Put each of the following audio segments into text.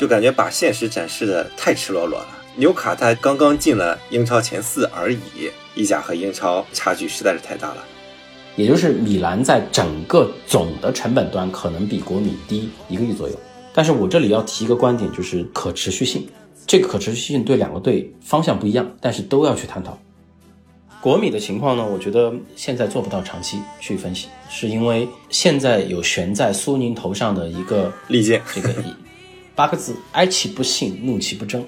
就感觉把现实展示的太赤裸裸了。纽卡他刚刚进了英超前四而已，意甲和英超差距实在是太大了。也就是米兰在整个总的成本端可能比国米低一个亿左右。但是我这里要提一个观点，就是可持续性。这个可持续性对两个队方向不一样，但是都要去探讨。国米的情况呢，我觉得现在做不到长期去分析，是因为现在有悬在苏宁头上的一个利剑，这个八个字：哀其不幸，怒其不争。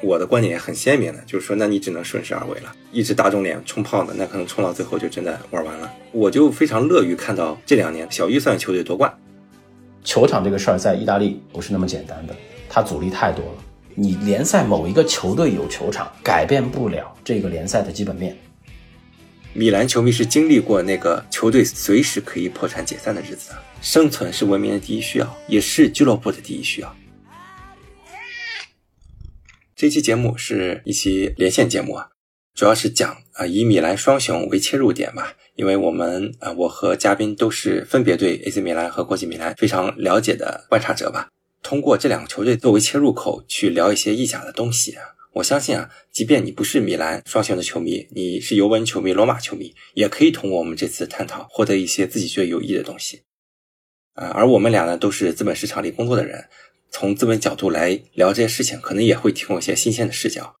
我的观点也很鲜明的，就是说，那你只能顺势而为了，一直打肿脸充胖子，那可能冲到最后就真的玩完了。我就非常乐于看到这两年小预算球队夺冠。球场这个事儿在意大利不是那么简单的，它阻力太多了。你联赛某一个球队有球场，改变不了这个联赛的基本面。米兰球迷是经历过那个球队随时可以破产解散的日子，生存是文明的第一需要，也是俱乐部的第一需要。这期节目是一期连线节目啊，主要是讲啊以米兰双雄为切入点吧，因为我们啊我和嘉宾都是分别对 AC 米兰和国际米兰非常了解的观察者吧，通过这两个球队作为切入口去聊一些意甲的东西啊，我相信啊，即便你不是米兰双雄的球迷，你是尤文球迷、罗马球迷，也可以通过我们这次探讨获得一些自己觉得有益的东西啊，而我们俩呢都是资本市场里工作的人。从资本角度来聊这些事情，可能也会提供一些新鲜的视角。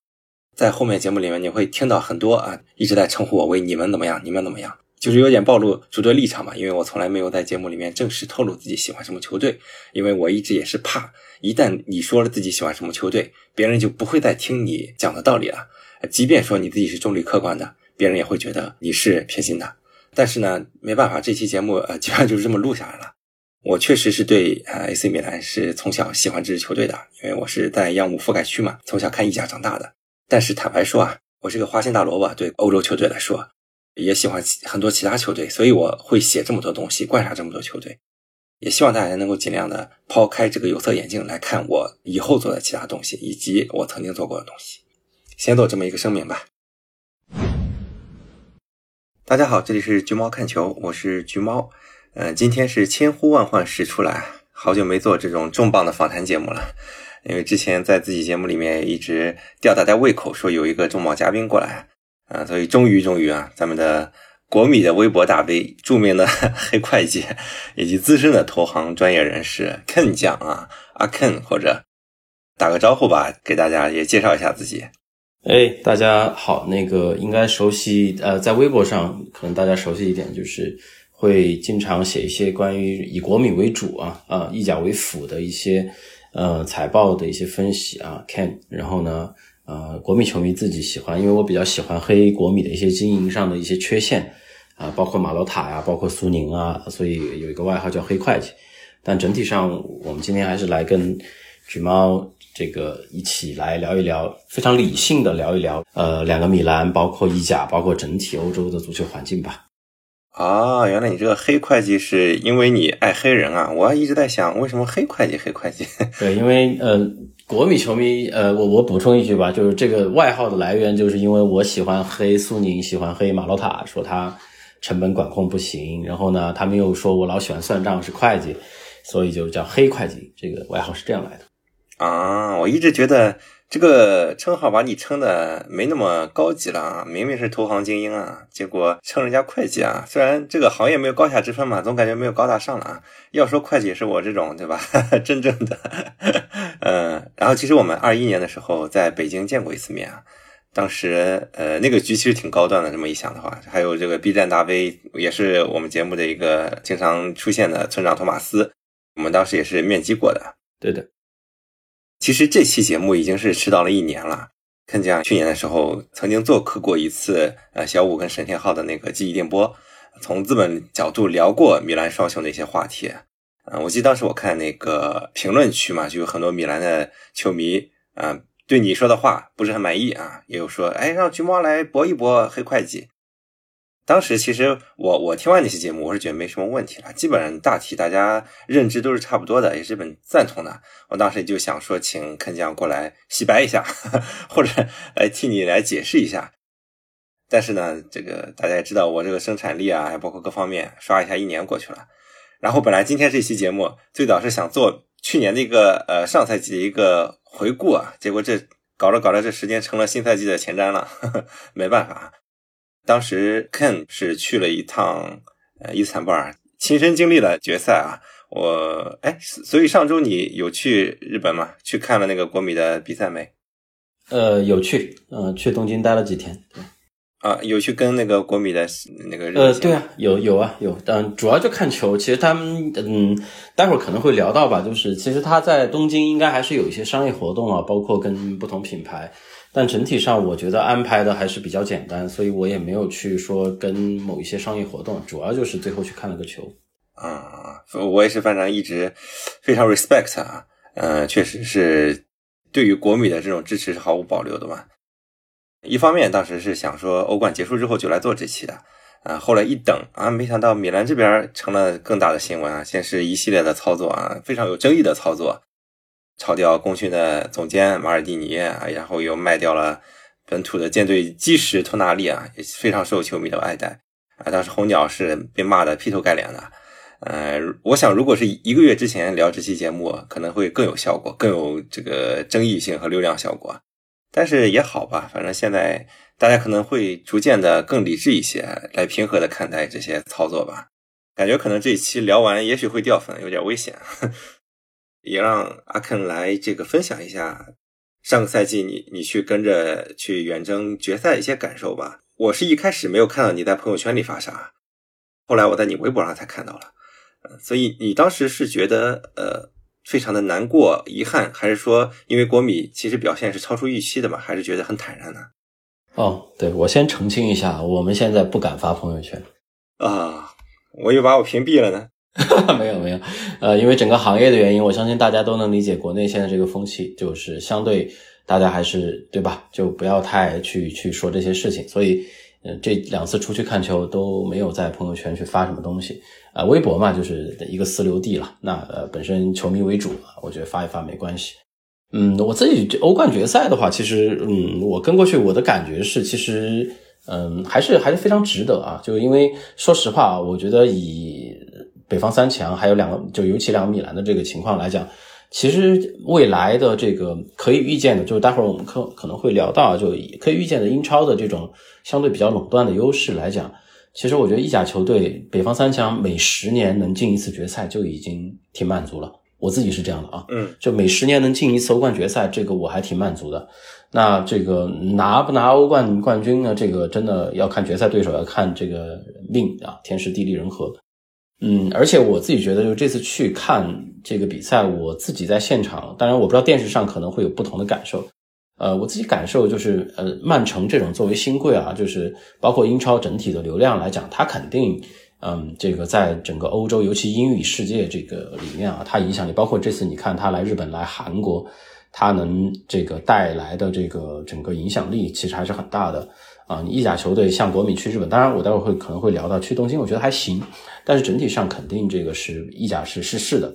在后面节目里面，你会听到很多啊，一直在称呼我为你们怎么样，你们怎么样，就是有点暴露主队立场嘛。因为我从来没有在节目里面正式透露自己喜欢什么球队，因为我一直也是怕，一旦你说了自己喜欢什么球队，别人就不会再听你讲的道理了。即便说你自己是中立客观的，别人也会觉得你是偏心的。但是呢，没办法，这期节目呃，基本上就是这么录下来了。我确实是对呃 AC 米兰是从小喜欢这支球队的，因为我是在央母覆盖区嘛，从小看意甲长大的。但是坦白说啊，我是个花心大萝卜，对欧洲球队来说，也喜欢很多其他球队，所以我会写这么多东西，观察这么多球队，也希望大家能够尽量的抛开这个有色眼镜来看我以后做的其他东西，以及我曾经做过的东西。先做这么一个声明吧。大家好，这里是橘猫看球，我是橘猫。嗯，今天是千呼万唤始出来，好久没做这种重磅的访谈节目了。因为之前在自己节目里面一直吊大家胃口，说有一个重磅嘉宾过来，啊，所以终于终于啊，咱们的国米的微博大 V，著名的 黑会计以及资深的投行专业人士 Ken 讲啊，阿 Ken 或者打个招呼吧，给大家也介绍一下自己。哎，大家好，那个应该熟悉，呃，在微博上可能大家熟悉一点就是。会经常写一些关于以国米为主啊啊意甲为辅的一些呃财报的一些分析啊看，然后呢呃国米球迷自己喜欢，因为我比较喜欢黑国米的一些经营上的一些缺陷啊，包括马洛塔呀，包括苏宁啊，所以有一个外号叫黑会计。但整体上，我们今天还是来跟橘猫这个一起来聊一聊，非常理性的聊一聊呃两个米兰，包括意甲，包括整体欧洲的足球环境吧。啊，原来你这个黑会计是因为你爱黑人啊！我一直在想，为什么黑会计？黑会计？对，因为呃，国米球迷，呃，我我补充一句吧，就是这个外号的来源，就是因为我喜欢黑苏宁，喜欢黑马洛塔，说他成本管控不行，然后呢，他们又说我老喜欢算账，是会计，所以就叫黑会计，这个外号是这样来的。啊，我一直觉得。这个称号把你称的没那么高级了啊！明明是投行精英啊，结果称人家会计啊。虽然这个行业没有高下之分嘛，总感觉没有高大上了啊。要说会计是我这种对吧？真正的，嗯。然后其实我们二一年的时候在北京见过一次面啊，当时呃那个局其实挺高端的。这么一想的话，还有这个 B 站大 V 也是我们节目的一个经常出现的村长托马斯，我们当时也是面基过的。对的。其实这期节目已经是迟到了一年了。看见去年的时候曾经做客过一次，呃，小五跟沈天浩的那个记忆电波，从资本角度聊过米兰双雄的一些话题。嗯，我记得当时我看那个评论区嘛，就有很多米兰的球迷，啊，对你说的话不是很满意啊，也有说，哎，让橘猫来搏一搏黑会计。当时其实我我听完那期节目，我是觉得没什么问题了，基本上大体大家认知都是差不多的，也是本赞同的。我当时就想说，请肯将过来洗白一下，或者来替你来解释一下。但是呢，这个大家也知道，我这个生产力啊，还包括各方面，刷一下一年过去了。然后本来今天这期节目最早是想做去年的一个呃上赛季的一个回顾啊，结果这搞着搞着这时间成了新赛季的前瞻了，呵 呵没办法。当时 Ken 是去了一趟呃伊斯坦布尔，亲身经历了决赛啊。我哎，所以上周你有去日本吗？去看了那个国米的比赛没？呃，有去，嗯，去东京待了几天。啊，有去跟那个国米的那个呃，对啊，有有啊有，嗯，主要就看球。其实他们，嗯，待会儿可能会聊到吧。就是其实他在东京应该还是有一些商业活动啊，包括跟不同品牌。但整体上我觉得安排的还是比较简单，所以我也没有去说跟某一些商业活动，主要就是最后去看了个球。啊，我也是，反正一直非常 respect 啊，嗯，确实是对于国米的这种支持是毫无保留的嘛。一方面当时是想说欧冠结束之后就来做这期的，啊，后来一等啊，没想到米兰这边成了更大的新闻啊，先是一系列的操作啊，非常有争议的操作，炒掉功勋的总监马尔蒂尼啊，然后又卖掉了本土的舰队基石托纳利啊，也非常受球迷的爱戴啊，当时红鸟是被骂的劈头盖脸的。呃，我想如果是一个月之前聊这期节目，可能会更有效果，更有这个争议性和流量效果。但是也好吧，反正现在大家可能会逐渐的更理智一些，来平和的看待这些操作吧。感觉可能这一期聊完，也许会掉粉，有点危险。也让阿肯来这个分享一下上个赛季你你去跟着去远征决赛的一些感受吧。我是一开始没有看到你在朋友圈里发啥，后来我在你微博上才看到了。所以你当时是觉得呃非常的难过、遗憾，还是说因为国米其实表现是超出预期的嘛？还是觉得很坦然呢？哦，对，我先澄清一下，我们现在不敢发朋友圈啊，我又把我屏蔽了呢。没有没有，呃，因为整个行业的原因，我相信大家都能理解，国内现在这个风气就是相对大家还是对吧？就不要太去去说这些事情，所以。嗯，这两次出去看球都没有在朋友圈去发什么东西啊，微博嘛就是一个私留地了。那呃，本身球迷为主，我觉得发一发没关系。嗯，我自己欧冠决赛的话，其实嗯，我跟过去我的感觉是，其实嗯，还是还是非常值得啊。就因为说实话，我觉得以北方三强还有两个，就尤其两个米兰的这个情况来讲。其实未来的这个可以预见的，就是待会儿我们可可能会聊到，就可以预见的英超的这种相对比较垄断的优势来讲，其实我觉得意甲球队北方三强每十年能进一次决赛就已经挺满足了。我自己是这样的啊，嗯，就每十年能进一次欧冠决赛，这个我还挺满足的。那这个拿不拿欧冠冠军呢？这个真的要看决赛对手，要看这个命啊，天时地利人和。嗯，而且我自己觉得，就这次去看这个比赛，我自己在现场，当然我不知道电视上可能会有不同的感受。呃，我自己感受就是，呃，曼城这种作为新贵啊，就是包括英超整体的流量来讲，它肯定，嗯，这个在整个欧洲，尤其英语世界这个里面啊，它影响力，包括这次你看他来日本、来韩国，它能这个带来的这个整个影响力，其实还是很大的。啊，你意甲球队像国米去日本，当然我待会会可能会聊到去东京，我觉得还行，但是整体上肯定这个是意甲是失势的。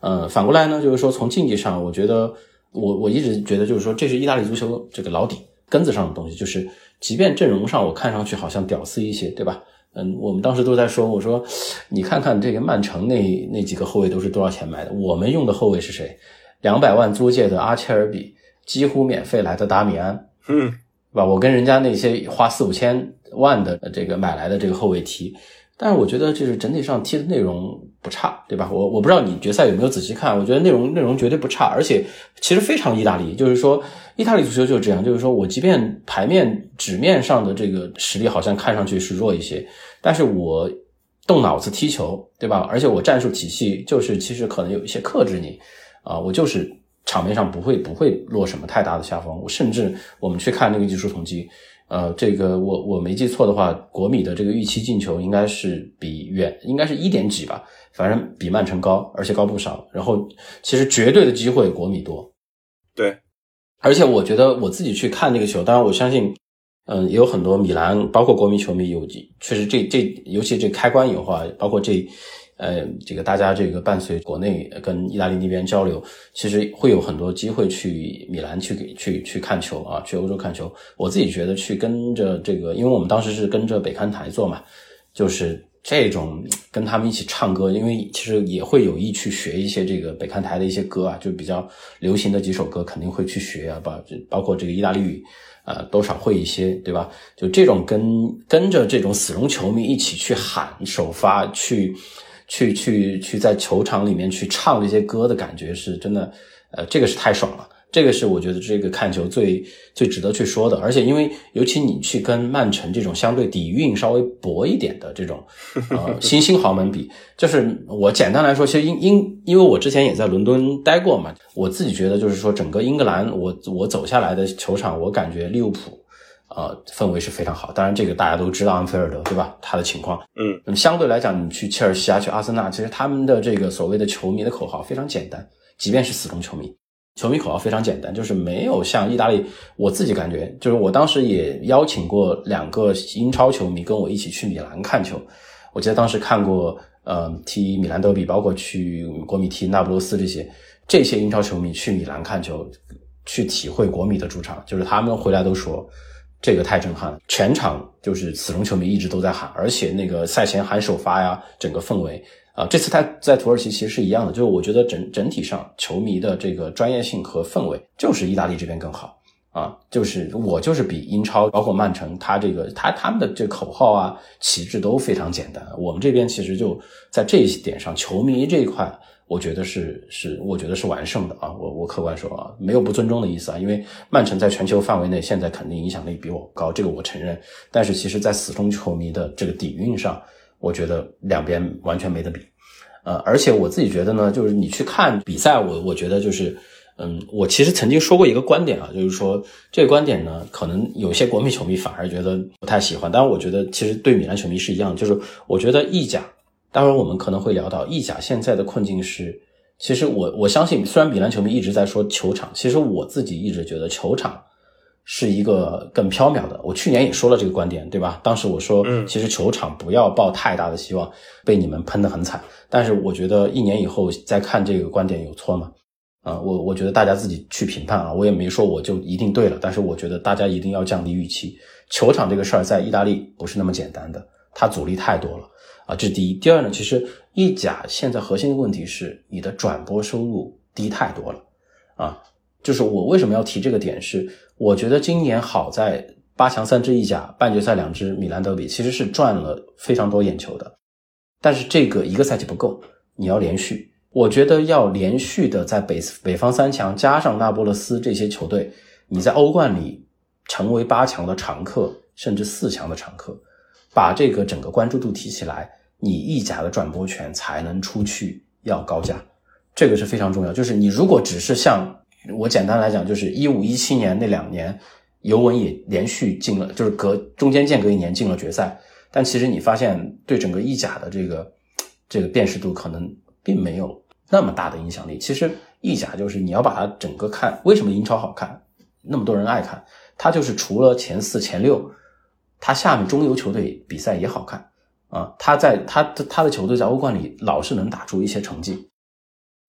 呃，反过来呢，就是说从竞技上，我觉得我我一直觉得就是说这是意大利足球这个老底根子上的东西，就是即便阵容上我看上去好像屌丝一些，对吧？嗯，我们当时都在说，我说你看看这个曼城那那几个后卫都是多少钱买的，我们用的后卫是谁？两百万租借的阿切尔比，几乎免费来的达米安，嗯。对吧？我跟人家那些花四五千万的这个买来的这个后卫踢，但是我觉得就是整体上踢的内容不差，对吧？我我不知道你决赛有没有仔细看，我觉得内容内容绝对不差，而且其实非常意大利，就是说意大利足球就是这样，就是说我即便牌面纸面上的这个实力好像看上去是弱一些，但是我动脑子踢球，对吧？而且我战术体系就是其实可能有一些克制你啊，我就是。场面上不会不会落什么太大的下风，我甚至我们去看那个技术统计，呃，这个我我没记错的话，国米的这个预期进球应该是比远应该是一点几吧，反正比曼城高，而且高不少。然后其实绝对的机会国米多，对，而且我觉得我自己去看那个球，当然我相信，嗯，也有很多米兰包括国米球迷有确实这这尤其这开关以后啊，包括这。呃，这个大家这个伴随国内跟意大利那边交流，其实会有很多机会去米兰去给去去看球啊，去欧洲看球。我自己觉得去跟着这个，因为我们当时是跟着北看台做嘛，就是这种跟他们一起唱歌，因为其实也会有意去学一些这个北看台的一些歌啊，就比较流行的几首歌，肯定会去学啊，包包括这个意大利语，呃，多少会一些，对吧？就这种跟跟着这种死忠球迷一起去喊首发，去去去去在球场里面去唱这些歌的感觉，是真的，呃，这个是太爽了。这个是我觉得这个看球最最值得去说的，而且因为尤其你去跟曼城这种相对底蕴稍微薄一点的这种呃新兴豪门比，就是我简单来说，其实因因因为我之前也在伦敦待过嘛，我自己觉得就是说整个英格兰，我我走下来的球场，我感觉利物浦呃氛围是非常好。当然这个大家都知道安菲尔德对吧？他的情况，嗯，那么相对来讲，你去切尔西啊，去阿森纳，其实他们的这个所谓的球迷的口号非常简单，即便是死忠球迷。球迷口号非常简单，就是没有像意大利，我自己感觉，就是我当时也邀请过两个英超球迷跟我一起去米兰看球。我记得当时看过，呃，踢米兰德比，包括去国米踢那不勒斯这些，这些英超球迷去米兰看球，去体会国米的主场，就是他们回来都说这个太震撼了，全场就是死忠球迷一直都在喊，而且那个赛前喊首发呀，整个氛围。啊，这次他在土耳其其实是一样的，就是我觉得整整体上球迷的这个专业性和氛围就是意大利这边更好啊，就是我就是比英超包括曼城，他这个他他们的这口号啊旗帜都非常简单，我们这边其实就在这一点上，球迷这一块，我觉得是是我觉得是完胜的啊，我我客观说啊，没有不尊重的意思啊，因为曼城在全球范围内现在肯定影响力比我高，这个我承认，但是其实在死忠球迷的这个底蕴上。我觉得两边完全没得比，呃，而且我自己觉得呢，就是你去看比赛，我我觉得就是，嗯，我其实曾经说过一个观点啊，就是说这个观点呢，可能有些国米球迷反而觉得不太喜欢，但是我觉得其实对米兰球迷是一样，就是我觉得意甲，待会儿我们可能会聊到意甲现在的困境是，其实我我相信，虽然米兰球迷一直在说球场，其实我自己一直觉得球场。是一个更缥缈的。我去年也说了这个观点，对吧？当时我说，嗯，其实球场不要抱太大的希望，被你们喷得很惨。但是我觉得一年以后再看这个观点有错吗？啊，我我觉得大家自己去评判啊。我也没说我就一定对了，但是我觉得大家一定要降低预期。球场这个事儿在意大利不是那么简单的，它阻力太多了啊。这是第一。第二呢，其实意甲现在核心的问题是你的转播收入低太多了啊。就是我为什么要提这个点是。我觉得今年好在八强三支意甲，半决赛两支米兰德比，其实是赚了非常多眼球的。但是这个一个赛季不够，你要连续。我觉得要连续的在北北方三强加上那不勒斯这些球队，你在欧冠里成为八强的常客，甚至四强的常客，把这个整个关注度提起来，你意甲的转播权才能出去要高价，这个是非常重要。就是你如果只是像。我简单来讲，就是一五一七年那两年，尤文也连续进了，就是隔中间间隔一年进了决赛。但其实你发现，对整个意甲的这个这个辨识度可能并没有那么大的影响力。其实意甲就是你要把它整个看，为什么英超好看，那么多人爱看，它就是除了前四前六，他下面中游球队比赛也好看啊。他在他的他的球队在欧冠里老是能打出一些成绩。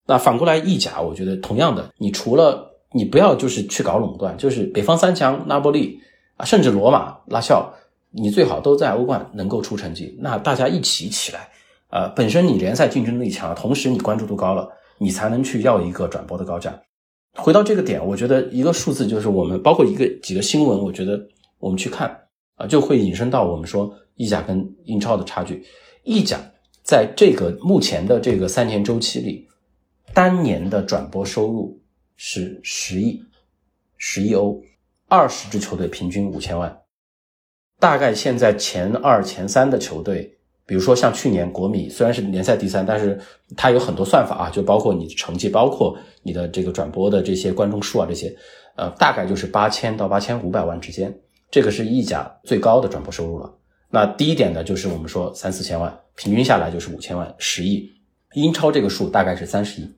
那反过来，意甲我觉得同样的，你除了你不要就是去搞垄断，就是北方三强，那不利啊，甚至罗马、拉肖，你最好都在欧冠能够出成绩。那大家一起起来，呃，本身你联赛竞争力强，同时你关注度高了，你才能去要一个转播的高价。回到这个点，我觉得一个数字就是我们包括一个几个新闻，我觉得我们去看啊，就会引申到我们说意甲跟英超的差距。意甲在这个目前的这个三年周期里。单年的转播收入是十亿，十亿欧，二十支球队平均五千万。大概现在前二、前三的球队，比如说像去年国米，虽然是联赛第三，但是它有很多算法啊，就包括你的成绩，包括你的这个转播的这些观众数啊，这些，呃，大概就是八千到八千五百万之间，这个是意甲最高的转播收入了。那低一点的就是我们说三四千万，平均下来就是五千万，十亿。英超这个数大概是三十亿。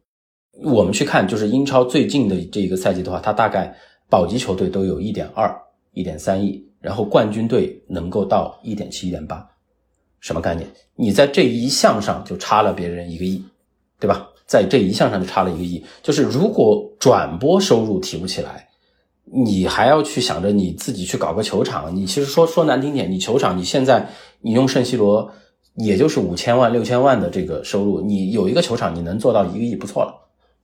我们去看，就是英超最近的这一个赛季的话，它大概保级球队都有一点二、一点三亿，然后冠军队能够到一点七、一点八，什么概念？你在这一项上就差了别人一个亿，对吧？在这一项上就差了一个亿。就是如果转播收入提不起来，你还要去想着你自己去搞个球场，你其实说说难听点，你球场你现在你用圣西罗。也就是五千万六千万的这个收入，你有一个球场，你能做到一个亿不错了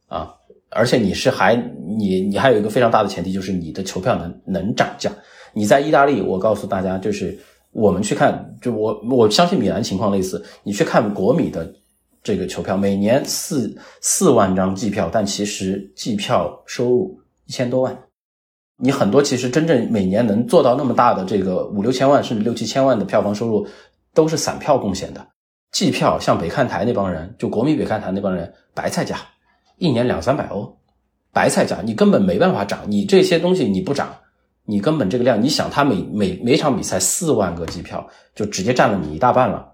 啊！而且你是还你你还有一个非常大的前提，就是你的球票能能涨价。你在意大利，我告诉大家，就是我们去看，就我我相信米兰情况类似，你去看国米的这个球票，每年四四万张季票，但其实季票收入一千多万。你很多其实真正每年能做到那么大的这个五六千万甚至六七千万的票房收入，都是散票贡献的。季票像北看台那帮人，就国民北看台那帮人，白菜价，一年两三百欧，白菜价，你根本没办法涨。你这些东西你不涨，你根本这个量，你想他每每每场比赛四万个季票，就直接占了你一大半了。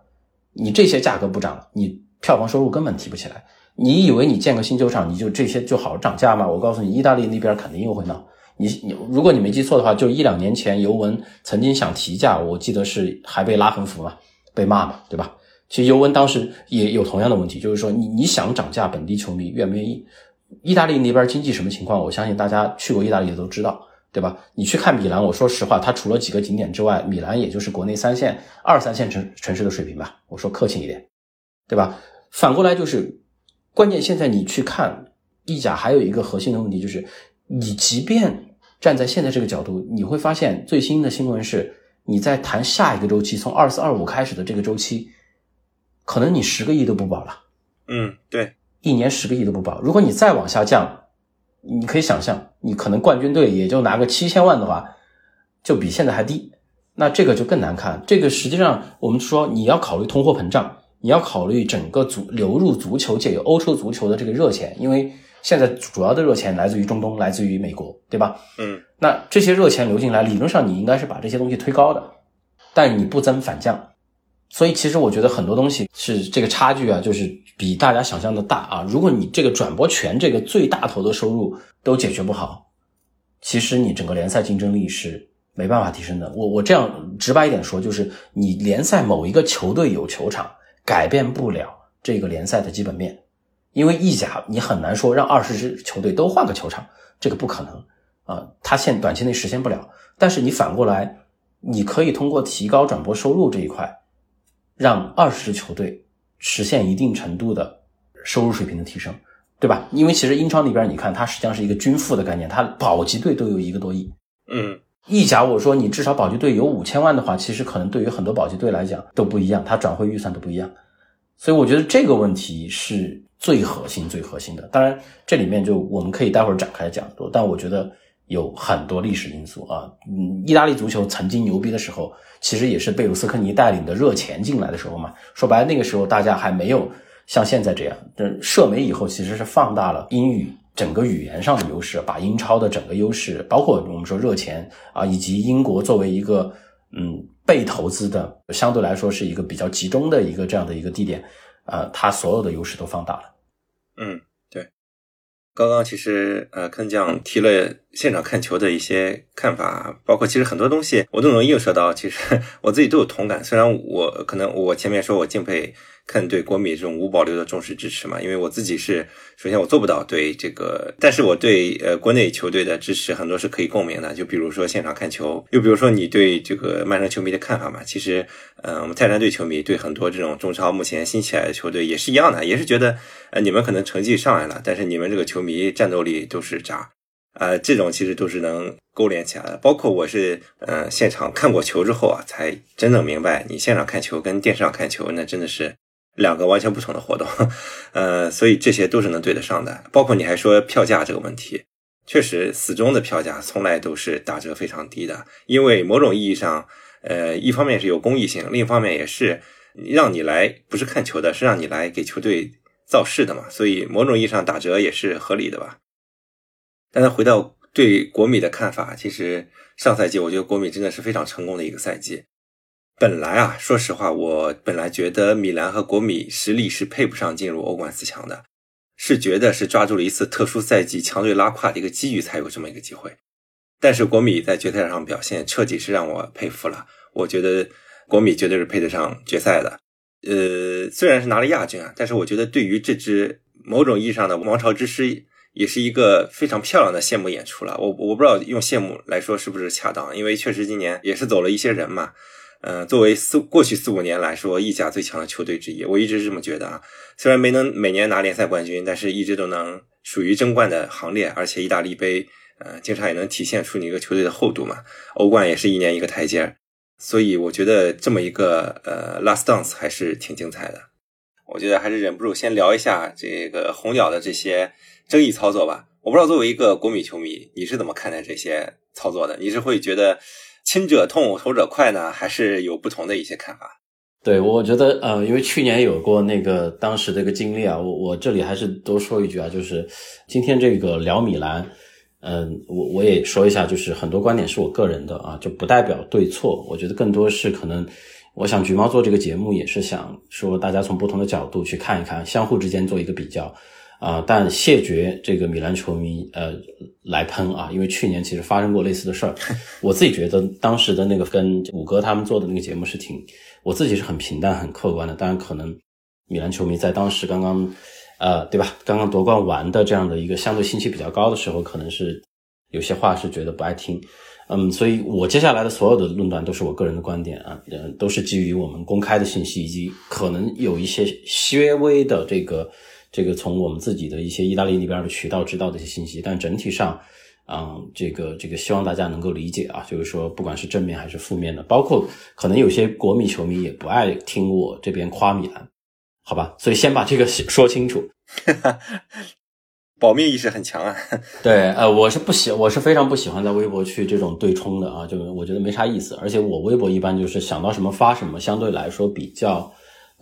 你这些价格不涨，你票房收入根本提不起来。你以为你建个新球场，你就这些就好涨价吗？我告诉你，意大利那边肯定又会闹。你你，如果你没记错的话，就一两年前尤文曾经想提价，我记得是还被拉横幅嘛，被骂嘛，对吧？其实尤文当时也有同样的问题，就是说你你想涨价，本地球迷愿不愿意？意大利那边经济什么情况？我相信大家去过意大利的都知道，对吧？你去看米兰，我说实话，它除了几个景点之外，米兰也就是国内三线、二三线城城市的水平吧。我说客气一点，对吧？反过来就是，关键现在你去看意甲，还有一个核心的问题就是，你即便站在现在这个角度，你会发现最新的新闻是，你在谈下一个周期，从二四二五开始的这个周期，可能你十个亿都不保了。嗯，对，一年十个亿都不保。如果你再往下降，你可以想象，你可能冠军队也就拿个七千万的话，就比现在还低。那这个就更难看。这个实际上，我们说你要考虑通货膨胀，你要考虑整个足流入足球界、欧洲足球的这个热钱，因为。现在主要的热钱来自于中东，来自于美国，对吧？嗯，那这些热钱流进来，理论上你应该是把这些东西推高的，但你不增反降，所以其实我觉得很多东西是这个差距啊，就是比大家想象的大啊。如果你这个转播权这个最大头的收入都解决不好，其实你整个联赛竞争力是没办法提升的。我我这样直白一点说，就是你联赛某一个球队有球场，改变不了这个联赛的基本面。因为意甲你很难说让二十支球队都换个球场，这个不可能啊，它现短期内实现不了。但是你反过来，你可以通过提高转播收入这一块，让二十支球队实现一定程度的收入水平的提升，对吧？因为其实英超里边你看，它实际上是一个均富的概念，它保级队都有一个多亿。嗯，意甲我说你至少保级队有五千万的话，其实可能对于很多保级队来讲都不一样，它转会预算都不一样。所以我觉得这个问题是。最核心、最核心的，当然这里面就我们可以待会儿展开讲多，但我觉得有很多历史因素啊。嗯，意大利足球曾经牛逼的时候，其实也是贝鲁斯科尼带领的热钱进来的时候嘛。说白了，那个时候大家还没有像现在这样。但社媒以后其实是放大了英语整个语言上的优势，把英超的整个优势，包括我们说热钱啊，以及英国作为一个嗯被投资的，相对来说是一个比较集中的一个这样的一个地点。呃，他所有的优势都放大了。嗯，对。刚刚其实呃，坑将提了现场看球的一些看法，包括其实很多东西我都能映射到，其实 我自己都有同感。虽然我可能我前面说我敬佩。看对国米这种无保留的重视支持嘛？因为我自己是，首先我做不到对这个，但是我对呃国内球队的支持很多是可以共鸣的。就比如说现场看球，又比如说你对这个曼城球迷的看法嘛。其实，呃，我们泰山队球迷对很多这种中超目前新起来的球队也是一样的，也是觉得呃你们可能成绩上来了，但是你们这个球迷战斗力都是渣，呃，这种其实都是能勾连起来的。包括我是呃现场看过球之后啊，才真正明白，你现场看球跟电视上看球那真的是。两个完全不同的活动，呃，所以这些都是能对得上的。包括你还说票价这个问题，确实死忠的票价从来都是打折非常低的，因为某种意义上，呃，一方面是有公益性，另一方面也是让你来不是看球的，是让你来给球队造势的嘛，所以某种意义上打折也是合理的吧。但是回到对国米的看法，其实上赛季我觉得国米真的是非常成功的一个赛季。本来啊，说实话，我本来觉得米兰和国米实力是配不上进入欧冠四强的，是觉得是抓住了一次特殊赛季强队拉胯的一个机遇才有这么一个机会。但是国米在决赛上表现彻底是让我佩服了，我觉得国米绝对是配得上决赛的。呃，虽然是拿了亚军啊，但是我觉得对于这支某种意义上的王朝之师，也是一个非常漂亮的谢幕演出了。我我不知道用谢幕来说是不是恰当，因为确实今年也是走了一些人嘛。嗯，作为四过去四五年来说意甲最强的球队之一，我一直是这么觉得啊。虽然没能每年拿联赛冠军，但是一直都能属于争冠的行列，而且意大利杯，呃，经常也能体现出你一个球队的厚度嘛。欧冠也是一年一个台阶，所以我觉得这么一个呃 last dance 还是挺精彩的。我觉得还是忍不住先聊一下这个红鸟的这些争议操作吧。我不知道作为一个国米球迷，你是怎么看待这些操作的？你是会觉得亲者痛，仇者快呢，还是有不同的一些看法？对，我觉得呃，因为去年有过那个当时的一个经历啊，我我这里还是多说一句啊，就是今天这个聊米兰，嗯，我我也说一下，就是很多观点是我个人的啊，就不代表对错。我觉得更多是可能，我想橘猫做这个节目也是想说，大家从不同的角度去看一看，相互之间做一个比较。啊，但谢绝这个米兰球迷呃来喷啊，因为去年其实发生过类似的事儿。我自己觉得当时的那个跟五哥他们做的那个节目是挺，我自己是很平淡很客观的。当然，可能米兰球迷在当时刚刚呃对吧，刚刚夺冠完的这样的一个相对信息比较高的时候，可能是有些话是觉得不爱听。嗯，所以我接下来的所有的论断都是我个人的观点啊，呃，都是基于我们公开的信息以及可能有一些些微的这个。这个从我们自己的一些意大利那边的渠道知道的一些信息，但整体上，嗯，这个这个希望大家能够理解啊，就是说不管是正面还是负面的，包括可能有些国米球迷也不爱听我这边夸米兰，好吧？所以先把这个说清楚，保密意识很强啊。对，呃，我是不喜，我是非常不喜欢在微博去这种对冲的啊，就我觉得没啥意思，而且我微博一般就是想到什么发什么，相对来说比较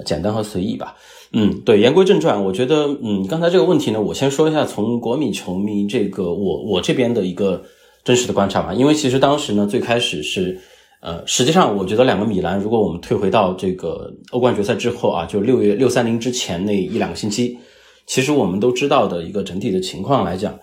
简单和随意吧。嗯，对，言归正传，我觉得，嗯，刚才这个问题呢，我先说一下从国米球迷这个我我这边的一个真实的观察吧，因为其实当时呢，最开始是，呃，实际上我觉得两个米兰，如果我们退回到这个欧冠决赛之后啊，就六月六三零之前那一两个星期，其实我们都知道的一个整体的情况来讲，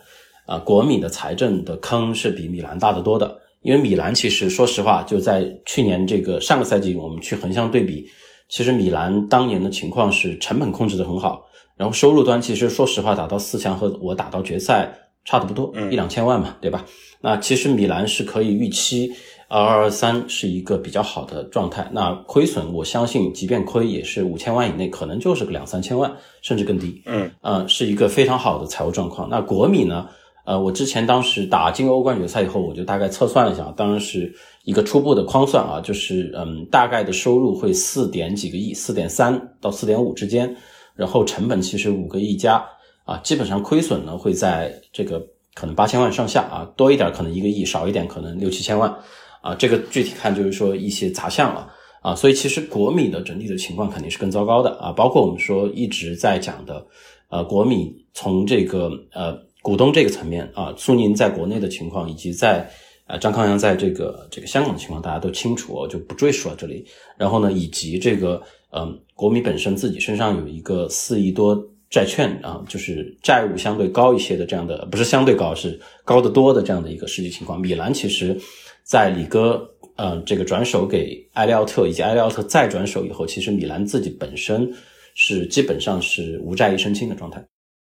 啊，国米的财政的坑是比米兰大得多的，因为米兰其实说实话，就在去年这个上个赛季，我们去横向对比。其实米兰当年的情况是成本控制的很好，然后收入端其实说实话打到四强和我打到决赛差的不多，一两千万嘛，对吧？那其实米兰是可以预期二二三是一个比较好的状态。那亏损我相信即便亏也是五千万以内，可能就是个两三千万，甚至更低。嗯，呃，是一个非常好的财务状况。那国米呢？呃，我之前当时打进欧冠决赛以后，我就大概测算了一下，当然是一个初步的框算啊，就是嗯，大概的收入会四点几个亿，四点三到四点五之间，然后成本其实五个亿加啊，基本上亏损呢会在这个可能八千万上下啊，多一点可能一个亿，少一点可能六七千万啊，这个具体看就是说一些杂项了啊，所以其实国米的整体的情况肯定是更糟糕的啊，包括我们说一直在讲的，呃，国米从这个呃。股东这个层面啊，苏宁在国内的情况，以及在呃张康阳在这个这个香港的情况，大家都清楚，我就不赘述了这里。然后呢，以及这个嗯，国米本身自己身上有一个四亿多债券啊，就是债务相对高一些的这样的，不是相对高，是高得多的这样的一个实际情况。米兰其实，在里哥呃这个转手给埃利奥特，以及埃利奥特再转手以后，其实米兰自己本身是基本上是无债一身轻的状态。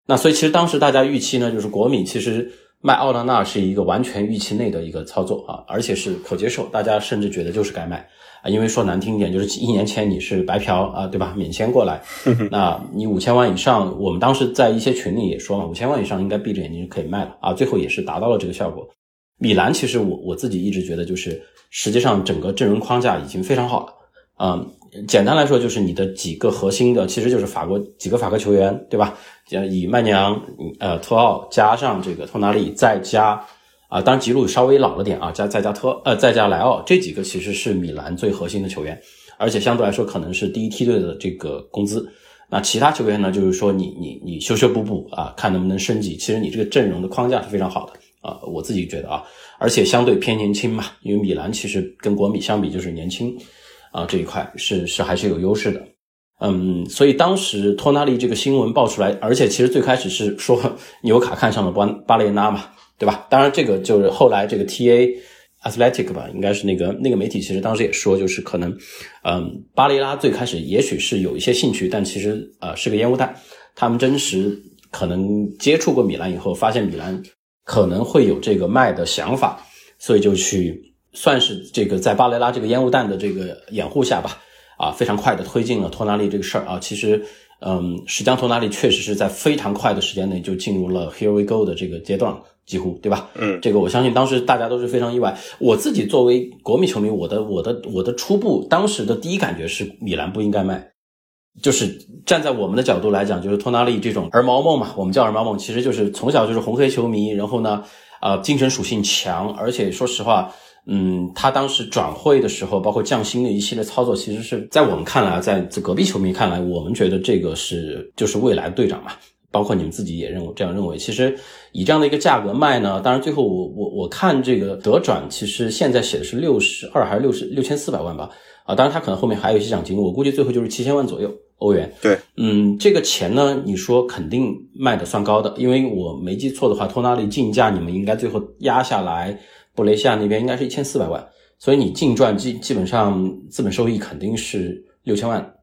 那所以其实当时大家预期呢，就是国米其实卖奥拉纳是一个完全预期内的一个操作啊，而且是可接受，大家甚至觉得就是该卖啊，因为说难听一点，就是一年前你是白嫖啊，对吧？免签过来，那你五千万以上，我们当时在一些群里也说了，五千万以上应该闭着眼睛就可以卖了啊，最后也是达到了这个效果。米兰其实我我自己一直觉得，就是实际上整个阵容框架已经非常好了，嗯。简单来说，就是你的几个核心的，其实就是法国几个法国球员，对吧？以曼尼昂、呃托奥加上这个托纳利，再加啊，当然吉鲁稍微老了点啊，加再加特呃再加莱奥，这几个其实是米兰最核心的球员，而且相对来说可能是第一梯队的这个工资。那其他球员呢，就是说你你你修修补补啊，看能不能升级。其实你这个阵容的框架是非常好的啊，我自己觉得啊，而且相对偏年轻嘛，因为米兰其实跟国米相比就是年轻。啊，这一块是是还是有优势的，嗯，所以当时托纳利这个新闻爆出来，而且其实最开始是说纽卡看上了巴巴雷纳嘛，对吧？当然这个就是后来这个 T A Athletic 吧，应该是那个那个媒体其实当时也说，就是可能，嗯，巴雷拉最开始也许是有一些兴趣，但其实呃是个烟雾弹。他们真实可能接触过米兰以后，发现米兰可能会有这个卖的想法，所以就去。算是这个在巴雷拉这个烟雾弹的这个掩护下吧，啊，非常快的推进了托纳利这个事儿啊。其实，嗯，实际上托纳利确实是在非常快的时间内就进入了 Here we go 的这个阶段，几乎对吧？嗯，这个我相信当时大家都是非常意外。我自己作为国米球迷，我的我的我的初步当时的第一感觉是米兰不应该卖。就是站在我们的角度来讲，就是托纳利这种儿毛梦嘛，我们叫儿毛梦，其实就是从小就是红黑球迷，然后呢，呃，精神属性强，而且说实话，嗯，他当时转会的时候，包括降薪的一系列操作，其实是在我们看来，在这隔壁球迷看来，我们觉得这个是就是未来的队长嘛，包括你们自己也认为这样认为。其实以这样的一个价格卖呢，当然最后我我我看这个德转，其实现在写的是六十二还是六十六千四百万吧。啊，当然他可能后面还有一些奖金，我估计最后就是七千万左右欧元。对，嗯，这个钱呢，你说肯定卖的算高的，因为我没记错的话，托纳利竞价你们应该最后压下来，布雷西亚那边应该是一千四百万，所以你净赚基基本上资本收益肯定是六千万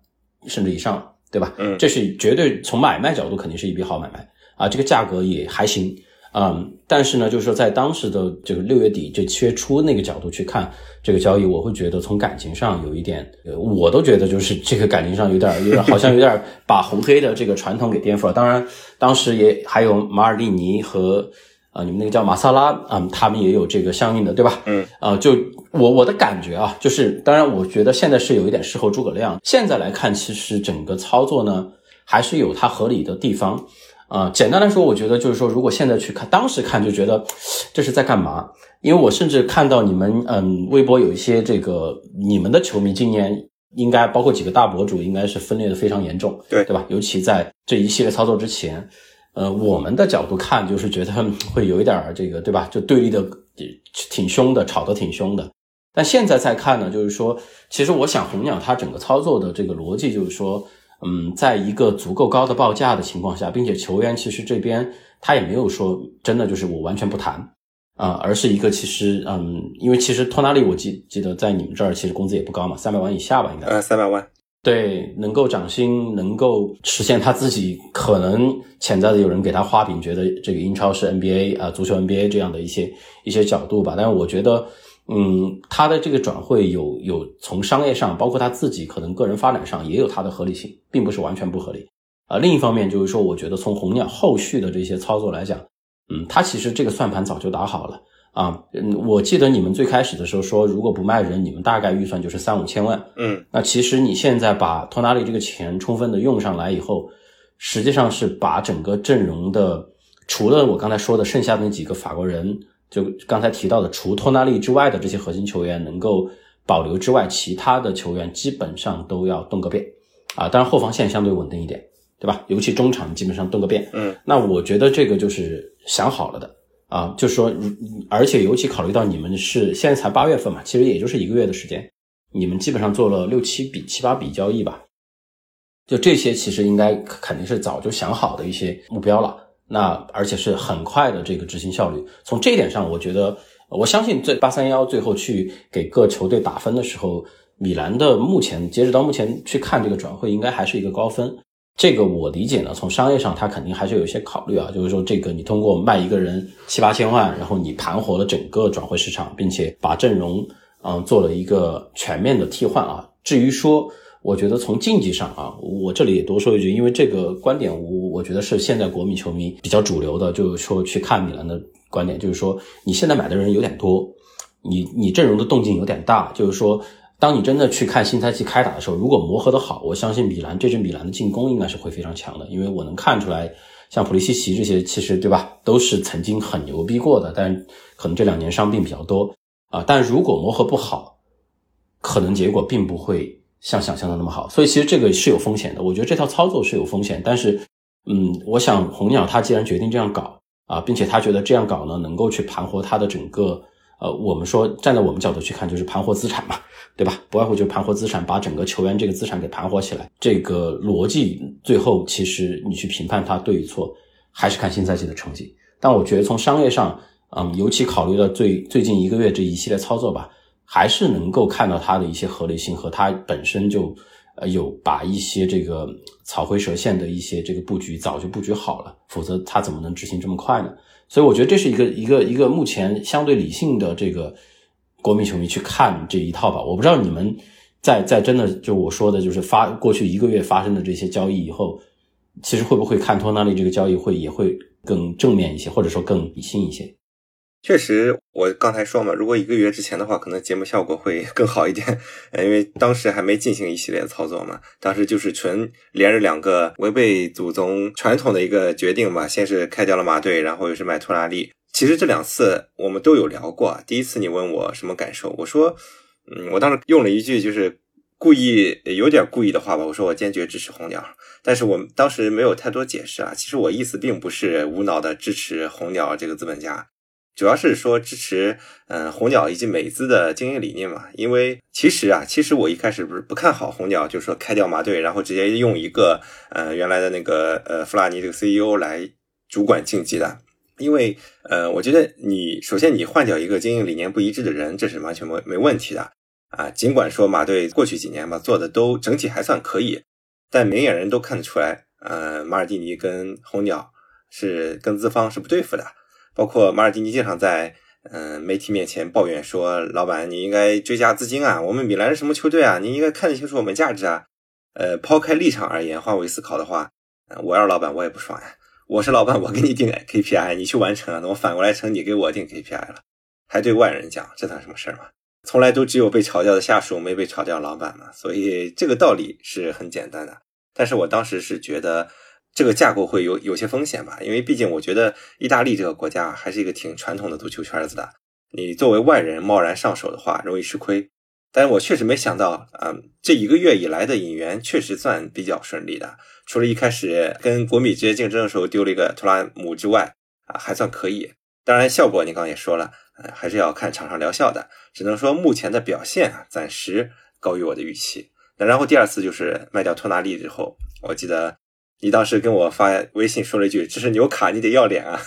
甚至以上，对吧？嗯，这是绝对从买卖角度肯定是一笔好买卖啊，这个价格也还行。嗯，但是呢，就是说，在当时的这个六月底这七月初那个角度去看这个交易，我会觉得从感情上有一点，我都觉得就是这个感情上有点有点好像有点把红黑的这个传统给颠覆了。当然，当时也还有马尔蒂尼和啊你们那个叫马萨拉啊，他们也有这个相应的，对吧？嗯，啊，就我我的感觉啊，就是当然，我觉得现在是有一点事后诸葛亮。现在来看，其实整个操作呢，还是有它合理的地方。啊，简单来说，我觉得就是说，如果现在去看，当时看就觉得这是在干嘛？因为我甚至看到你们，嗯，微博有一些这个你们的球迷，今年应该包括几个大博主，应该是分裂的非常严重，对对吧？尤其在这一系列操作之前，呃，我们的角度看，就是觉得会有一点这个，对吧？就对立的挺凶的，吵得挺凶的。但现在再看呢，就是说，其实我想红鸟它整个操作的这个逻辑，就是说。嗯，在一个足够高的报价的情况下，并且球员其实这边他也没有说真的就是我完全不谈啊，而是一个其实嗯，因为其实托纳利我记记得在你们这儿其实工资也不高嘛，三百万以下吧，应该呃三百万，对，能够涨薪，能够实现他自己可能潜在的有人给他画饼，觉得这个英超是 NBA 啊，足球 NBA 这样的一些一些角度吧，但是我觉得。嗯，他的这个转会有有从商业上，包括他自己可能个人发展上也有他的合理性，并不是完全不合理。啊，另一方面就是说，我觉得从红鸟后续的这些操作来讲，嗯，他其实这个算盘早就打好了啊。嗯，我记得你们最开始的时候说，如果不卖人，你们大概预算就是三五千万。嗯，那其实你现在把托纳利这个钱充分的用上来以后，实际上是把整个阵容的，除了我刚才说的剩下的那几个法国人。就刚才提到的，除托纳利之外的这些核心球员能够保留之外，其他的球员基本上都要动个遍啊。当然后防线相对稳定一点，对吧？尤其中场基本上动个遍。嗯，那我觉得这个就是想好了的啊，就是说，而且尤其考虑到你们是现在才八月份嘛，其实也就是一个月的时间，你们基本上做了六七笔、七八笔交易吧，就这些其实应该肯定是早就想好的一些目标了。那而且是很快的这个执行效率，从这一点上，我觉得我相信这八三幺最后去给各球队打分的时候，米兰的目前截止到目前去看这个转会应该还是一个高分。这个我理解呢，从商业上他肯定还是有一些考虑啊，就是说这个你通过卖一个人七八千万，然后你盘活了整个转会市场，并且把阵容嗯做了一个全面的替换啊。至于说。我觉得从竞技上啊，我这里也多说一句，因为这个观点，我我觉得是现在国米球迷比较主流的，就是说去看米兰的观点，就是说你现在买的人有点多，你你阵容的动静有点大，就是说当你真的去看新赛季开打的时候，如果磨合的好，我相信米兰这支米兰的进攻应该是会非常强的，因为我能看出来，像普利西奇这些，其实对吧，都是曾经很牛逼过的，但可能这两年伤病比较多啊，但如果磨合不好，可能结果并不会。像想象的那么好，所以其实这个是有风险的。我觉得这套操作是有风险，但是，嗯，我想红鸟他既然决定这样搞啊，并且他觉得这样搞呢，能够去盘活他的整个，呃，我们说站在我们角度去看，就是盘活资产嘛，对吧？不外乎就是盘活资产，把整个球员这个资产给盘活起来。这个逻辑最后其实你去评判它对与错，还是看新赛季的成绩。但我觉得从商业上，嗯，尤其考虑到最最近一个月这一系列操作吧。还是能够看到它的一些合理性和它本身就呃有把一些这个草灰蛇线的一些这个布局早就布局好了，否则它怎么能执行这么快呢？所以我觉得这是一个一个一个目前相对理性的这个国民球迷去看这一套吧。我不知道你们在在真的就我说的，就是发过去一个月发生的这些交易以后，其实会不会看托纳利这个交易会也会更正面一些，或者说更理性一些？确实，我刚才说嘛，如果一个月之前的话，可能节目效果会更好一点，因为当时还没进行一系列操作嘛，当时就是纯连着两个违背祖宗传统的一个决定吧，先是开掉了马队，然后又是买托纳利。其实这两次我们都有聊过，第一次你问我什么感受，我说，嗯，我当时用了一句就是故意有点故意的话吧，我说我坚决支持红鸟，但是我当时没有太多解释啊，其实我意思并不是无脑的支持红鸟这个资本家。主要是说支持，嗯，红鸟以及美资的经营理念嘛。因为其实啊，其实我一开始不是不看好红鸟，就是说开掉马队，然后直接用一个，呃，原来的那个，呃，弗拉尼这个 CEO 来主管竞技的。因为，呃，我觉得你首先你换掉一个经营理念不一致的人，这是完全没没问题的啊。尽管说马队过去几年吧做的都整体还算可以，但明眼人都看得出来，呃，马尔蒂尼跟红鸟是跟资方是不对付的。包括马尔蒂尼经常在嗯媒体面前抱怨说：“老板，你应该追加资金啊！我们米兰是什么球队啊？你应该看得清楚我们价值啊！”呃，抛开立场而言，换位思考的话，我要是老板，我也不爽呀。我是老板，我给你定 KPI，你去完成啊，那我反过来成你给我定 KPI 了，还对外人讲，这算什么事儿吗？从来都只有被炒掉的下属，没被炒掉老板嘛。所以这个道理是很简单的。但是我当时是觉得。这个架构会有有些风险吧，因为毕竟我觉得意大利这个国家还是一个挺传统的足球圈子的。你作为外人贸然上手的话，容易吃亏。但是我确实没想到，嗯，这一个月以来的引援确实算比较顺利的。除了一开始跟国米直接竞争的时候丢了一个图拉姆之外，啊，还算可以。当然效果你刚刚也说了，呃，还是要看场上疗效的。只能说目前的表现啊，暂时高于我的预期。那然后第二次就是卖掉托纳利之后，我记得。你当时跟我发微信说了一句：“这是纽卡，你得要脸啊！”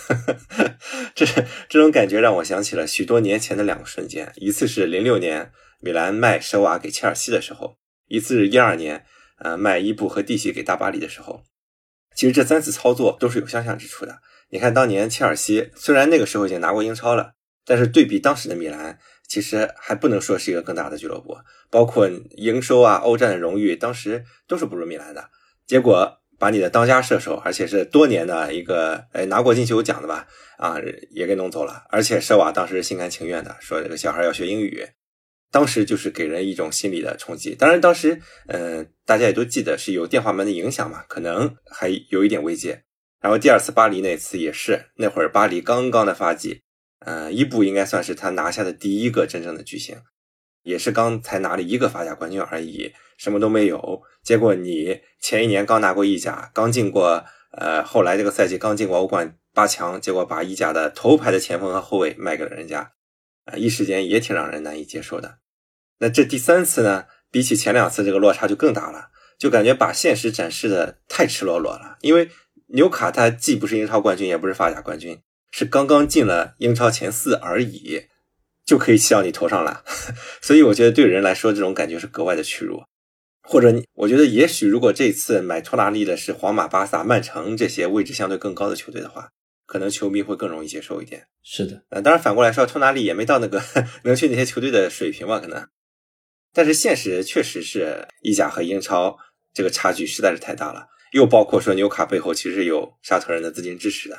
这这种感觉让我想起了许多年前的两个瞬间，一次是零六年米兰卖舍瓦给切尔西的时候，一次是一二年呃卖伊布和蒂西给大巴黎的时候。其实这三次操作都是有相像之处的。你看当年切尔西虽然那个时候已经拿过英超了，但是对比当时的米兰，其实还不能说是一个更大的俱乐部，包括营收啊、欧战的荣誉，当时都是不如米兰的。结果。把你的当家射手，而且是多年的一个，哎，拿过金球奖的吧，啊，也给弄走了。而且舍瓦当时心甘情愿的说，这个小孩要学英语，当时就是给人一种心理的冲击。当然，当时，嗯，大家也都记得是有电话门的影响嘛，可能还有一点慰藉。然后第二次巴黎那次也是，那会儿巴黎刚刚的发迹，嗯，伊布应该算是他拿下的第一个真正的巨星，也是刚才拿了一个法甲冠军而已。什么都没有，结果你前一年刚拿过意甲，刚进过，呃，后来这个赛季刚进过欧冠八强，结果把意甲的头牌的前锋和后卫卖给了人家，啊，一时间也挺让人难以接受的。那这第三次呢，比起前两次这个落差就更大了，就感觉把现实展示的太赤裸裸了。因为纽卡他既不是英超冠军，也不是法甲冠军，是刚刚进了英超前四而已，就可以骑到你头上了。所以我觉得对人来说，这种感觉是格外的屈辱。或者你，我觉得也许如果这次买托纳利的是皇马、巴萨、曼城这些位置相对更高的球队的话，可能球迷会更容易接受一点。是的，呃，当然反过来说，托纳利也没到那个 能去那些球队的水平吧，可能。但是现实确实是意甲和英超这个差距实在是太大了，又包括说纽卡背后其实有沙特人的资金支持的，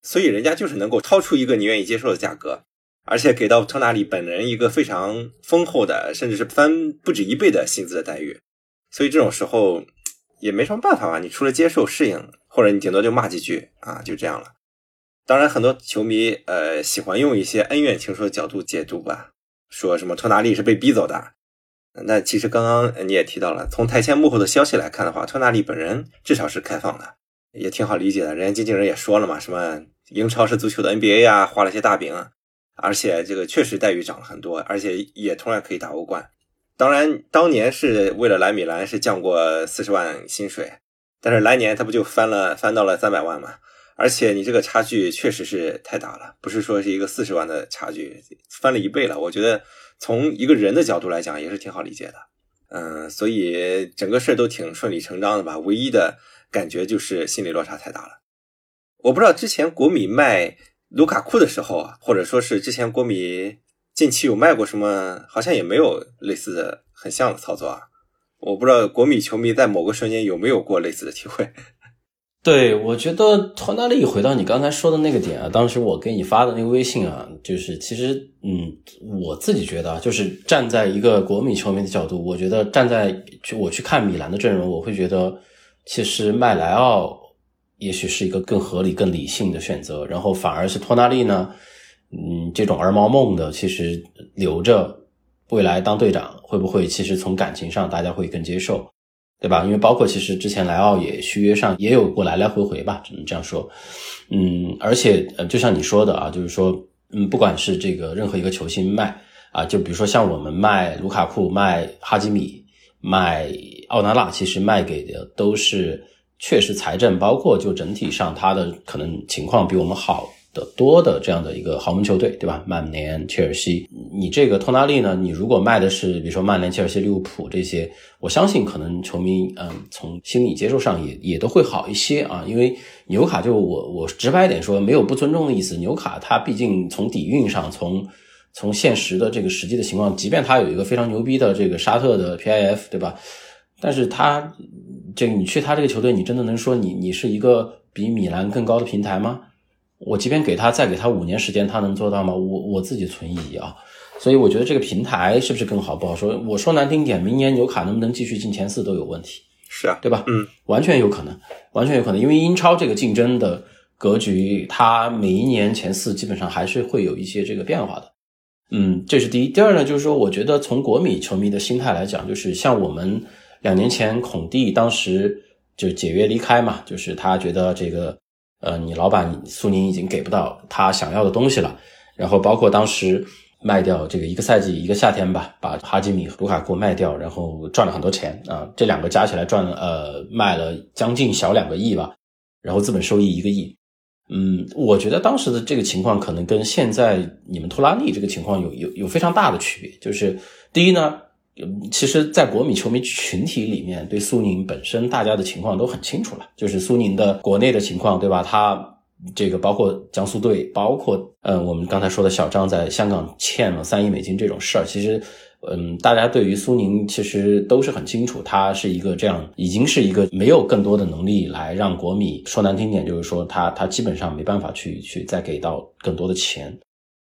所以人家就是能够掏出一个你愿意接受的价格，而且给到托纳利本人一个非常丰厚的，甚至是翻不止一倍的薪资的待遇。所以这种时候也没什么办法吧，你除了接受适应，或者你顶多就骂几句啊，就这样了。当然，很多球迷呃喜欢用一些恩怨情仇的角度解读吧，说什么托纳利是被逼走的。那其实刚刚你也提到了，从台前幕后的消息来看的话，托纳利本人至少是开放的，也挺好理解的。人家经纪人也说了嘛，什么英超是足球的 NBA 呀，画了些大饼，而且这个确实待遇涨了很多，而且也同样可以打欧冠。当然，当年是为了来米兰是降过四十万薪水，但是来年他不就翻了翻到了三百万嘛？而且你这个差距确实是太大了，不是说是一个四十万的差距，翻了一倍了。我觉得从一个人的角度来讲也是挺好理解的。嗯，所以整个事儿都挺顺理成章的吧？唯一的感觉就是心理落差太大了。我不知道之前国米卖卢卡库的时候啊，或者说是之前国米。近期有卖过什么？好像也没有类似的很像的操作啊。我不知道国米球迷在某个瞬间有没有过类似的体会。对，我觉得托纳利回到你刚才说的那个点啊，当时我给你发的那个微信啊，就是其实，嗯，我自己觉得啊，就是站在一个国米球迷的角度，我觉得站在去我去看米兰的阵容，我会觉得其实麦莱奥也许是一个更合理、更理性的选择，然后反而是托纳利呢，嗯，这种儿毛梦的，其实留着未来当队长，会不会其实从感情上大家会更接受？对吧？因为包括其实之前莱奥也续约上也有过来来回回吧，只能这样说。嗯，而且呃，就像你说的啊，就是说，嗯，不管是这个任何一个球星卖啊，就比如说像我们卖卢卡库、卖哈基米、卖奥纳纳，其实卖给的都是确实财政，包括就整体上他的可能情况比我们好。的多的这样的一个豪门球队，对吧？曼联、切尔西，你这个托纳利呢？你如果卖的是比如说曼联、切尔西、利物浦这些，我相信可能球迷嗯从心理接受上也也都会好一些啊。因为纽卡就我我直白一点说，没有不尊重的意思。纽卡它毕竟从底蕴上，从从现实的这个实际的情况，即便它有一个非常牛逼的这个沙特的 PIF，对吧？但是他这个你去他这个球队，你真的能说你你是一个比米兰更高的平台吗？我即便给他再给他五年时间，他能做到吗？我我自己存疑啊，所以我觉得这个平台是不是更好不好说。我说难听点，明年纽卡能不能继续进前四都有问题。是啊，对吧？嗯，完全有可能，完全有可能，因为英超这个竞争的格局，它每一年前四基本上还是会有一些这个变化的。嗯，这是第一。第二呢，就是说，我觉得从国米球迷的心态来讲，就是像我们两年前孔蒂当时就解约离开嘛，就是他觉得这个。呃，你老板苏宁已经给不到他想要的东西了，然后包括当时卖掉这个一个赛季一个夏天吧，把哈基米卢卡库卖掉，然后赚了很多钱啊，这两个加起来赚了呃卖了将近小两个亿吧，然后资本收益一个亿，嗯，我觉得当时的这个情况可能跟现在你们托拉利这个情况有有有非常大的区别，就是第一呢。其实，在国米球迷群体里面，对苏宁本身大家的情况都很清楚了，就是苏宁的国内的情况，对吧？他这个包括江苏队，包括呃，我们刚才说的小张在香港欠了三亿美金这种事儿，其实，嗯，大家对于苏宁其实都是很清楚，他是一个这样，已经是一个没有更多的能力来让国米说难听点，就是说他他基本上没办法去去再给到更多的钱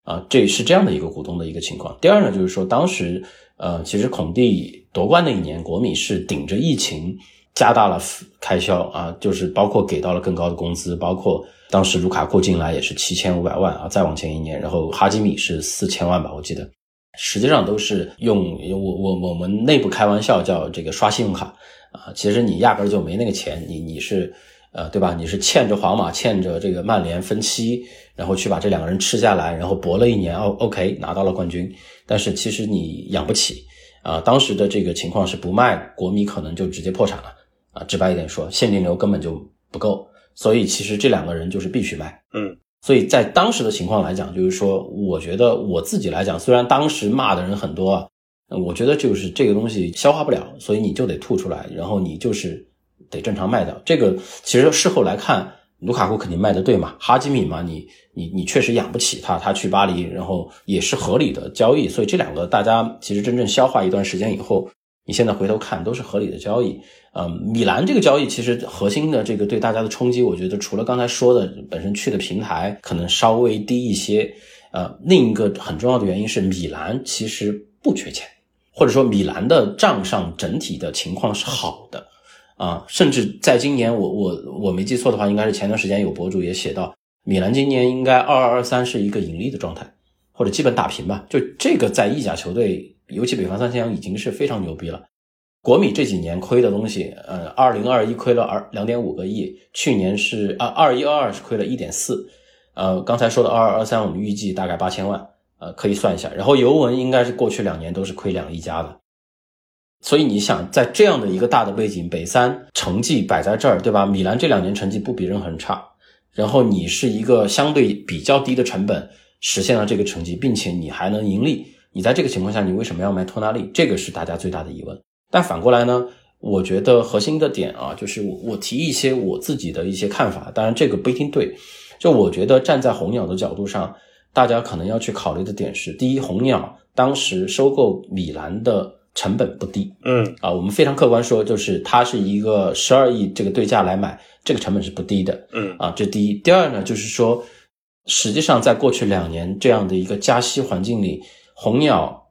啊，这是这样的一个股东的一个情况。第二呢，就是说当时。呃，其实孔蒂夺冠那一年，国米是顶着疫情加大了开销啊，就是包括给到了更高的工资，包括当时卢卡库进来也是七千五百万啊，再往前一年，然后哈基米是四千万吧，我记得，实际上都是用我我我们内部开玩笑叫这个刷信用卡啊，其实你压根就没那个钱，你你是呃对吧？你是欠着皇马欠着这个曼联分期，然后去把这两个人吃下来，然后搏了一年哦，OK 拿到了冠军。但是其实你养不起啊！当时的这个情况是不卖国米可能就直接破产了啊！直白一点说，现金流根本就不够，所以其实这两个人就是必须卖。嗯，所以在当时的情况来讲，就是说，我觉得我自己来讲，虽然当时骂的人很多啊，我觉得就是这个东西消化不了，所以你就得吐出来，然后你就是得正常卖掉。这个其实事后来看。卢卡库肯定卖的对嘛？哈基米嘛，你你你确实养不起他，他去巴黎，然后也是合理的交易，所以这两个大家其实真正消化一段时间以后，你现在回头看都是合理的交易。嗯，米兰这个交易其实核心的这个对大家的冲击，我觉得除了刚才说的本身去的平台可能稍微低一些，呃，另一个很重要的原因是米兰其实不缺钱，或者说米兰的账上整体的情况是好的。啊，甚至在今年，我我我没记错的话，应该是前段时间有博主也写到，米兰今年应该二二二三是一个盈利的状态，或者基本打平吧。就这个在意甲球队，尤其北方三强已经是非常牛逼了。国米这几年亏的东西，呃，二零二一亏了二两点五个亿，去年是啊二一二二是亏了一点四，呃，刚才说的二二二三我们预计大概八千万，呃，可以算一下。然后尤文应该是过去两年都是亏两亿加的。所以你想，在这样的一个大的背景，北三成绩摆在这儿，对吧？米兰这两年成绩不比任何人差，然后你是一个相对比较低的成本实现了这个成绩，并且你还能盈利，你在这个情况下，你为什么要卖托纳利？这个是大家最大的疑问。但反过来呢，我觉得核心的点啊，就是我我提一些我自己的一些看法，当然这个不一定对。就我觉得站在红鸟的角度上，大家可能要去考虑的点是：第一，红鸟当时收购米兰的成本不低，嗯。啊，我们非常客观说，就是它是一个十二亿这个对价来买，这个成本是不低的，嗯。啊，这第一。第二呢，就是说，实际上在过去两年这样的一个加息环境里，红鸟，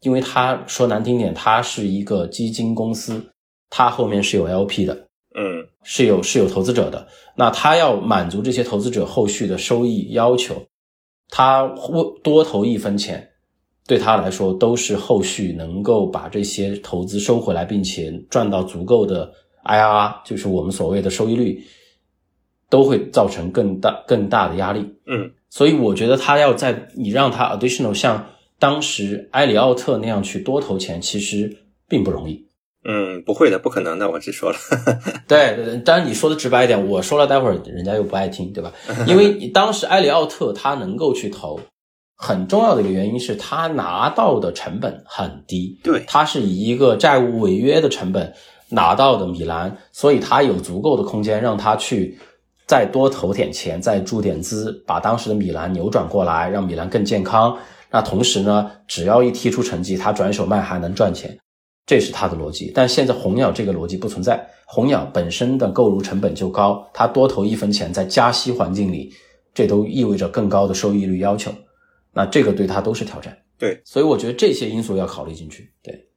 因为它说难听点，它是一个基金公司，它后面是有 LP 的，嗯。是有是有投资者的，那它要满足这些投资者后续的收益要求，他多多投一分钱，对他来说都是后续能够把这些投资收回来，并且赚到足够的 IRR，就是我们所谓的收益率，都会造成更大更大的压力。嗯所以我觉得他要在你让他 additional 像当时埃里奥特那样去多投钱，其实并不容易。嗯，不会的，不可能的，我只说了。对对对，当然你说的直白一点，我说了，待会儿人家又不爱听，对吧？因为当时埃里奥特他能够去投，很重要的一个原因是他拿到的成本很低，对，他是以一个债务违约的成本拿到的米兰，所以他有足够的空间让他去再多投点钱，再注点资，把当时的米兰扭转过来，让米兰更健康。那同时呢，只要一踢出成绩，他转手卖还能赚钱。这是他的逻辑，但现在红鸟这个逻辑不存在。红鸟本身的购入成本就高，他多投一分钱，在加息环境里，这都意味着更高的收益率要求。那这个对他都是挑战。对，所以我觉得这些因素要考虑进去。对，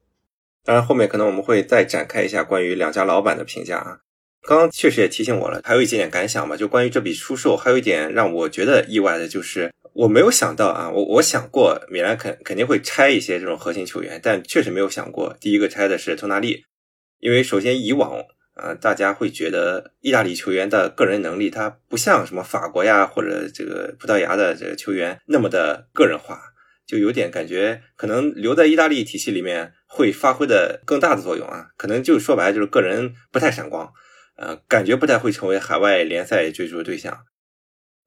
当然后面可能我们会再展开一下关于两家老板的评价啊。刚刚确实也提醒我了，还有一点点感想吧，就关于这笔出售，还有一点让我觉得意外的就是，我没有想到啊，我我想过米兰肯肯定会拆一些这种核心球员，但确实没有想过第一个拆的是托纳利，因为首先以往呃大家会觉得意大利球员的个人能力，他不像什么法国呀或者这个葡萄牙的这个球员那么的个人化，就有点感觉可能留在意大利体系里面会发挥的更大的作用啊，可能就说白了就是个人不太闪光。呃，感觉不太会成为海外联赛追逐的对象。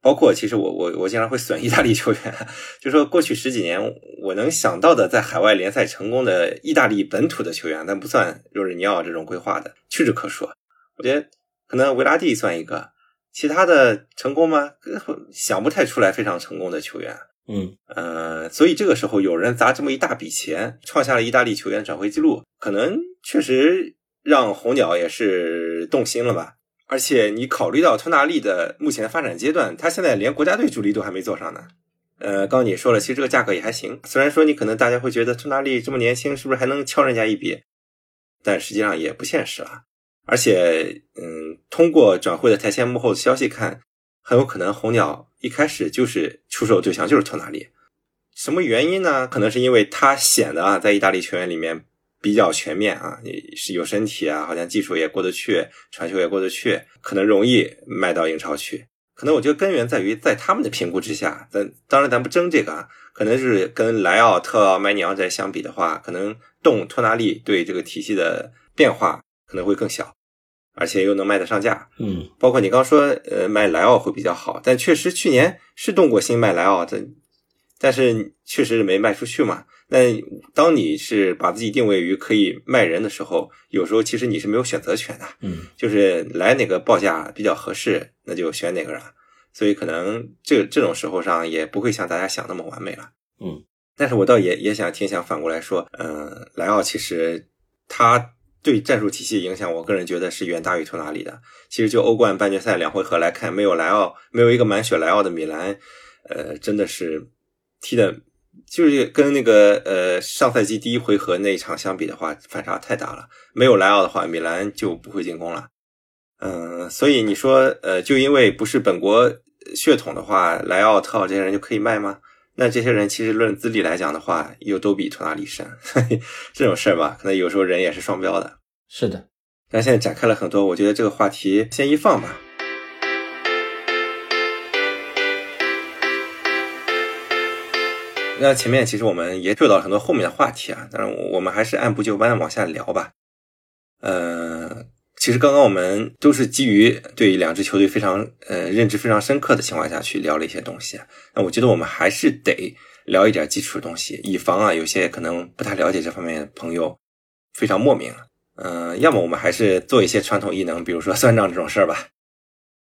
包括其实我我我经常会损意大利球员，就说过去十几年我能想到的在海外联赛成功的意大利本土的球员，但不算若日尼奥这种规划的，屈指可数。我觉得可能维拉蒂算一个，其他的成功吗？想不太出来非常成功的球员。嗯呃，所以这个时候有人砸这么一大笔钱，创下了意大利球员转会记录，可能确实让红鸟也是动心了吧。而且你考虑到托纳利的目前发展阶段，他现在连国家队主力都还没做上呢。呃，刚刚你也说了，其实这个价格也还行。虽然说你可能大家会觉得托纳利这么年轻，是不是还能敲人家一笔？但实际上也不现实了。而且，嗯，通过转会的台前幕后的消息看，很有可能红鸟一开始就是出售对象就是托纳利。什么原因呢？可能是因为他显得啊，在意大利球员里面。比较全面啊，是有身体啊，好像技术也过得去，传球也过得去，可能容易卖到英超去。可能我觉得根源在于在他们的评估之下，咱当然咱不争这个啊，可能是跟莱奥特奥、麦尼昂在相比的话，可能动托纳利对这个体系的变化可能会更小，而且又能卖得上价。嗯，包括你刚说呃卖莱奥会比较好，但确实去年是动过心卖莱奥，但但是确实是没卖出去嘛。那当你是把自己定位于可以卖人的时候，有时候其实你是没有选择权的，嗯，就是来哪个报价比较合适，那就选哪个了。所以可能这这种时候上也不会像大家想那么完美了，嗯。但是我倒也也想挺想反过来说，嗯，莱奥其实他对战术体系影响，我个人觉得是远大于托纳里的。其实就欧冠半决赛两回合来看，没有莱奥，没有一个满血莱奥的米兰，呃，真的是踢的。就是跟那个呃上赛季第一回合那一场相比的话，反差太大了。没有莱奥的话，米兰就不会进攻了。嗯，所以你说呃，就因为不是本国血统的话，莱奥、特奥这些人就可以卖吗？那这些人其实论资历来讲的话，又都比托纳里深。这种事儿吧，可能有时候人也是双标的。是的。但现在展开了很多，我觉得这个话题先一放吧。那前面其实我们也 Q 到了很多后面的话题啊，当然我们还是按部就班往下聊吧。呃，其实刚刚我们都是基于对两支球队非常呃认知非常深刻的情况下去聊了一些东西。那我觉得我们还是得聊一点基础的东西，以防啊有些可能不太了解这方面的朋友非常莫名。嗯、要么我们还是做一些传统异能，比如说算账这种事儿吧。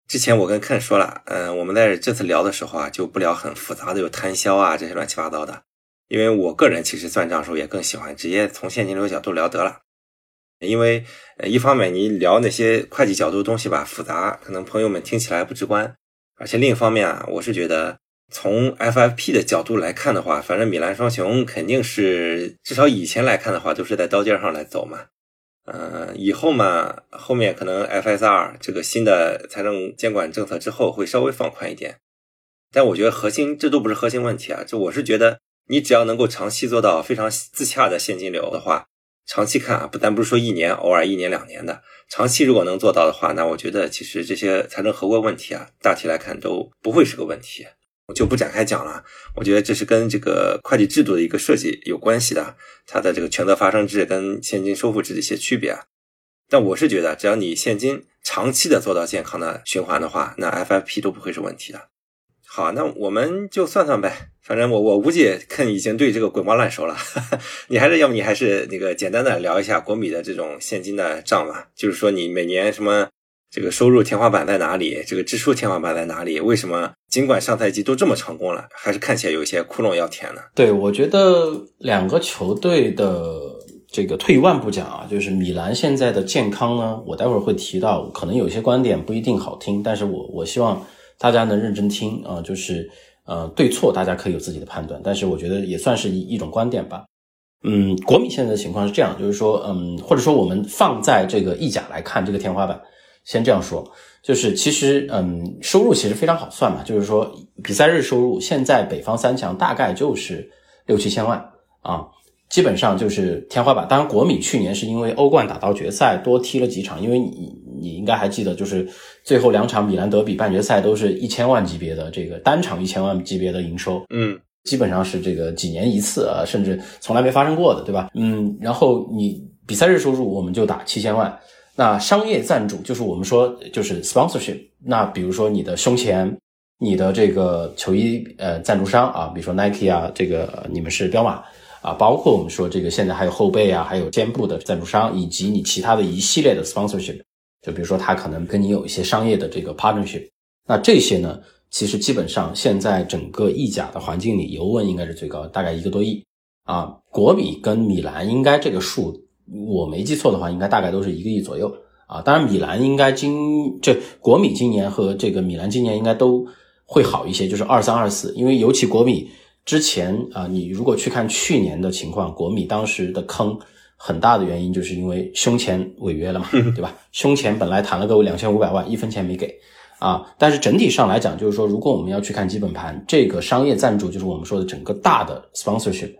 之前我跟 Ken 说了，嗯，我们在这次聊的时候啊，就不聊很复杂的有摊销啊这些乱七八糟的，因为我个人其实算账时候也更喜欢直接从现金流角度聊得了。因为，一方面你聊那些会计角度的东西吧，复杂，可能朋友们听起来不直观；而且另一方面啊，我是觉得从 FFP 的角度来看的话，反正米兰双雄肯定是至少以前来看的话，都是在刀尖上来走嘛。呃，以后嘛，后面可能 FSR 这个新的财政监管政策之后会稍微放宽一点，但我觉得核心这都不是核心问题啊。这我是觉得，你只要能够长期做到非常自洽的现金流的话，长期看啊，不但不是说一年，偶尔一年两年的，长期如果能做到的话，那我觉得其实这些财政合规问题啊，大体来看都不会是个问题。我就不展开讲了，我觉得这是跟这个会计制度的一个设计有关系的，它的这个权责发生制跟现金收付制的一些区别啊。但我是觉得，只要你现金长期的做到健康的循环的话，那 FFP 都不会是问题的。好，那我们就算算呗，反正我我估计肯已经对这个滚瓜烂熟了。你还是要么你还是那个简单的聊一下国米的这种现金的账吧，就是说你每年什么。这个收入天花板在哪里？这个支出天花板在哪里？为什么尽管上赛季都这么成功了，还是看起来有一些窟窿要填呢？对，我觉得两个球队的这个退一万步讲啊，就是米兰现在的健康呢，我待会儿会提到，可能有些观点不一定好听，但是我我希望大家能认真听啊，就是呃对错大家可以有自己的判断，但是我觉得也算是一一种观点吧。嗯，国米现在的情况是这样，就是说，嗯，或者说我们放在这个意甲来看这个天花板。先这样说，就是其实，嗯，收入其实非常好算嘛，就是说比赛日收入现在北方三强大概就是六七千万啊，基本上就是天花板。当然，国米去年是因为欧冠打到决赛多踢了几场，因为你你应该还记得，就是最后两场米兰德比半决赛都是一千万级别的这个单场一千万级别的营收，嗯，基本上是这个几年一次啊，甚至从来没发生过的，对吧？嗯，然后你比赛日收入我们就打七千万。那商业赞助就是我们说就是 sponsorship。那比如说你的胸前，你的这个球衣呃赞助商啊，比如说 Nike 啊，这个你们是彪马啊，包括我们说这个现在还有后背啊，还有肩部的赞助商，以及你其他的一系列的 sponsorship。就比如说他可能跟你有一些商业的这个 partnership。那这些呢，其实基本上现在整个意甲的环境里，尤文应该是最高，大概一个多亿啊。国米跟米兰应该这个数。我没记错的话，应该大概都是一个亿左右啊。当然，米兰应该今这国米今年和这个米兰今年应该都会好一些，就是二三二四。因为尤其国米之前啊，你如果去看去年的情况，国米当时的坑很大的原因就是因为胸前违约了嘛，对吧？胸前本来谈了个两千五百万，一分钱没给啊。但是整体上来讲，就是说，如果我们要去看基本盘，这个商业赞助就是我们说的整个大的 sponsorship，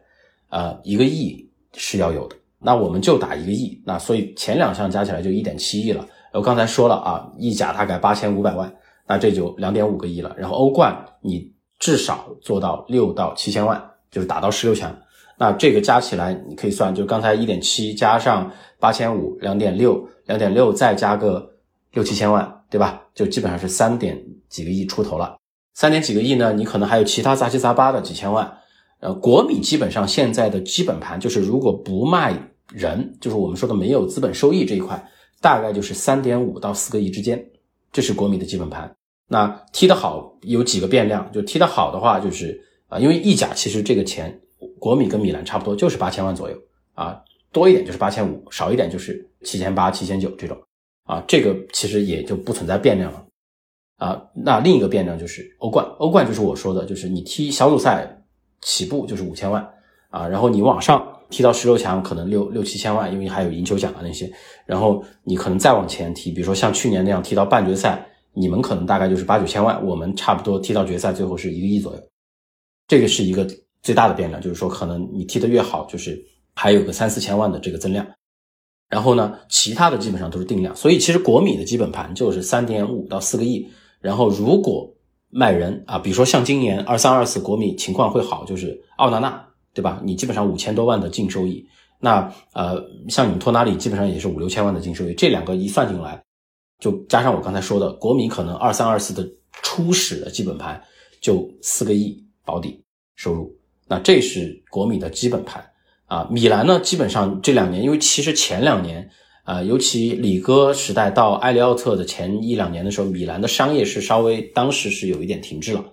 啊，一个亿是要有的。那我们就打一个亿，那所以前两项加起来就一点七亿了。我刚才说了啊，意甲大概八千五百万，那这就两点五个亿了。然后欧冠你至少做到六到七千万，就是打到十六强。那这个加起来你可以算，就刚才一点七加上八千五，两点六，两点六再加个六七千万，对吧？就基本上是三点几个亿出头了。三点几个亿呢，你可能还有其他杂七杂八的几千万。呃，国米基本上现在的基本盘就是，如果不卖人，就是我们说的没有资本收益这一块，大概就是三点五到四个亿之间，这是国米的基本盘。那踢得好有几个变量，就踢得好的话，就是啊，因为意甲其实这个钱，国米跟米兰差不多，就是八千万左右啊，多一点就是八千五，少一点就是七千八、七千九这种啊，这个其实也就不存在变量了啊。那另一个变量就是欧冠，欧冠就是我说的，就是你踢小组赛。起步就是五千万啊，然后你往上踢到十六强，可能六六七千万，因为还有赢球奖啊那些。然后你可能再往前踢，比如说像去年那样踢到半决赛，你们可能大概就是八九千万，我们差不多踢到决赛，最后是一个亿左右。这个是一个最大的变量，就是说可能你踢得越好，就是还有个三四千万的这个增量。然后呢，其他的基本上都是定量，所以其实国米的基本盘就是三点五到四个亿。然后如果卖人啊，比如说像今年二三二四国米情况会好，就是奥纳纳，对吧？你基本上五千多万的净收益，那呃，像你们托纳里基本上也是五六千万的净收益，这两个一算进来，就加上我刚才说的，国米可能二三二四的初始的基本盘就四个亿保底收入，那这是国米的基本盘啊。米兰呢，基本上这两年，因为其实前两年啊，尤其里戈时代到埃里奥特的前一两年的时候，米兰的商业是稍微当时是有一点停滞了，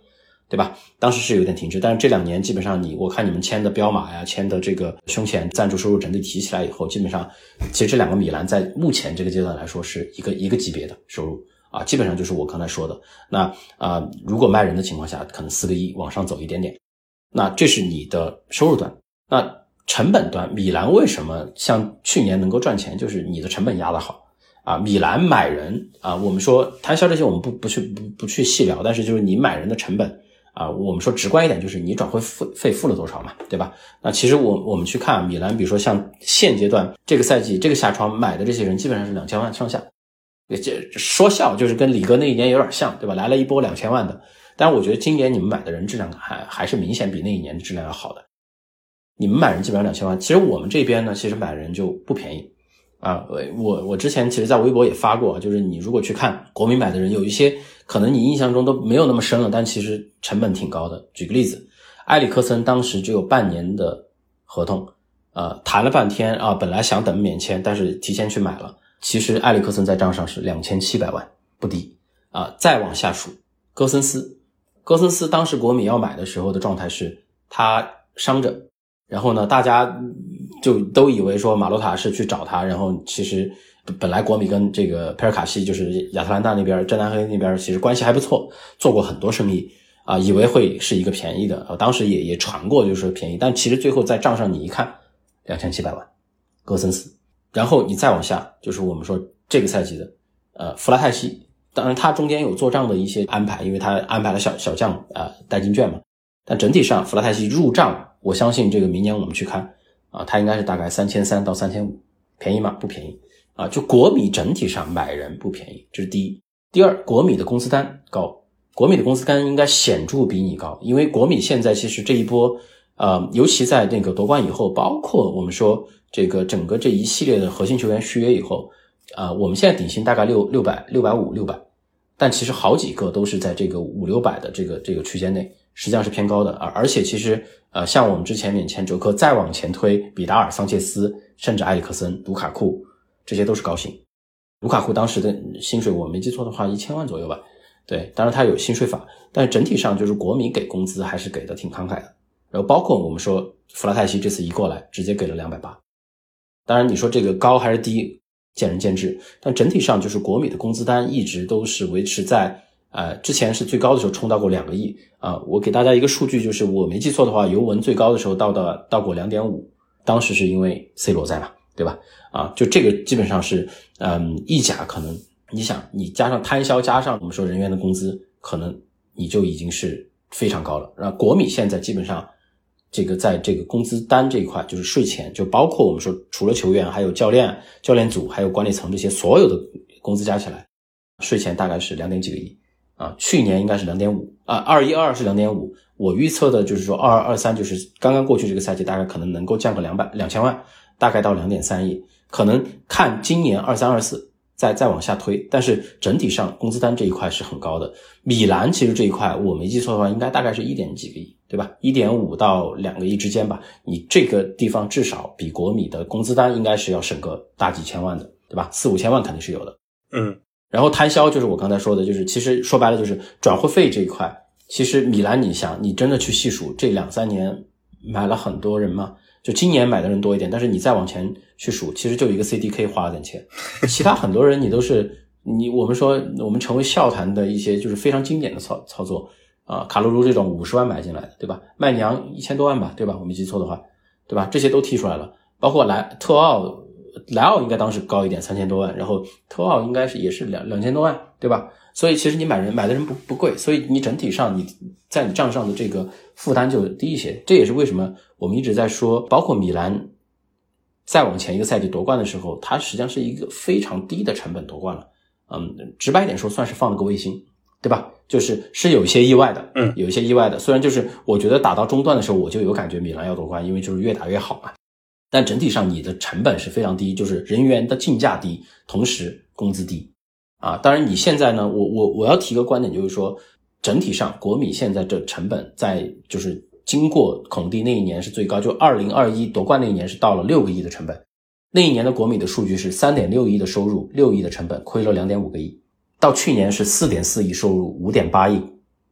对吧？当时是有点停滞，但是这两年基本上你我看你们签的彪马呀，签的这个胸前赞助收入整体提起来以后，基本上其实这两个米兰在目前这个阶段来说是一个一个级别的收入啊，基本上就是我刚才说的那啊，如果卖人的情况下，可能四个亿往上走一点点，那这是你的收入端，那。成本端，米兰为什么像去年能够赚钱？就是你的成本压得好啊。米兰买人啊，我们说摊销这些我们不不去不不去细聊，但是就是你买人的成本啊，我们说直观一点，就是你转会费费付了多少嘛，对吧？那其实我我们去看米兰，比如说像现阶段这个赛季这个夏窗买的这些人，基本上是两千万上下，这说笑就是跟李哥那一年有点像，对吧？来了一波两千万的，但我觉得今年你们买的人质量还还是明显比那一年的质量要好的。你们买人基本上两千万，其实我们这边呢，其实买人就不便宜啊。我我之前其实，在微博也发过，就是你如果去看国民买的人，有一些可能你印象中都没有那么深了，但其实成本挺高的。举个例子，埃里克森当时只有半年的合同，呃，谈了半天啊，本来想等免签，但是提前去买了。其实埃里克森在账上是两千七百万，不低啊。再往下数，戈森斯，戈森斯当时国米要买的时候的状态是，他伤着。然后呢，大家就都以为说马洛塔是去找他，然后其实本来国米跟这个佩尔卡西，就是亚特兰大那边、真南黑那边，其实关系还不错，做过很多生意啊，以为会是一个便宜的啊，当时也也传过，就是便宜，但其实最后在账上你一看，两千七百万，格森斯，然后你再往下，就是我们说这个赛季的呃弗拉泰西，当然他中间有做账的一些安排，因为他安排了小小将啊代金券嘛，但整体上弗拉泰西入账。我相信这个明年我们去看啊，他应该是大概三千三到三千五，便宜吗？不便宜啊！就国米整体上买人不便宜，这是第一。第二，国米的工资单高，国米的工资单应该显著比你高，因为国米现在其实这一波，呃，尤其在那个夺冠以后，包括我们说这个整个这一系列的核心球员续约以后，啊，我们现在底薪大概六六百六百五六百，但其实好几个都是在这个五六百的这个这个区间内，实际上是偏高的，而而且其实。呃，像我们之前免签折扣再往前推，比达尔、桑切斯，甚至埃里克森、卢卡库，这些都是高薪。卢卡库当时的薪水，我没记错的话，一千万左右吧。对，当然他有薪税法，但是整体上就是国米给工资还是给的挺慷慨的。然后包括我们说弗拉泰西这次一过来，直接给了两百八。当然你说这个高还是低，见仁见智。但整体上就是国米的工资单一直都是维持在。呃，之前是最高的时候冲到过两个亿啊！我给大家一个数据，就是我没记错的话，尤文最高的时候到的到过两点五，当时是因为 C 罗在嘛，对吧？啊，就这个基本上是，嗯，意甲可能你想你加上摊销，加上我们说人员的工资，可能你就已经是非常高了。然后国米现在基本上这个在这个工资单这一块，就是税前，就包括我们说除了球员，还有教练、教练组，还有管理层这些所有的工资加起来，税前大概是两点几个亿。啊，去年应该是两点五啊，二一二是两点五。我预测的就是说，二二二三就是刚刚过去这个赛季，大概可能能够降个两百两千万，大概到两点三亿。可能看今年二三二四再再往下推，但是整体上工资单这一块是很高的。米兰其实这一块我没记错的话，应该大概是一点几个亿，对吧？一点五到两个亿之间吧。你这个地方至少比国米的工资单应该是要省个大几千万的，对吧？四五千万肯定是有的。嗯。然后摊销就是我刚才说的，就是其实说白了就是转会费这一块。其实米兰，你想，你真的去细数这两三年买了很多人吗？就今年买的人多一点，但是你再往前去数，其实就一个 CDK 花了点钱，其他很多人你都是你我们说我们成为笑谈的一些就是非常经典的操操作啊，卡洛卢这种五十万买进来的，对吧？麦娘一千多万吧，对吧？我没记错的话，对吧？这些都踢出来了，包括莱特奥。莱奥应该当时高一点，三千多万，然后特奥应该是也是两两千多万，对吧？所以其实你买人买的人不不贵，所以你整体上你在你账上的这个负担就低一些。这也是为什么我们一直在说，包括米兰再往前一个赛季夺冠的时候，它实际上是一个非常低的成本夺冠了。嗯，直白一点说，算是放了个卫星，对吧？就是是有一些意外的，嗯，有一些意外的。虽然就是我觉得打到中段的时候，我就有感觉米兰要夺冠，因为就是越打越好嘛。但整体上你的成本是非常低，就是人员的进价低，同时工资低，啊，当然你现在呢，我我我要提个观点，就是说整体上国米现在这成本在就是经过孔蒂那一年是最高，就二零二一夺冠那一年是到了六个亿的成本，那一年的国米的数据是三点六亿的收入，六亿的成本，亏了两点五个亿。到去年是四点四亿收入，五点八亿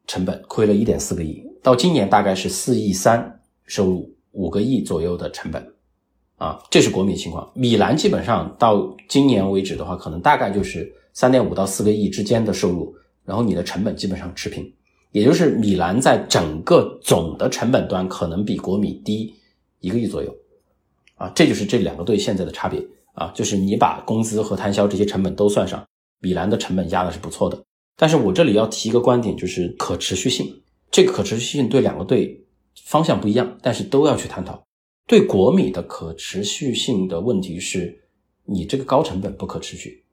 成本，亏了一点四个亿。到今年大概是四亿三收入，五个亿左右的成本，啊，这是国米情况。米兰基本上到今年为止的话，可能大概就是三点五到四个亿之间的收入，然后你的成本基本上持平，也就是米兰在整个总的成本端可能比国米低一个亿左右，啊，这就是这两个队现在的差别啊，就是你把工资和摊销这些成本都算上，米兰的成本压的是不错的。但是我这里要提一个观点，就是可持续性。这个可持续性对两个队方向不一样，但是都要去探讨。对国米的可持续性的问题是，你这个高成本不可持续，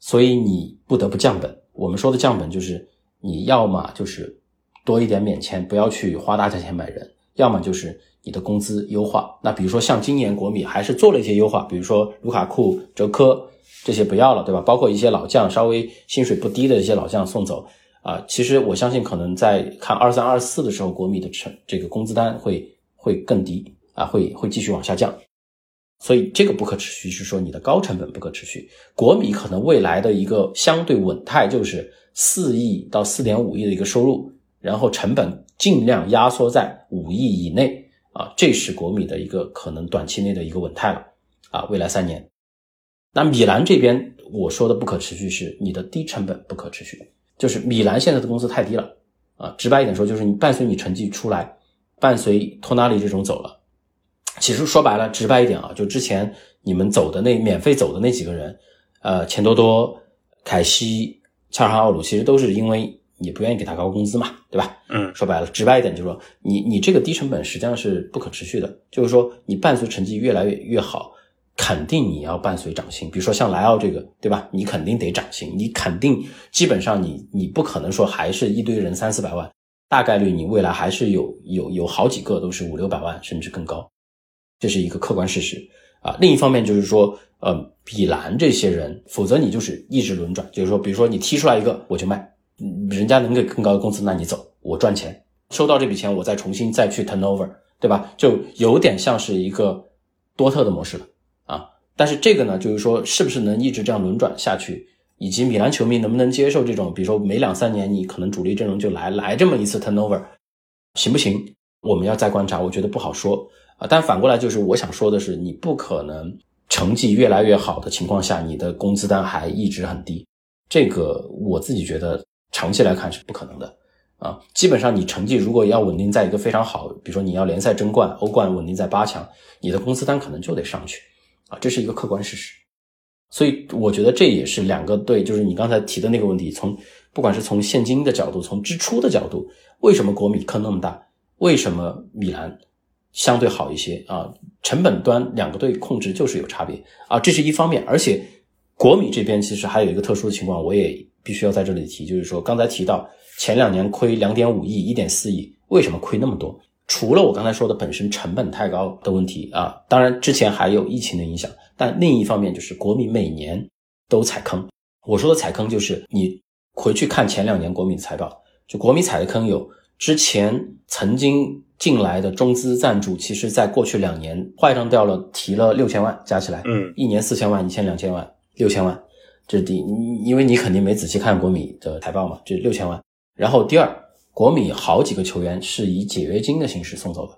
所以你不得不降本。我们说的降本就是你要么就是多一点免签，不要去花大价钱买人；要么就是你的工资优化。那比如说像今年国米还是做了一些优化，比如说卢卡库、哲科这些不要了，对吧？包括一些老将，稍微薪水不低的一些老将送走。啊，其实我相信，可能在看二三二四的时候，国米的成这个工资单会会更低啊，会会继续往下降。所以这个不可持续是说你的高成本不可持续。国米可能未来的一个相对稳态就是四亿到四点五亿的一个收入，然后成本尽量压缩在五亿以内啊，这是国米的一个可能短期内的一个稳态了啊，未来三年。那米兰这边我说的不可持续是你的低成本不可持续。就是米兰现在的工资太低了啊，直白一点说，就是你伴随你成绩出来，伴随托纳利这种走了，其实说白了，直白一点啊，就之前你们走的那免费走的那几个人，呃，钱多多、凯西、恰尔哈奥鲁，其实都是因为你不愿意给他高工资嘛，对吧？嗯，说白了，直白一点就是说，你你这个低成本实际上是不可持续的，就是说你伴随成绩越来越越好。肯定你要伴随涨薪，比如说像莱奥这个，对吧？你肯定得涨薪，你肯定基本上你你不可能说还是一堆人三四百万，大概率你未来还是有有有好几个都是五六百万甚至更高，这是一个客观事实啊。另一方面就是说，呃，比兰这些人，否则你就是一直轮转，就是说，比如说你踢出来一个我就卖，人家能给更高的工资，那你走，我赚钱，收到这笔钱我再重新再去 turnover，对吧？就有点像是一个多特的模式了啊。但是这个呢，就是说，是不是能一直这样轮转下去，以及米兰球迷能不能接受这种，比如说每两三年你可能主力阵容就来来这么一次 turnover，行不行？我们要再观察，我觉得不好说啊。但反过来就是，我想说的是，你不可能成绩越来越好的情况下，你的工资单还一直很低，这个我自己觉得长期来看是不可能的啊。基本上你成绩如果要稳定在一个非常好，比如说你要联赛争冠、欧冠稳定在八强，你的工资单可能就得上去。啊，这是一个客观事实，所以我觉得这也是两个队，就是你刚才提的那个问题，从不管是从现金的角度，从支出的角度，为什么国米坑那么大？为什么米兰相对好一些啊？成本端两个队控制就是有差别啊，这是一方面。而且国米这边其实还有一个特殊的情况，我也必须要在这里提，就是说刚才提到前两年亏两点五亿、一点四亿，为什么亏那么多？除了我刚才说的本身成本太高的问题啊，当然之前还有疫情的影响，但另一方面就是国米每年都踩坑。我说的踩坑就是你回去看前两年国米的财报，就国米踩的坑有之前曾经进来的中资赞助，其实在过去两年坏账掉了，提了六千万，加起来，嗯，一年四千万，一千两千万，六千万，这是第，因为你肯定没仔细看国米的财报嘛，这六千万。然后第二。国米好几个球员是以解约金的形式送走的，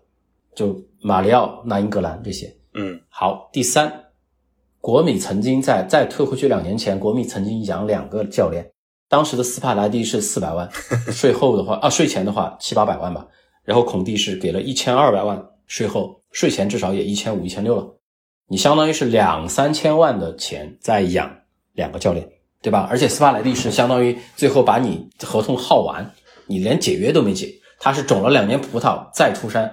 就马里奥、纳英格兰这些。嗯，好。第三，国米曾经在再退回去两年前，国米曾经养两个教练，当时的斯帕莱蒂是四百万，税后的话啊，税前的话七八百万吧。然后孔蒂是给了一千二百万，税后税前至少也一千五、一千六了。你相当于是两三千万的钱在养两个教练，对吧？而且斯帕莱蒂是相当于最后把你合同耗完。你连解约都没解，他是种了两年葡萄再出山，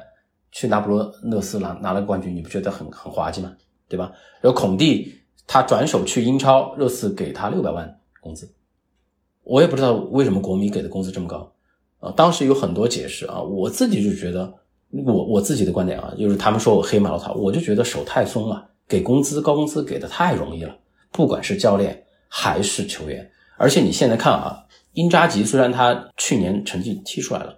去那不勒勒斯拿拿了冠军，你不觉得很很滑稽吗？对吧？然后孔蒂他转手去英超，热刺给他六百万工资，我也不知道为什么国米给的工资这么高啊。当时有很多解释啊，我自己就觉得，我我自己的观点啊，就是他们说我黑马老我就觉得手太松了，给工资高工资给的太容易了，不管是教练还是球员，而且你现在看啊。英扎吉虽然他去年成绩踢出来了，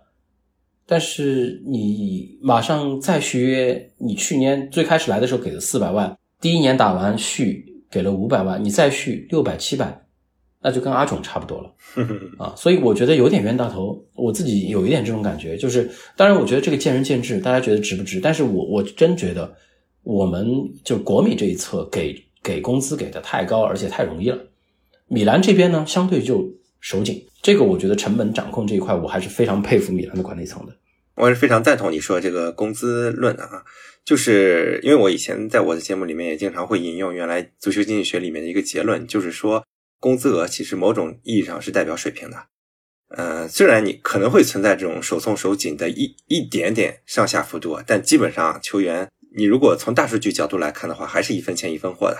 但是你马上再续约，你去年最开始来的时候给的四百万，第一年打完续给了五百万，你再续六百七百，那就跟阿种差不多了啊。所以我觉得有点冤大头，我自己有一点这种感觉。就是当然，我觉得这个见仁见智，大家觉得值不值？但是我我真觉得，我们就国米这一侧给给工资给的太高，而且太容易了。米兰这边呢，相对就手紧。这个我觉得成本掌控这一块，我还是非常佩服米兰的管理层的。我是非常赞同你说这个工资论的啊，就是因为我以前在我的节目里面也经常会引用原来足球经济学里面的一个结论，就是说工资额其实某种意义上是代表水平的。呃，虽然你可能会存在这种手松手紧的一一点点上下幅度，但基本上球员你如果从大数据角度来看的话，还是一分钱一分货的，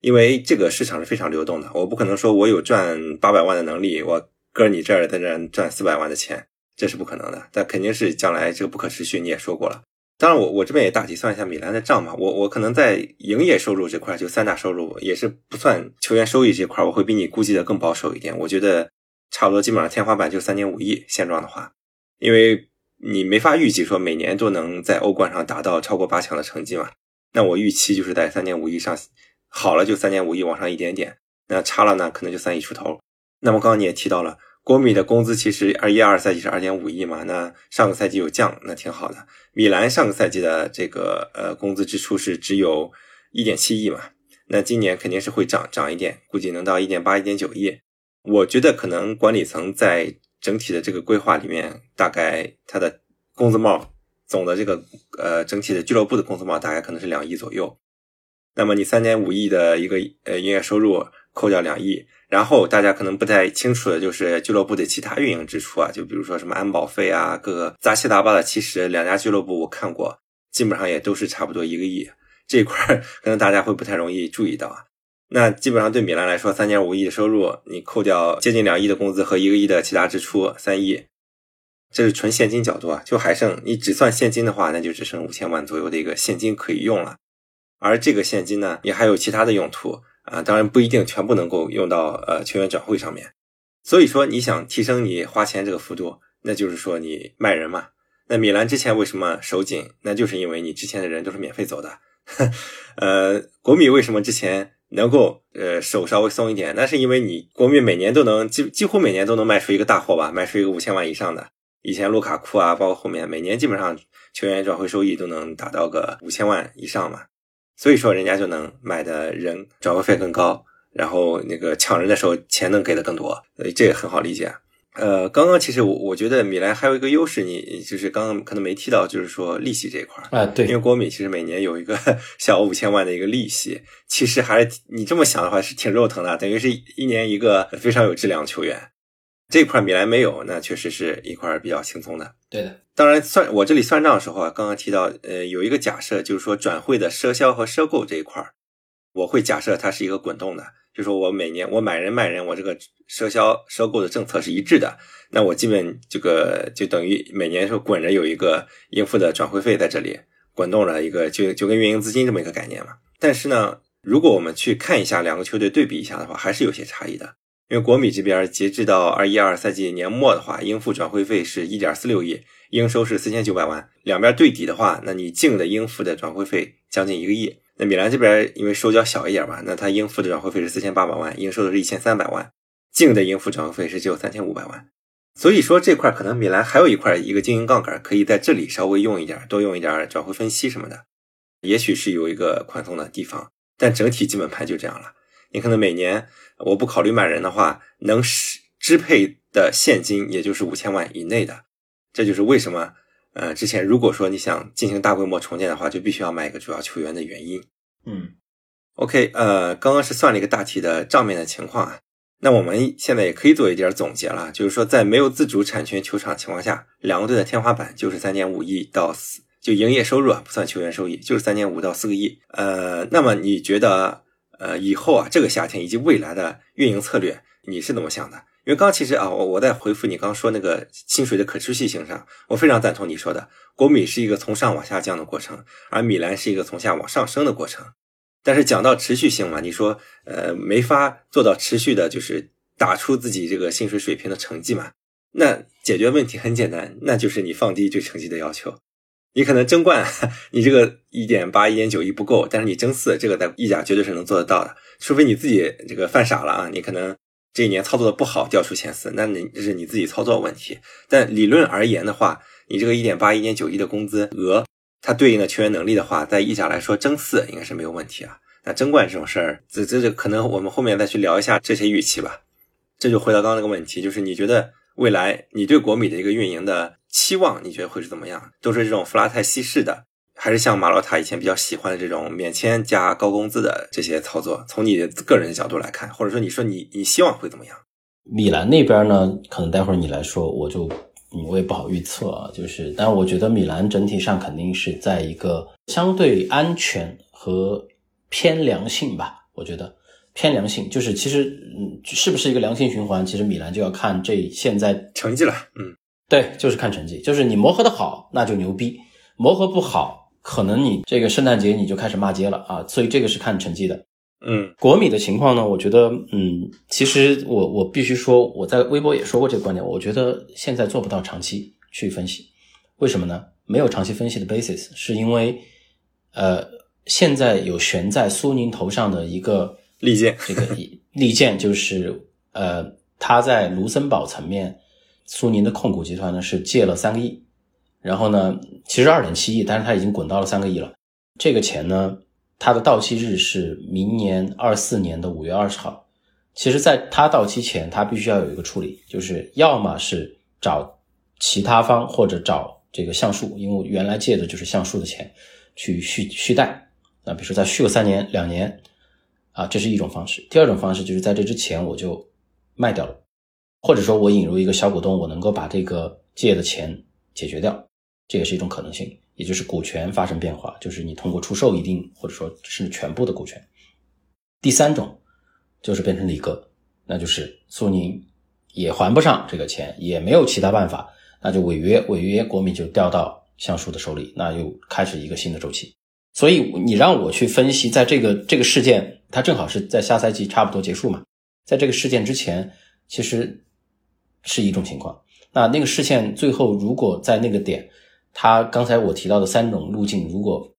因为这个市场是非常流动的。我不可能说我有赚八百万的能力，我搁你这儿在这赚四百万的钱。这是不可能的，但肯定是将来这个不可持续。你也说过了，当然我我这边也大体算一下米兰的账嘛。我我可能在营业收入这块，就三大收入也是不算球员收益这块，我会比你估计的更保守一点。我觉得差不多，基本上天花板就三点五亿。现状的话，因为你没法预计说每年都能在欧冠上达到超过八强的成绩嘛。那我预期就是在三点五亿上，好了就三点五亿往上一点点，那差了呢可能就三亿出头。那么刚刚你也提到了。国米的工资其实二一二赛季是二点五亿嘛，那上个赛季有降，那挺好的。米兰上个赛季的这个呃工资支出是只有一点七亿嘛，那今年肯定是会涨涨一点，估计能到一点八、一点九亿。我觉得可能管理层在整体的这个规划里面，大概他的工资帽总的这个呃整体的俱乐部的工资帽大概可能是两亿左右。那么你三点五亿的一个呃营业收入扣掉两亿。然后大家可能不太清楚的就是俱乐部的其他运营支出啊，就比如说什么安保费啊，各个杂七杂八的。其实两家俱乐部我看过，基本上也都是差不多一个亿。这块可能大家会不太容易注意到啊。那基本上对米兰来说，三点五亿的收入，你扣掉接近两亿的工资和一个亿的其他支出，三亿，这是纯现金角度啊，就还剩你只算现金的话，那就只剩五千万左右的一个现金可以用了。而这个现金呢，也还有其他的用途。啊，当然不一定全部能够用到呃球员转会上面，所以说你想提升你花钱这个幅度，那就是说你卖人嘛。那米兰之前为什么手紧？那就是因为你之前的人都是免费走的。呃，国米为什么之前能够呃手稍微松一点？那是因为你国米每年都能几几乎每年都能卖出一个大货吧，卖出一个五千万以上的。以前卢卡库啊，包括后面每年基本上球员转会收益都能达到个五千万以上嘛。所以说，人家就能买的人转会费更高，然后那个抢人的时候钱能给的更多，所以这也很好理解。呃，刚刚其实我我觉得米兰还有一个优势，你就是刚刚可能没提到，就是说利息这一块儿啊，对，因为国米其实每年有一个 小五千万的一个利息，其实还是你这么想的话是挺肉疼的，等于是一年一个非常有质量球员。这块米兰没有，那确实是一块比较轻松的。对的，当然算我这里算账的时候啊，刚刚提到，呃，有一个假设，就是说转会的赊销和赊购这一块我会假设它是一个滚动的，就说我每年我买人卖人，我这个赊销赊购的政策是一致的，那我基本这个就等于每年是滚着有一个应付的转会费在这里滚动了一个，就就跟运营资金这么一个概念嘛。但是呢，如果我们去看一下两个球队对比一下的话，还是有些差异的。因为国米这边截至到二一二赛季年末的话，应付转会费是一点四六亿，应收是四千九百万。两边对抵的话，那你净的应付的转会费将近一个亿。那米兰这边因为收缴小一点吧，那他应付的转会费是四千八百万，应收的是一千三百万，净的应付转会费是只有三千五百万。所以说这块可能米兰还有一块一个经营杠杆，可以在这里稍微用一点，多用一点转会分析什么的，也许是有一个宽松的地方。但整体基本盘就这样了。你可能每年我不考虑买人的话，能支支配的现金也就是五千万以内的，这就是为什么呃之前如果说你想进行大规模重建的话，就必须要买一个主要球员的原因。嗯，OK，呃，刚刚是算了一个大体的账面的情况啊，那我们现在也可以做一点总结了，就是说在没有自主产权球场情况下，两个队的天花板就是三点五亿到四，就营业收入啊不算球员收益，就是三点五到四个亿。呃，那么你觉得？呃，以后啊，这个夏天以及未来的运营策略，你是怎么想的？因为刚其实啊，我我在回复你刚说那个薪水的可持续性上，我非常赞同你说的，国米是一个从上往下降的过程，而米兰是一个从下往上升的过程。但是讲到持续性嘛，你说呃没法做到持续的，就是打出自己这个薪水水平的成绩嘛？那解决问题很简单，那就是你放低对成绩的要求。你可能争冠，你这个一点八、一点九亿不够，但是你争四，这个在意甲绝对是能做得到的。除非你自己这个犯傻了啊，你可能这一年操作的不好，掉出前四，那你这是你自己操作问题。但理论而言的话，你这个一点八、一点九亿的工资额，它对应的球员能力的话，在意甲来说争四应该是没有问题啊。那争冠这种事儿，这这这可能我们后面再去聊一下这些预期吧。这就回到刚刚那个问题，就是你觉得未来你对国米的一个运营的期望，你觉得会是怎么样？都是这种弗拉泰西式的，还是像马洛塔以前比较喜欢的这种免签加高工资的这些操作？从你的个人的角度来看，或者说你说你你希望会怎么样？米兰那边呢，可能待会儿你来说，我就我也不好预测啊。就是，但我觉得米兰整体上肯定是在一个相对安全和偏良性吧，我觉得。偏良性就是其实嗯是不是一个良性循环？其实米兰就要看这现在成绩了，嗯，对，就是看成绩，就是你磨合的好那就牛逼，磨合不好可能你这个圣诞节你就开始骂街了啊，所以这个是看成绩的，嗯，国米的情况呢，我觉得嗯，其实我我必须说我在微博也说过这个观点，我觉得现在做不到长期去分析，为什么呢？没有长期分析的 basis，是因为呃现在有悬在苏宁头上的一个。利剑，这个利剑就是呃，他在卢森堡层面，苏宁的控股集团呢是借了三个亿，然后呢，其实二点七亿，但是他已经滚到了三个亿了。这个钱呢，它的到期日是明年二四年的五月二十号。其实，在它到期前，它必须要有一个处理，就是要么是找其他方，或者找这个橡树，因为我原来借的就是橡树的钱去续续贷。那比如说再续个三年、两年。啊，这是一种方式。第二种方式就是在这之前我就卖掉了，或者说我引入一个小股东，我能够把这个借的钱解决掉，这也是一种可能性。也就是股权发生变化，就是你通过出售一定或者说是全部的股权。第三种就是变成李哥，那就是苏宁也还不上这个钱，也没有其他办法，那就违约，违约国民就掉到橡树的手里，那又开始一个新的周期。所以你让我去分析，在这个这个事件，它正好是在下赛季差不多结束嘛，在这个事件之前，其实是一种情况。那那个视线最后如果在那个点，它刚才我提到的三种路径，如果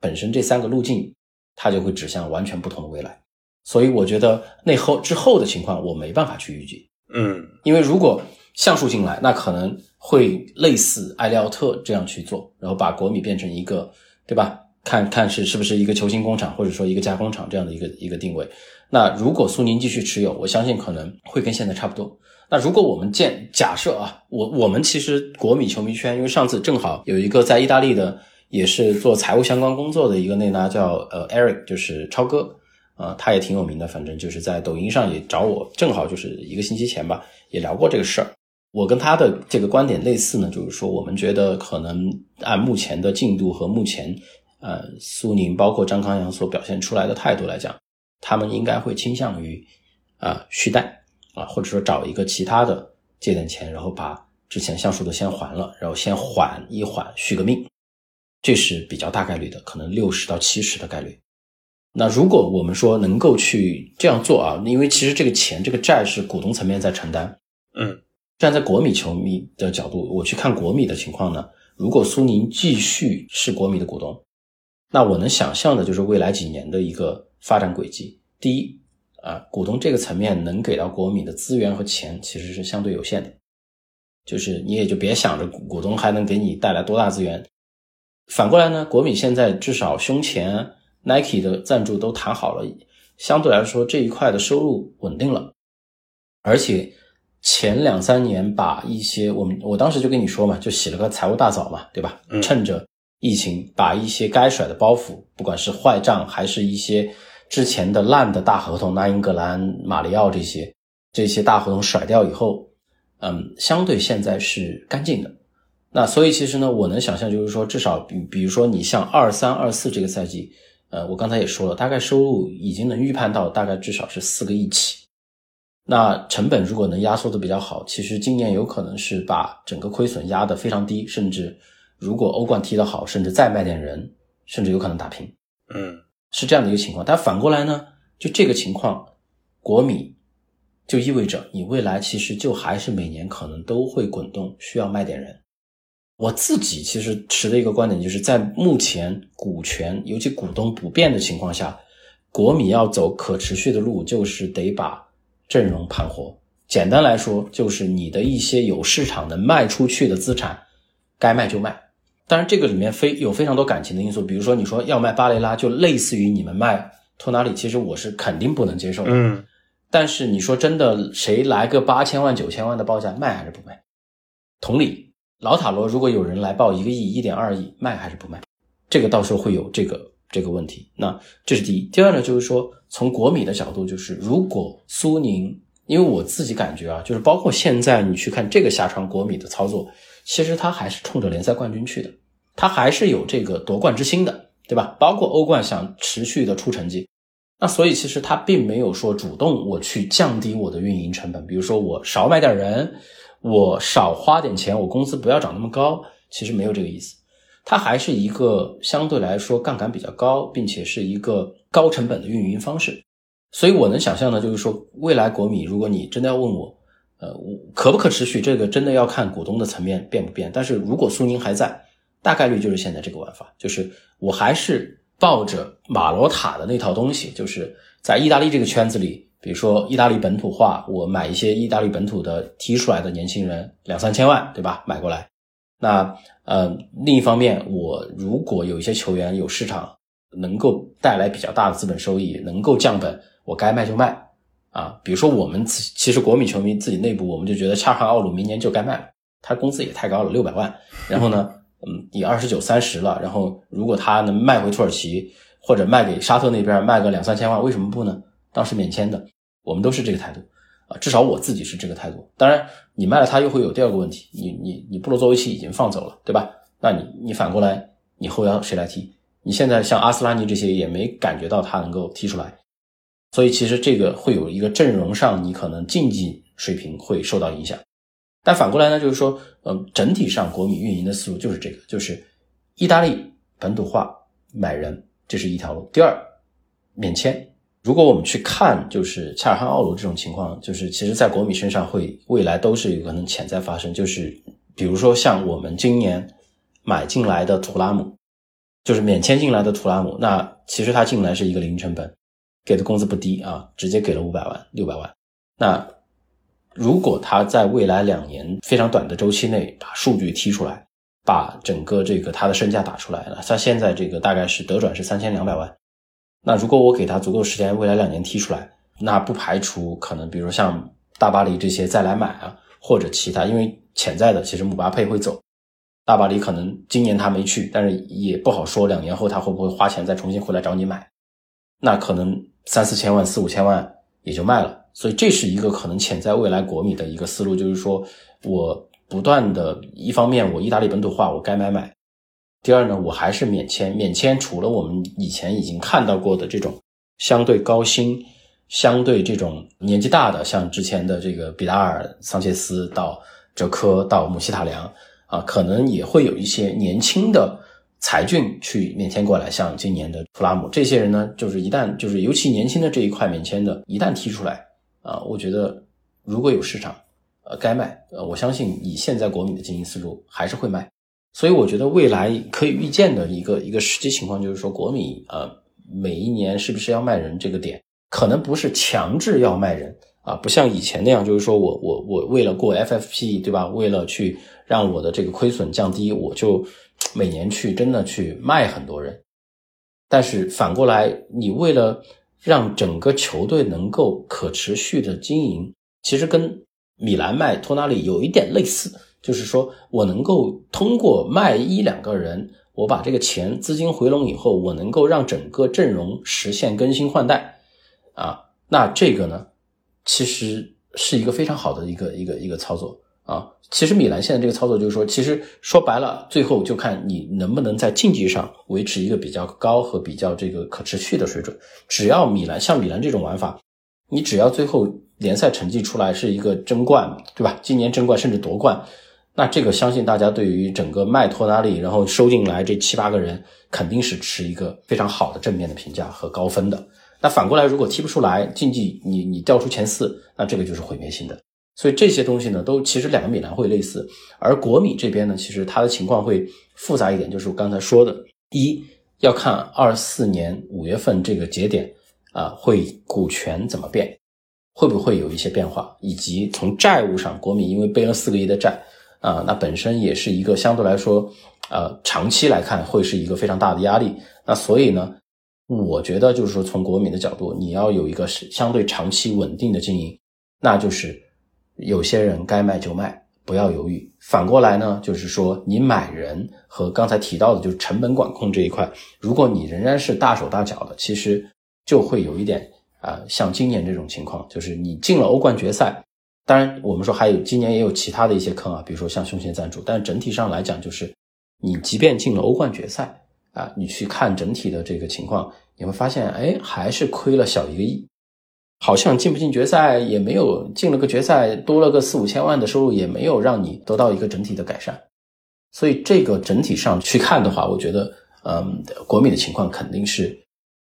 本身这三个路径，它就会指向完全不同的未来。所以我觉得那后之后的情况，我没办法去预计。嗯，因为如果橡树进来，那可能会类似埃利奥特这样去做，然后把国米变成一个，对吧？看看是是不是一个球星工厂，或者说一个加工厂这样的一个一个定位。那如果苏宁继续持有，我相信可能会跟现在差不多。那如果我们建假设啊，我我们其实国米球迷圈，因为上次正好有一个在意大利的，也是做财务相关工作的一个内拉叫呃 Eric，就是超哥啊，他也挺有名的，反正就是在抖音上也找我，正好就是一个星期前吧，也聊过这个事儿。我跟他的这个观点类似呢，就是说我们觉得可能按目前的进度和目前。呃，苏宁包括张康阳所表现出来的态度来讲，他们应该会倾向于啊续贷啊，或者说找一个其他的借点钱，然后把之前橡树的先还了，然后先缓一缓，续个命，这是比较大概率的，可能六十到七十的概率。那如果我们说能够去这样做啊，因为其实这个钱这个债是股东层面在承担，嗯，站在国米球迷的角度，我去看国米的情况呢，如果苏宁继续是国米的股东。那我能想象的就是未来几年的一个发展轨迹。第一，啊，股东这个层面能给到国米的资源和钱其实是相对有限的，就是你也就别想着股东还能给你带来多大资源。反过来呢，国米现在至少胸前 Nike 的赞助都谈好了，相对来说这一块的收入稳定了，而且前两三年把一些我们我当时就跟你说嘛，就洗了个财务大澡嘛，对吧？趁着。疫情把一些该甩的包袱，不管是坏账还是一些之前的烂的大合同，那英格兰、马里奥这些这些大合同甩掉以后，嗯，相对现在是干净的。那所以其实呢，我能想象就是说，至少比比如说你像二三二四这个赛季，呃，我刚才也说了，大概收入已经能预判到大概至少是四个亿起。那成本如果能压缩的比较好，其实今年有可能是把整个亏损压得非常低，甚至。如果欧冠踢得好，甚至再卖点人，甚至有可能打平，嗯，是这样的一个情况。但反过来呢，就这个情况，国米就意味着你未来其实就还是每年可能都会滚动，需要卖点人。我自己其实持的一个观点，就是在目前股权尤其股东不变的情况下，国米要走可持续的路，就是得把阵容盘活。简单来说，就是你的一些有市场能卖出去的资产，该卖就卖。当然，这个里面非有非常多感情的因素，比如说你说要卖巴雷拉，就类似于你们卖托纳里，其实我是肯定不能接受的。嗯，但是你说真的，谁来个八千万、九千万的报价，卖还是不卖？同理，老塔罗如果有人来报一个亿、一点二亿，卖还是不卖？这个到时候会有这个这个问题。那这是第一。第二呢，就是说从国米的角度，就是如果苏宁，因为我自己感觉啊，就是包括现在你去看这个下场国米的操作，其实他还是冲着联赛冠军去的。他还是有这个夺冠之心的，对吧？包括欧冠想持续的出成绩，那所以其实他并没有说主动我去降低我的运营成本，比如说我少买点人，我少花点钱，我工资不要涨那么高，其实没有这个意思。它还是一个相对来说杠杆比较高，并且是一个高成本的运营方式。所以我能想象的，就是说未来国米，如果你真的要问我，呃，可不可持续，这个真的要看股东的层面变不变。但是如果苏宁还在。大概率就是现在这个玩法，就是我还是抱着马罗塔的那套东西，就是在意大利这个圈子里，比如说意大利本土化，我买一些意大利本土的踢出来的年轻人，两三千万，对吧？买过来。那呃，另一方面，我如果有一些球员有市场，能够带来比较大的资本收益，能够降本，我该卖就卖啊。比如说我们其实国米球迷自己内部，我们就觉得恰汉奥鲁明年就该卖了，他工资也太高了，六百万。然后呢？嗯，你二十九三十了，然后如果他能卖回土耳其或者卖给沙特那边卖个两三千万，为什么不呢？当时免签的，我们都是这个态度啊，至少我自己是这个态度。当然，你卖了他又会有第二个问题，你你你布罗佐维奇已经放走了，对吧？那你你反过来，你后腰谁来踢？你现在像阿斯拉尼这些也没感觉到他能够踢出来，所以其实这个会有一个阵容上你可能竞技水平会受到影响。但反过来呢，就是说，嗯，整体上国米运营的思路就是这个，就是意大利本土化买人，这是一条路。第二，免签。如果我们去看，就是恰尔汗奥卢这种情况，就是其实在国米身上会未来都是有可能潜在发生。就是比如说像我们今年买进来的图拉姆，就是免签进来的图拉姆，那其实他进来是一个零成本，给的工资不低啊，直接给了五百万、六百万，那。如果他在未来两年非常短的周期内把数据踢出来，把整个这个他的身价打出来了，他现在这个大概是得转是三千两百万。那如果我给他足够时间，未来两年踢出来，那不排除可能，比如像大巴黎这些再来买啊，或者其他，因为潜在的其实姆巴佩会走，大巴黎可能今年他没去，但是也不好说两年后他会不会花钱再重新回来找你买，那可能三四千万、四五千万也就卖了。所以这是一个可能潜在未来国米的一个思路，就是说我不断的，一方面我意大利本土化，我该买买；第二呢，我还是免签，免签除了我们以前已经看到过的这种相对高薪、相对这种年纪大的，像之前的这个比达尔、桑切斯到哲科到姆希塔良啊，可能也会有一些年轻的才俊去免签过来，像今年的弗拉姆这些人呢，就是一旦就是尤其年轻的这一块免签的，一旦踢出来。啊，我觉得如果有市场，呃，该卖，呃，我相信以现在国米的经营思路还是会卖。所以我觉得未来可以预见的一个一个实际情况就是说，国米呃每一年是不是要卖人这个点，可能不是强制要卖人啊，不像以前那样，就是说我我我为了过 FFP 对吧？为了去让我的这个亏损降低，我就每年去真的去卖很多人。但是反过来，你为了让整个球队能够可持续的经营，其实跟米兰卖托纳里有一点类似，就是说我能够通过卖一两个人，我把这个钱资金回笼以后，我能够让整个阵容实现更新换代，啊，那这个呢，其实是一个非常好的一个一个一个操作。啊，其实米兰现在这个操作就是说，其实说白了，最后就看你能不能在竞技上维持一个比较高和比较这个可持续的水准。只要米兰像米兰这种玩法，你只要最后联赛成绩出来是一个争冠，对吧？今年争冠甚至夺冠，那这个相信大家对于整个卖托纳利，然后收进来这七八个人，肯定是持一个非常好的正面的评价和高分的。那反过来，如果踢不出来，竞技你你掉出前四，那这个就是毁灭性的。所以这些东西呢，都其实两个米兰会类似，而国米这边呢，其实它的情况会复杂一点，就是我刚才说的，一要看二四年五月份这个节点啊，会股权怎么变，会不会有一些变化，以及从债务上，国米因为背了四个亿的债啊，那本身也是一个相对来说，呃，长期来看会是一个非常大的压力，那所以呢，我觉得就是说从国米的角度，你要有一个相对长期稳定的经营，那就是。有些人该卖就卖，不要犹豫。反过来呢，就是说你买人和刚才提到的，就是成本管控这一块，如果你仍然是大手大脚的，其实就会有一点啊，像今年这种情况，就是你进了欧冠决赛，当然我们说还有今年也有其他的一些坑啊，比如说像胸前赞助，但整体上来讲，就是你即便进了欧冠决赛啊，你去看整体的这个情况，你会发现，哎，还是亏了小一个亿。好像进不进决赛也没有进了个决赛，多了个四五千万的收入，也没有让你得到一个整体的改善。所以这个整体上去看的话，我觉得，嗯，国米的情况肯定是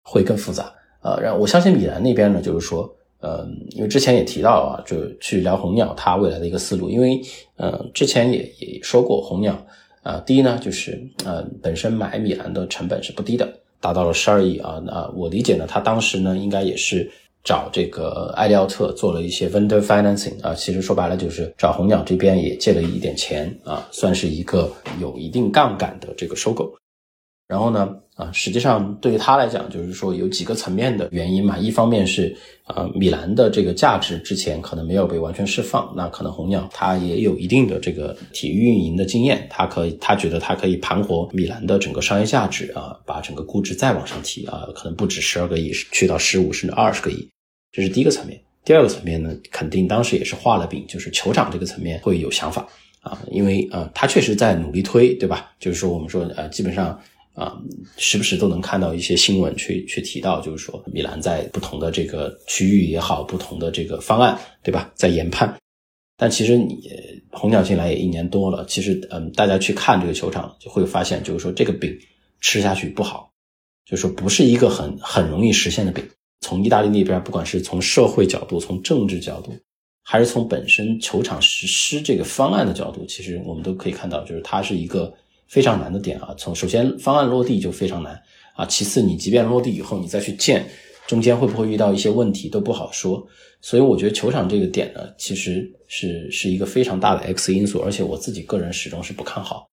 会更复杂。呃，然后我相信米兰那边呢，就是说，嗯，因为之前也提到啊，就去聊红鸟它未来的一个思路，因为，嗯，之前也也说过红鸟，啊，第一呢，就是呃，本身买米兰的成本是不低的，达到了十二亿啊。那我理解呢，他当时呢，应该也是。找这个艾利奥特做了一些 vendor financing 啊，其实说白了就是找红鸟这边也借了一点钱啊，算是一个有一定杠杆的这个收购。然后呢，啊，实际上对于他来讲，就是说有几个层面的原因嘛。一方面是啊，米兰的这个价值之前可能没有被完全释放，那可能红鸟它也有一定的这个体育运营的经验，它可以，他觉得它可以盘活米兰的整个商业价值啊，把整个估值再往上提啊，可能不止十二个亿，去到十五甚至二十个亿。这是第一个层面，第二个层面呢，肯定当时也是画了饼，就是球场这个层面会有想法啊，因为呃，他确实在努力推，对吧？就是说我们说呃，基本上啊，时不时都能看到一些新闻去去提到，就是说米兰在不同的这个区域也好，不同的这个方案，对吧？在研判。但其实你红鸟进来也一年多了，其实嗯，大家去看这个球场就会发现，就是说这个饼吃下去不好，就是说不是一个很很容易实现的饼。从意大利那边，不管是从社会角度、从政治角度，还是从本身球场实施这个方案的角度，其实我们都可以看到，就是它是一个非常难的点啊。从首先方案落地就非常难啊，其次你即便落地以后，你再去建，中间会不会遇到一些问题都不好说。所以我觉得球场这个点呢，其实是是一个非常大的 X 因素，而且我自己个人始终是不看好。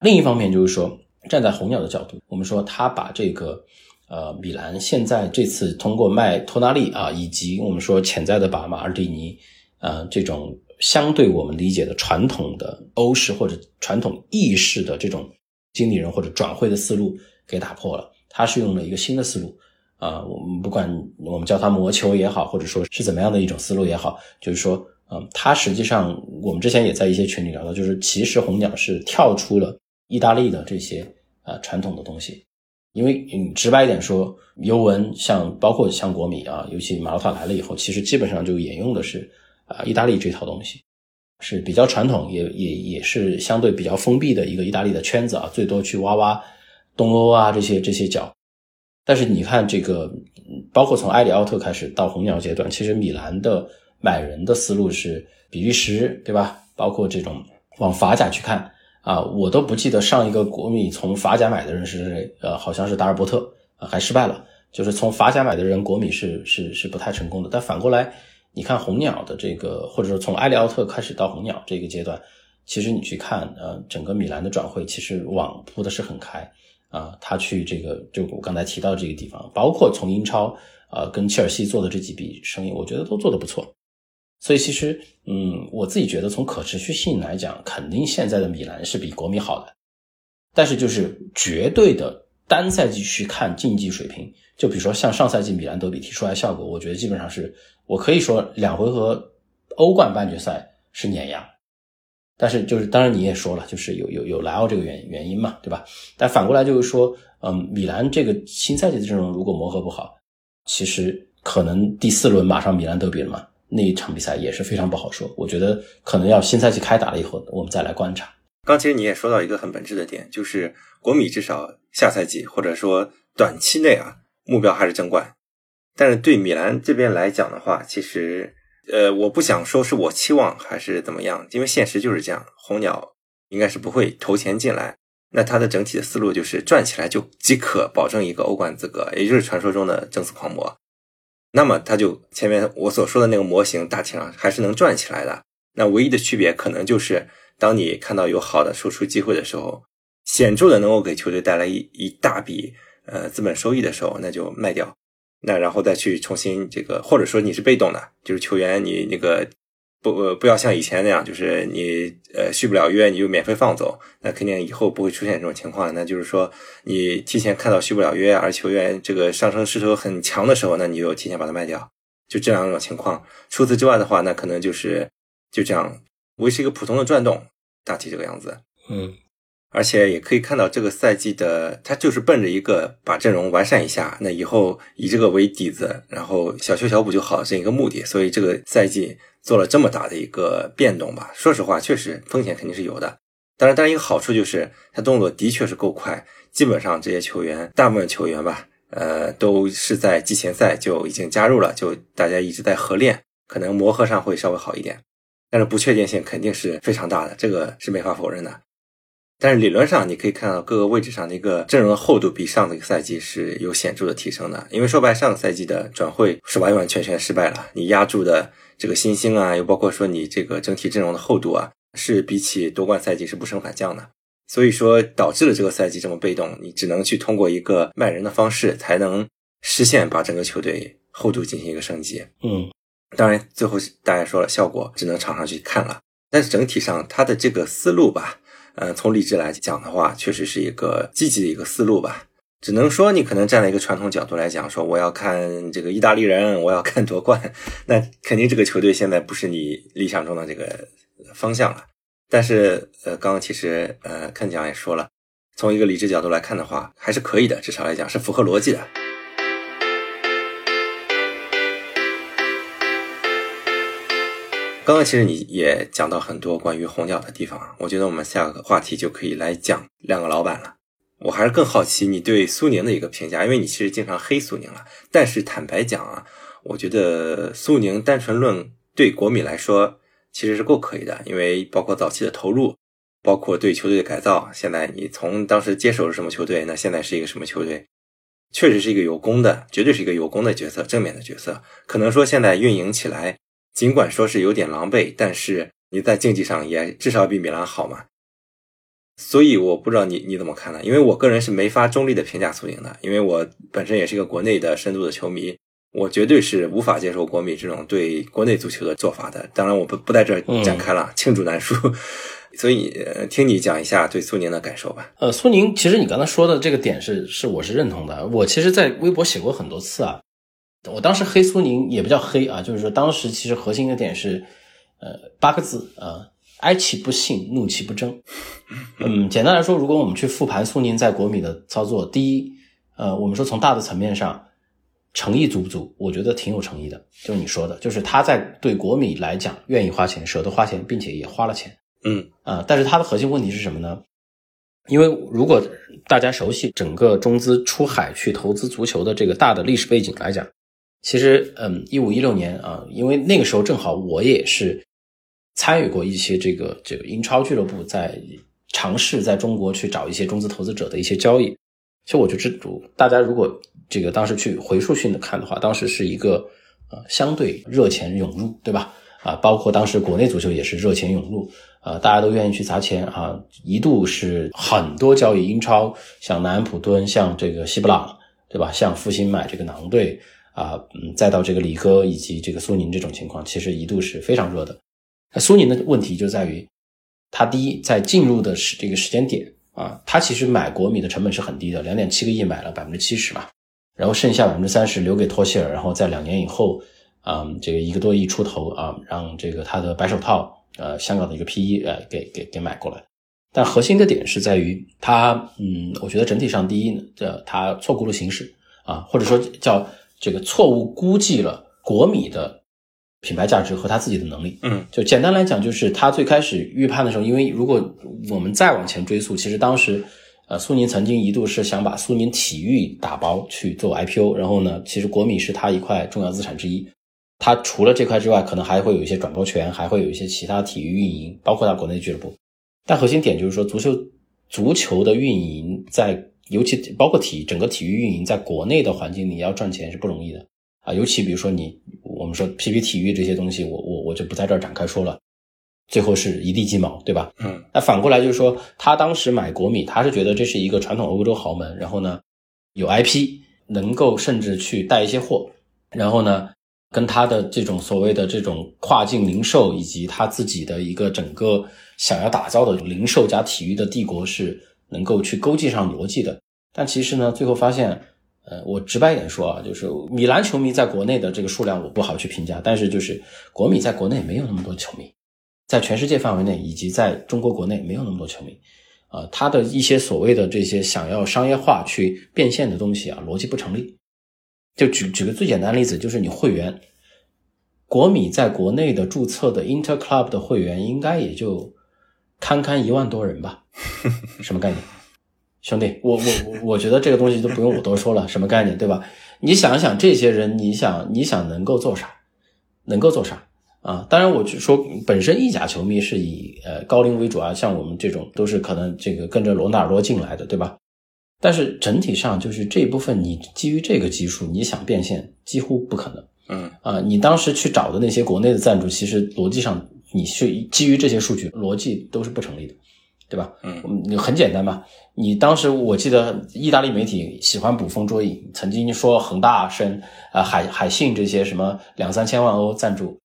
另一方面就是说，站在红鸟的角度，我们说他把这个。呃，米兰现在这次通过卖托纳利啊，以及我们说潜在的把马尔蒂尼，呃，这种相对我们理解的传统的欧式或者传统意式的这种经理人或者转会的思路给打破了。他是用了一个新的思路啊，我们不管我们叫它魔球也好，或者说是怎么样的一种思路也好，就是说，嗯，他实际上我们之前也在一些群里聊到，就是其实红鸟是跳出了意大利的这些呃传统的东西。因为你直白一点说，尤文像包括像国米啊，尤其马洛塔来了以后，其实基本上就沿用的是啊意大利这套东西，是比较传统，也也也是相对比较封闭的一个意大利的圈子啊，最多去挖挖东欧啊这些这些角。但是你看这个，包括从埃里奥特开始到红鸟阶段，其实米兰的买人的思路是比利时，对吧？包括这种往法甲去看。啊，我都不记得上一个国米从法甲买的人是谁，呃，好像是达尔伯特啊，还失败了。就是从法甲买的人，国米是是是不太成功的。但反过来，你看红鸟的这个，或者说从埃利奥特开始到红鸟这个阶段，其实你去看，呃，整个米兰的转会其实网铺的是很开啊。他去这个，就我刚才提到这个地方，包括从英超啊跟切尔西做的这几笔生意，我觉得都做得不错。所以其实，嗯，我自己觉得从可持续性来讲，肯定现在的米兰是比国米好的。但是就是绝对的单赛季去看竞技水平，就比如说像上赛季米兰德比踢出来效果，我觉得基本上是我可以说两回合欧冠半决赛是碾压。但是就是当然你也说了，就是有有有莱奥这个原原因嘛，对吧？但反过来就是说，嗯，米兰这个新赛季的阵容如果磨合不好，其实可能第四轮马上米兰德比了嘛。那一场比赛也是非常不好说，我觉得可能要新赛季开打了以后，我们再来观察。刚其实你也说到一个很本质的点，就是国米至少下赛季或者说短期内啊，目标还是争冠。但是对米兰这边来讲的话，其实呃，我不想说是我期望还是怎么样，因为现实就是这样，红鸟应该是不会投钱进来。那它的整体的思路就是赚起来就即可保证一个欧冠资格，也就是传说中的争四狂魔。那么它就前面我所说的那个模型，大体上还是能转起来的。那唯一的区别可能就是，当你看到有好的输出机会的时候，显著的能够给球队带来一一大笔呃资本收益的时候，那就卖掉。那然后再去重新这个，或者说你是被动的，就是球员你那个。不不要像以前那样，就是你呃续不了约你就免费放走，那肯定以后不会出现这种情况。那就是说你提前看到续不了约，而球员这个上升势头很强的时候，那你就提前把它卖掉，就这两种情况。除此之外的话，那可能就是就这样维持一个普通的转动，大体这个样子。嗯。而且也可以看到，这个赛季的他就是奔着一个把阵容完善一下，那以后以这个为底子，然后小修小补就好这一个目的。所以这个赛季做了这么大的一个变动吧。说实话，确实风险肯定是有的。当然，当然一个好处就是他动作的确是够快，基本上这些球员，大部分球员吧，呃，都是在季前赛就已经加入了，就大家一直在合练，可能磨合上会稍微好一点。但是不确定性肯定是非常大的，这个是没法否认的。但是理论上，你可以看到各个位置上的一个阵容的厚度比上个赛季是有显著的提升的。因为说白，上个赛季的转会是完完全全失败了。你压住的这个新星啊，又包括说你这个整体阵容的厚度啊，是比起夺冠赛季是不升反降的。所以说导致了这个赛季这么被动，你只能去通过一个卖人的方式，才能实现把整个球队厚度进行一个升级。嗯，当然最后大家说了，效果只能场上去看了。但是整体上他的这个思路吧。嗯，从理智来讲的话，确实是一个积极的一个思路吧。只能说你可能站在一个传统角度来讲，说我要看这个意大利人，我要看夺冠，那肯定这个球队现在不是你理想中的这个方向了。但是，呃，刚刚其实呃，看讲也说了，从一个理智角度来看的话，还是可以的，至少来讲是符合逻辑的。刚刚其实你也讲到很多关于红鸟的地方，我觉得我们下个话题就可以来讲两个老板了。我还是更好奇你对苏宁的一个评价，因为你其实经常黑苏宁了。但是坦白讲啊，我觉得苏宁单纯论对国米来说其实是够可以的，因为包括早期的投入，包括对球队的改造，现在你从当时接手是什么球队，那现在是一个什么球队，确实是一个有功的，绝对是一个有功的角色，正面的角色。可能说现在运营起来。尽管说是有点狼狈，但是你在竞技上也至少比米兰好嘛。所以我不知道你你怎么看呢？因为我个人是没法中立的评价苏宁的，因为我本身也是一个国内的深度的球迷，我绝对是无法接受国米这种对国内足球的做法的。当然，我不不在这展开了，罄竹难书。所以听你讲一下对苏宁的感受吧。呃，苏宁，其实你刚才说的这个点是是我是认同的。我其实，在微博写过很多次啊。我当时黑苏宁也不叫黑啊，就是说当时其实核心的点是，呃，八个字啊，哀其不幸，怒其不争。嗯，简单来说，如果我们去复盘苏宁在国米的操作，第一，呃，我们说从大的层面上，诚意足不足？我觉得挺有诚意的，就是你说的，就是他在对国米来讲愿意花钱，舍得花钱，并且也花了钱。嗯啊，但是他的核心问题是什么呢？因为如果大家熟悉整个中资出海去投资足球的这个大的历史背景来讲。其实，嗯，一五一六年啊，因为那个时候正好我也是参与过一些这个这个英超俱乐部在尝试在中国去找一些中资投资者的一些交易。其实我就知道，大家如果这个当时去回溯性的看的话，当时是一个呃相对热钱涌入，对吧？啊，包括当时国内足球也是热钱涌入，啊，大家都愿意去砸钱啊，一度是很多交易英超，像南安普敦，像这个西布朗，对吧？像复兴买这个狼队。啊，嗯，再到这个李哥以及这个苏宁这种情况，其实一度是非常热的。那苏宁的问题就在于，他第一在进入的时这个时间点啊，他其实买国米的成本是很低的，两点七个亿买了百分之七十嘛，然后剩下百分之三十留给托希尔，然后在两年以后，啊，这个一个多亿出头啊，让这个他的白手套，呃，香港的一个 PE 呃，给给给买过来。但核心的点是在于他，嗯，我觉得整体上第一呢，这他错估了形势啊，或者说叫。这个错误估计了国米的品牌价值和他自己的能力。嗯，就简单来讲，就是他最开始预判的时候，因为如果我们再往前追溯，其实当时，呃，苏宁曾经一度是想把苏宁体育打包去做 IPO，然后呢，其实国米是他一块重要资产之一。他除了这块之外，可能还会有一些转播权，还会有一些其他体育运营，包括他国内俱乐部。但核心点就是说，足球足球的运营在，尤其包括体整个体育运营在国内的环境里要赚钱是不容易的啊。尤其比如说你我们说 PP 体育这些东西，我我我就不在这儿展开说了。最后是一地鸡毛，对吧？嗯。那反过来就是说，他当时买国米，他是觉得这是一个传统欧洲豪门，然后呢有 IP，能够甚至去带一些货，然后呢。跟他的这种所谓的这种跨境零售，以及他自己的一个整个想要打造的零售加体育的帝国是能够去勾稽上逻辑的。但其实呢，最后发现，呃，我直白一点说啊，就是米兰球迷在国内的这个数量我不好去评价，但是就是国米在国内没有那么多球迷，在全世界范围内以及在中国国内没有那么多球迷，啊，他的一些所谓的这些想要商业化去变现的东西啊，逻辑不成立。就举举个最简单的例子，就是你会员，国米在国内的注册的 Inter Club 的会员应该也就堪堪一万多人吧？什么概念？兄弟，我我我我觉得这个东西都不用我多说了，什么概念，对吧？你想一想，这些人，你想你想能够做啥？能够做啥啊？当然，我就说本身意甲球迷是以呃高龄为主啊，像我们这种都是可能这个跟着罗纳尔多进来的，对吧？但是整体上就是这一部分，你基于这个基数，你想变现几乎不可能。嗯啊，你当时去找的那些国内的赞助，其实逻辑上你是基于这些数据，逻辑都是不成立的，对吧？嗯，你很简单嘛。你当时我记得意大利媒体喜欢捕风捉影，曾经说恒大、深啊海海信这些什么两三千万欧赞助，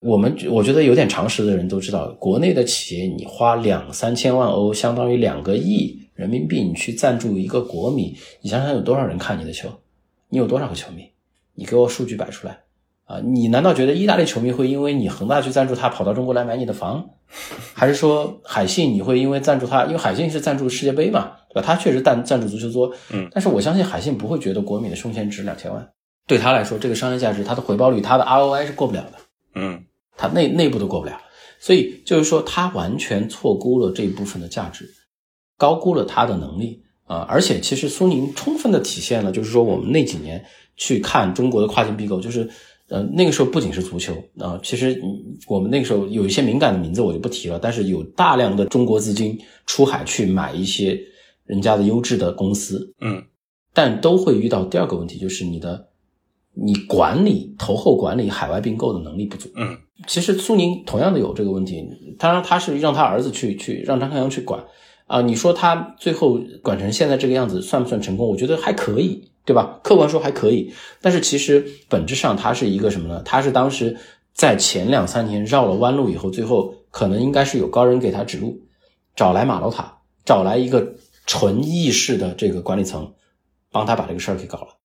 我们我觉得有点常识的人都知道，国内的企业你花两三千万欧，相当于两个亿。人民币，你去赞助一个国米，你想想有多少人看你的球？你有多少个球迷？你给我数据摆出来啊！你难道觉得意大利球迷会因为你恒大去赞助他，跑到中国来买你的房？还是说海信你会因为赞助他？因为海信是赞助世界杯嘛，对吧？他确实赞赞助足球桌，嗯。但是我相信海信不会觉得国米的胸前值两千万，对他来说，这个商业价值、它的回报率、它的 ROI 是过不了的，嗯。他内内部都过不了，所以就是说，他完全错估了这一部分的价值。高估了他的能力啊！而且其实苏宁充分的体现了，就是说我们那几年去看中国的跨境并购，就是呃那个时候不仅是足球啊，其实我们那个时候有一些敏感的名字我就不提了，但是有大量的中国资金出海去买一些人家的优质的公司，嗯，但都会遇到第二个问题，就是你的你管理投后管理海外并购的能力不足，嗯，其实苏宁同样的有这个问题，当然他是让他儿子去去让张康阳去管。啊，你说他最后管成现在这个样子，算不算成功？我觉得还可以，对吧？客观说还可以，但是其实本质上它是一个什么呢？它是当时在前两三年绕了弯路以后，最后可能应该是有高人给他指路，找来马楼塔，找来一个纯意识的这个管理层，帮他把这个事儿给搞了。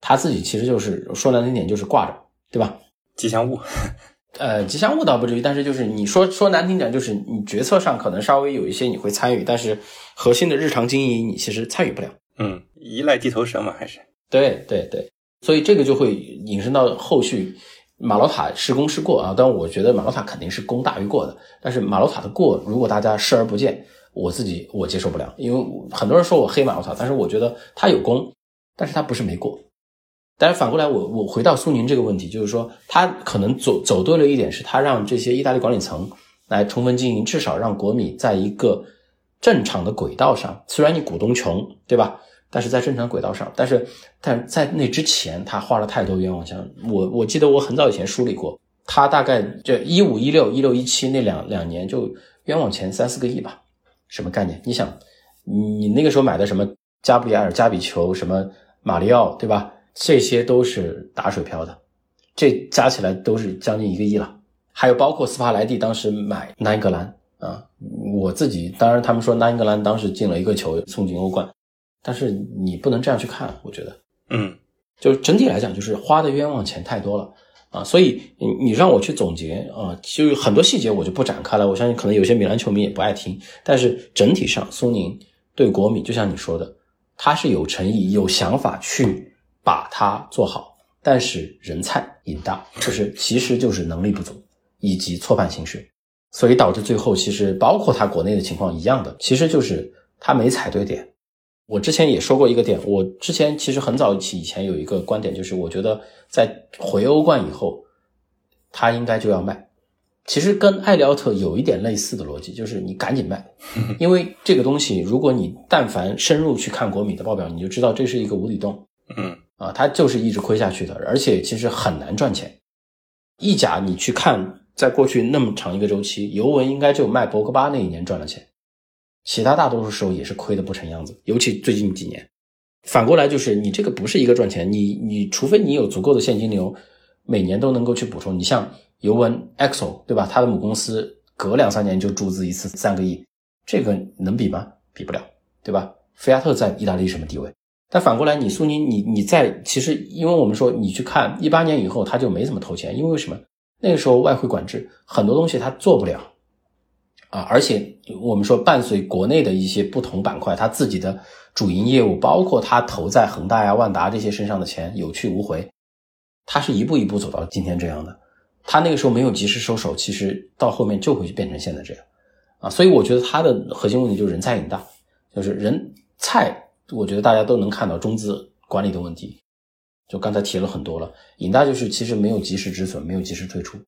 他自己其实就是说难听点就是挂着，对吧？吉祥物。呃，吉祥物倒不至于，但是就是你说说难听点，就是你决策上可能稍微有一些你会参与，但是核心的日常经营你其实参与不了。嗯，依赖地头蛇嘛，还是对对对，所以这个就会引申到后续马老塔是功是过啊？但我觉得马老塔肯定是功大于过的，但是马老塔的过，如果大家视而不见，我自己我接受不了，因为很多人说我黑马老塔，但是我觉得他有功，但是他不是没过。但是反过来，我我回到苏宁这个问题，就是说他可能走走对了一点，是他让这些意大利管理层来充分经营，至少让国米在一个正常的轨道上。虽然你股东穷，对吧？但是在正常轨道上。但是但在那之前，他花了太多冤枉钱。我我记得我很早以前梳理过，他大概这一五一六一六一七那两两年就冤枉钱三四个亿吧？什么概念？你想，你那个时候买的什么加布里埃尔、加比球、什么马里奥，对吧？这些都是打水漂的，这加起来都是将近一个亿了。还有包括斯帕莱蒂当时买南英格兰啊，我自己当然他们说南英格兰当时进了一个球送进欧冠，但是你不能这样去看，我觉得，嗯，就整体来讲就是花的冤枉钱太多了啊，所以你你让我去总结啊，就很多细节我就不展开了。我相信可能有些米兰球迷也不爱听，但是整体上苏宁对国米就像你说的，他是有诚意、有想法去。把它做好，但是人菜瘾大，就是其实就是能力不足以及错判形势，所以导致最后其实包括他国内的情况一样的，其实就是他没踩对点。我之前也说过一个点，我之前其实很早起以前有一个观点，就是我觉得在回欧冠以后，他应该就要卖。其实跟艾利奥特有一点类似的逻辑，就是你赶紧卖，因为这个东西，如果你但凡深入去看国米的报表，你就知道这是一个无底洞。嗯啊，它就是一直亏下去的，而且其实很难赚钱。意甲你去看，在过去那么长一个周期，尤文应该就卖博格巴那一年赚了钱，其他大多数时候也是亏的不成样子，尤其最近几年。反过来就是你这个不是一个赚钱，你你除非你有足够的现金流，每年都能够去补充。你像。尤文 EXO 对吧？他的母公司隔两三年就注资一次三个亿，这个能比吗？比不了，对吧？菲亚特在意大利什么地位？但反过来，你苏宁，你你在其实，因为我们说你去看一八年以后，他就没怎么投钱，因为为什么？那个时候外汇管制，很多东西他做不了啊。而且我们说，伴随国内的一些不同板块，他自己的主营业务，包括他投在恒大呀、万达这些身上的钱有去无回，他是一步一步走到今天这样的。他那个时候没有及时收手，其实到后面就会变成现在这样，啊，所以我觉得他的核心问题就是人菜瘾大，就是人菜，我觉得大家都能看到中资管理的问题，就刚才提了很多了，引大就是其实没有及时止损，没有及时退出。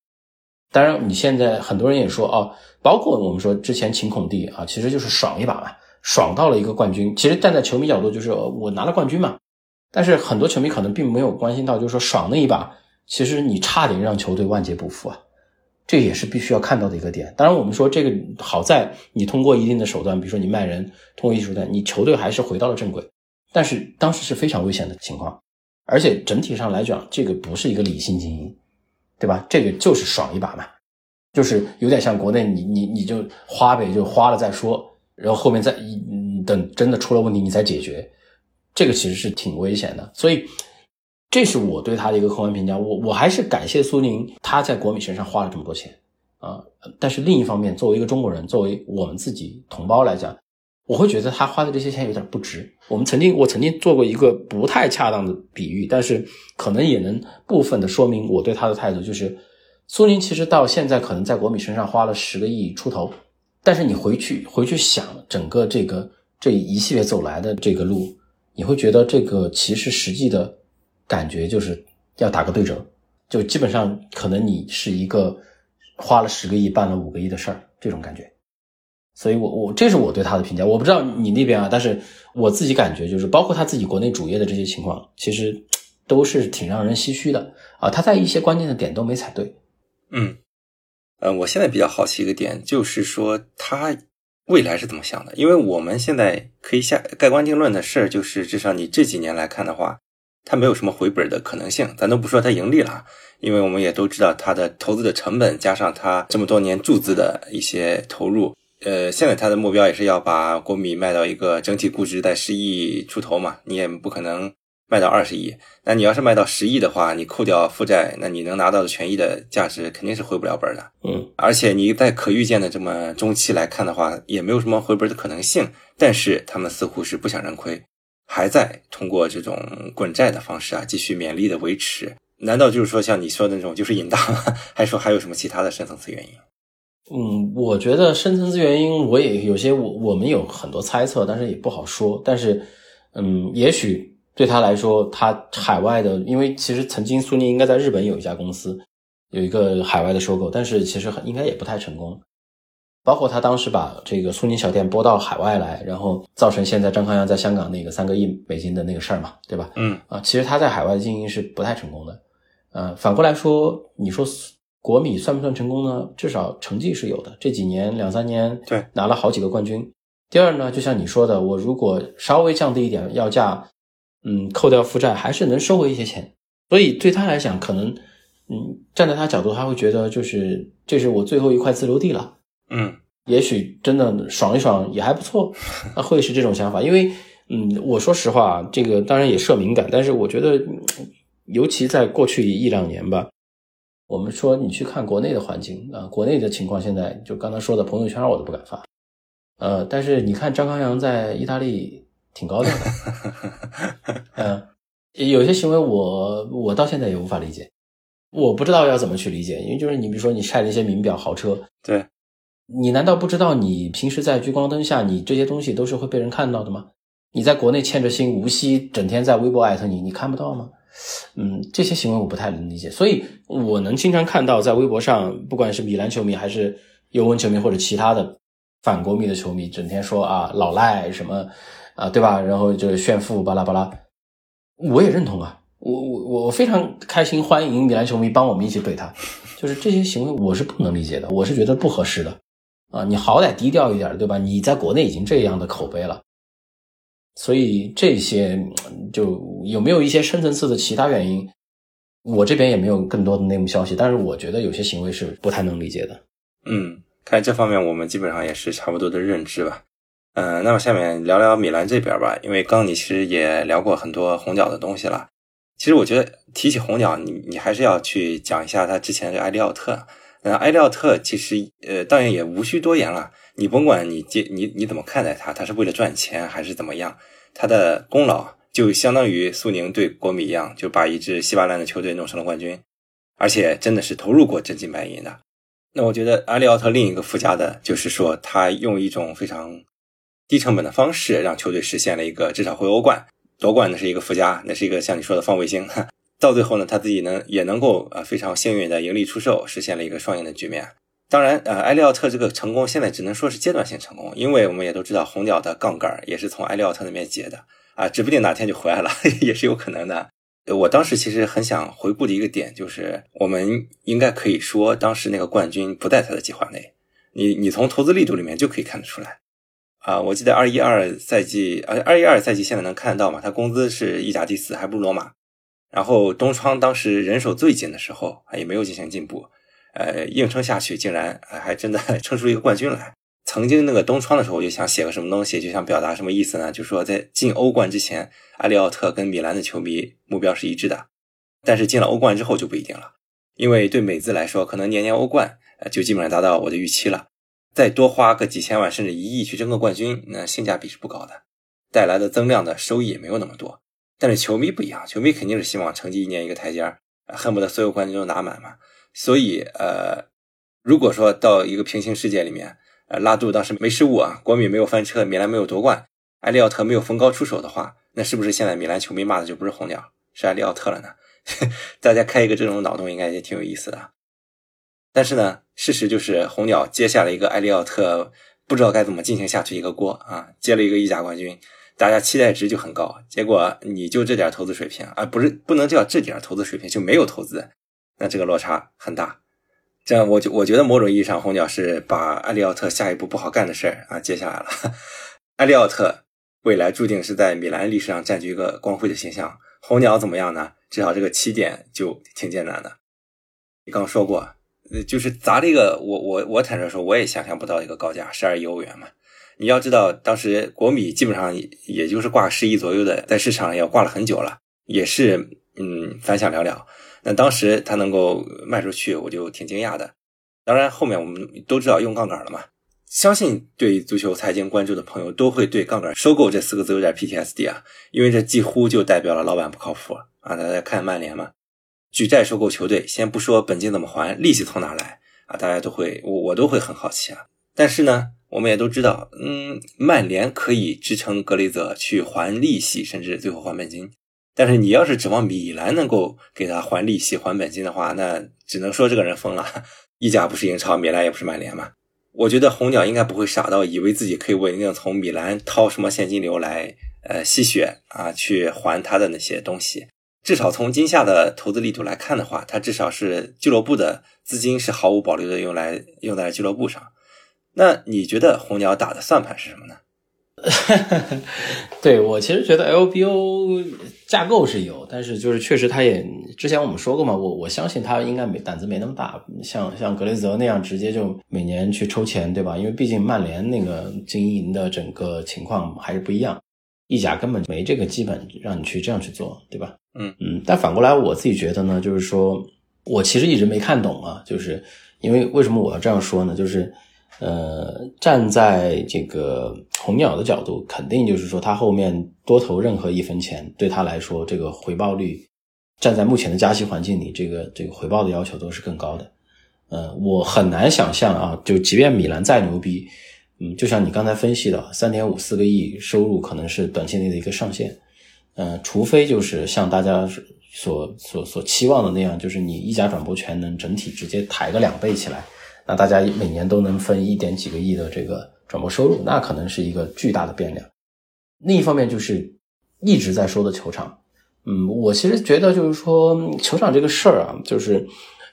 当然，你现在很多人也说哦，包括我们说之前秦孔蒂啊，其实就是爽一把嘛，爽到了一个冠军。其实站在球迷角度就是我拿了冠军嘛，但是很多球迷可能并没有关心到，就是说爽那一把。其实你差点让球队万劫不复啊，这也是必须要看到的一个点。当然，我们说这个好在你通过一定的手段，比如说你卖人，通过一手段，你球队还是回到了正轨。但是当时是非常危险的情况，而且整体上来讲，这个不是一个理性经营，对吧？这个就是爽一把嘛，就是有点像国内你你你就花呗，就花了再说，然后后面再等真的出了问题你再解决，这个其实是挺危险的，所以。这是我对他的一个客观评价，我我还是感谢苏宁，他在国米身上花了这么多钱啊。但是另一方面，作为一个中国人，作为我们自己同胞来讲，我会觉得他花的这些钱有点不值。我们曾经，我曾经做过一个不太恰当的比喻，但是可能也能部分的说明我对他的态度，就是苏宁其实到现在可能在国米身上花了十个亿出头，但是你回去回去想整个这个这一系列走来的这个路，你会觉得这个其实实际的。感觉就是要打个对折，就基本上可能你是一个花了十个亿办了五个亿的事儿，这种感觉。所以我我这是我对他的评价，我不知道你那边啊，但是我自己感觉就是，包括他自己国内主业的这些情况，其实都是挺让人唏嘘的啊。他在一些关键的点都没踩对。嗯，呃，我现在比较好奇一个点，就是说他未来是怎么想的？因为我们现在可以下盖棺定论的事儿，就是至少你这几年来看的话。他没有什么回本的可能性，咱都不说他盈利了，因为我们也都知道它的投资的成本加上它这么多年注资的一些投入，呃，现在它的目标也是要把国米卖到一个整体估值在十亿出头嘛，你也不可能卖到二十亿。那你要是卖到十亿的话，你扣掉负债，那你能拿到的权益的价值肯定是回不了本的。嗯，而且你在可预见的这么中期来看的话，也没有什么回本的可能性。但是他们似乎是不想认亏。还在通过这种滚债的方式啊，继续勉力的维持。难道就是说像你说的那种就是引大吗，还说还有什么其他的深层次原因？嗯，我觉得深层次原因我也有些，我我们有很多猜测，但是也不好说。但是，嗯，也许对他来说，他海外的，因为其实曾经苏宁应该在日本有一家公司，有一个海外的收购，但是其实应该也不太成功。包括他当时把这个苏宁小店拨到海外来，然后造成现在张康阳在香港那个三个亿美金的那个事儿嘛，对吧？嗯啊，其实他在海外的经营是不太成功的。呃，反过来说，你说国米算不算成功呢？至少成绩是有的，这几年两三年对拿了好几个冠军。第二呢，就像你说的，我如果稍微降低一点要价，嗯，扣掉负债，还是能收回一些钱。所以对他来讲，可能嗯，站在他角度，他会觉得就是这是我最后一块自留地了。嗯，也许真的爽一爽也还不错，会是这种想法。因为，嗯，我说实话，这个当然也涉敏感，但是我觉得，尤其在过去一两年吧，我们说你去看国内的环境啊，国内的情况，现在就刚才说的朋友圈我都不敢发，呃，但是你看张康阳在意大利挺高调的，嗯，有些行为我我到现在也无法理解，我不知道要怎么去理解，因为就是你比如说你晒那些名表豪车，对。你难道不知道，你平时在聚光灯下，你这些东西都是会被人看到的吗？你在国内欠着心，无锡整天在微博艾特你，你看不到吗？嗯，这些行为我不太能理解，所以我能经常看到在微博上，不管是米兰球迷还是尤文球迷或者其他的反国迷的球迷，整天说啊老赖什么啊，对吧？然后就是炫富巴拉巴拉，我也认同啊，我我我非常开心，欢迎米兰球迷帮我们一起怼他，就是这些行为我是不能理解的，我是觉得不合适的啊，你好歹低调一点，对吧？你在国内已经这样的口碑了。所以这些就有没有一些深层次的其他原因？我这边也没有更多的内幕消息，但是我觉得有些行为是不太能理解的。嗯，看这方面我们基本上也是差不多的认知吧。嗯，那么下面聊聊米兰这边吧，因为刚你其实也聊过很多红鸟的东西了。其实我觉得提起红鸟，你你还是要去讲一下他之前的埃利奥特。那埃利奥特其实呃，当然也无需多言了。你甭管你接你你怎么看待他，他是为了赚钱还是怎么样，他的功劳就相当于苏宁对国米一样，就把一支稀巴烂的球队弄成了冠军，而且真的是投入过真金白银的。那我觉得埃里奥特另一个附加的就是说，他用一种非常低成本的方式让球队实现了一个至少回欧冠夺冠，那是一个附加，那是一个像你说的放卫星。到最后呢，他自己能也能够呃非常幸运的盈利出售，实现了一个双赢的局面。当然，呃，埃利奥特这个成功现在只能说是阶段性成功，因为我们也都知道红鸟的杠杆也是从埃利奥特那边结的啊，指不定哪天就回来了，也是有可能的。我当时其实很想回顾的一个点就是，我们应该可以说，当时那个冠军不在他的计划内。你你从投资力度里面就可以看得出来啊。我记得二一二赛季，呃，二一二赛季现在能看得到嘛？他工资是意甲第四，还不如罗马。然后东窗当时人手最紧的时候，也没有进行进步。呃，硬撑下去，竟然还真的 撑出一个冠军来。曾经那个东窗的时候，我就想写个什么东西，就想表达什么意思呢？就说在进欧冠之前，埃里奥特跟米兰的球迷目标是一致的，但是进了欧冠之后就不一定了，因为对美资来说，可能年年欧冠呃就基本上达到我的预期了。再多花个几千万甚至一亿去争个冠军，那性价比是不高的，带来的增量的收益也没有那么多。但是球迷不一样，球迷肯定是希望成绩一年一个台阶儿，恨不得所有冠军都拿满嘛。所以，呃，如果说到一个平行世界里面，呃，拉杜当时没失误啊，国米没有翻车，米兰没有夺冠，埃利奥特没有逢高出手的话，那是不是现在米兰球迷骂的就不是红鸟，是埃利奥特了呢？大家开一个这种脑洞，应该也挺有意思的。但是呢，事实就是红鸟接下了一个埃利奥特不知道该怎么进行下去一个锅啊，接了一个意甲冠军，大家期待值就很高，结果你就这点投资水平啊，不是不能叫这点投资水平，就没有投资。那这个落差很大，这样我就我觉得某种意义上，红鸟是把埃利奥特下一步不好干的事儿啊接下来了。埃利奥特未来注定是在米兰历史上占据一个光辉的形象。红鸟怎么样呢？至少这个起点就挺艰难的。你刚说过，呃，就是砸这个，我我我坦率说，我也想象不到一个高价十二亿欧元嘛。你要知道，当时国米基本上也就是挂十亿左右的，在市场要挂了很久了，也是嗯反响寥寥。那当时他能够卖出去，我就挺惊讶的。当然，后面我们都知道用杠杆了嘛。相信对足球财经关注的朋友都会对“杠杆收购”这四个字有点 PTSD 啊，因为这几乎就代表了老板不靠谱啊。大家看曼联嘛，举债收购球队，先不说本金怎么还，利息从哪来啊？大家都会，我我都会很好奇啊。但是呢，我们也都知道，嗯，曼联可以支撑格雷泽去还利息，甚至最后还本金。但是你要是指望米兰能够给他还利息、还本金的话，那只能说这个人疯了。意甲不是英超，米兰也不是曼联嘛。我觉得红鸟应该不会傻到以为自己可以稳定从米兰掏什么现金流来，呃，吸血啊，去还他的那些东西。至少从今夏的投资力度来看的话，他至少是俱乐部的资金是毫无保留的用来用在俱乐部上。那你觉得红鸟打的算盘是什么呢？对我其实觉得 LBO 架构是有，但是就是确实他也之前我们说过嘛，我我相信他应该没胆子没那么大，像像格雷泽那样直接就每年去抽钱，对吧？因为毕竟曼联那个经营的整个情况还是不一样，意甲根本没这个基本让你去这样去做，对吧？嗯嗯。但反过来我自己觉得呢，就是说我其实一直没看懂啊，就是因为为什么我要这样说呢？就是。呃，站在这个红鸟的角度，肯定就是说，他后面多投任何一分钱，对他来说，这个回报率，站在目前的加息环境里，这个这个回报的要求都是更高的。呃，我很难想象啊，就即便米兰再牛逼，嗯，就像你刚才分析的，三点五四个亿收入可能是短期内的一个上限。呃，除非就是像大家所所所期望的那样，就是你意甲转播权能整体直接抬个两倍起来，那大家每年都能分一点几个亿的这个转播收入，那可能是一个巨大的变量。另一方面就是一直在说的球场，嗯，我其实觉得就是说球场这个事儿啊，就是。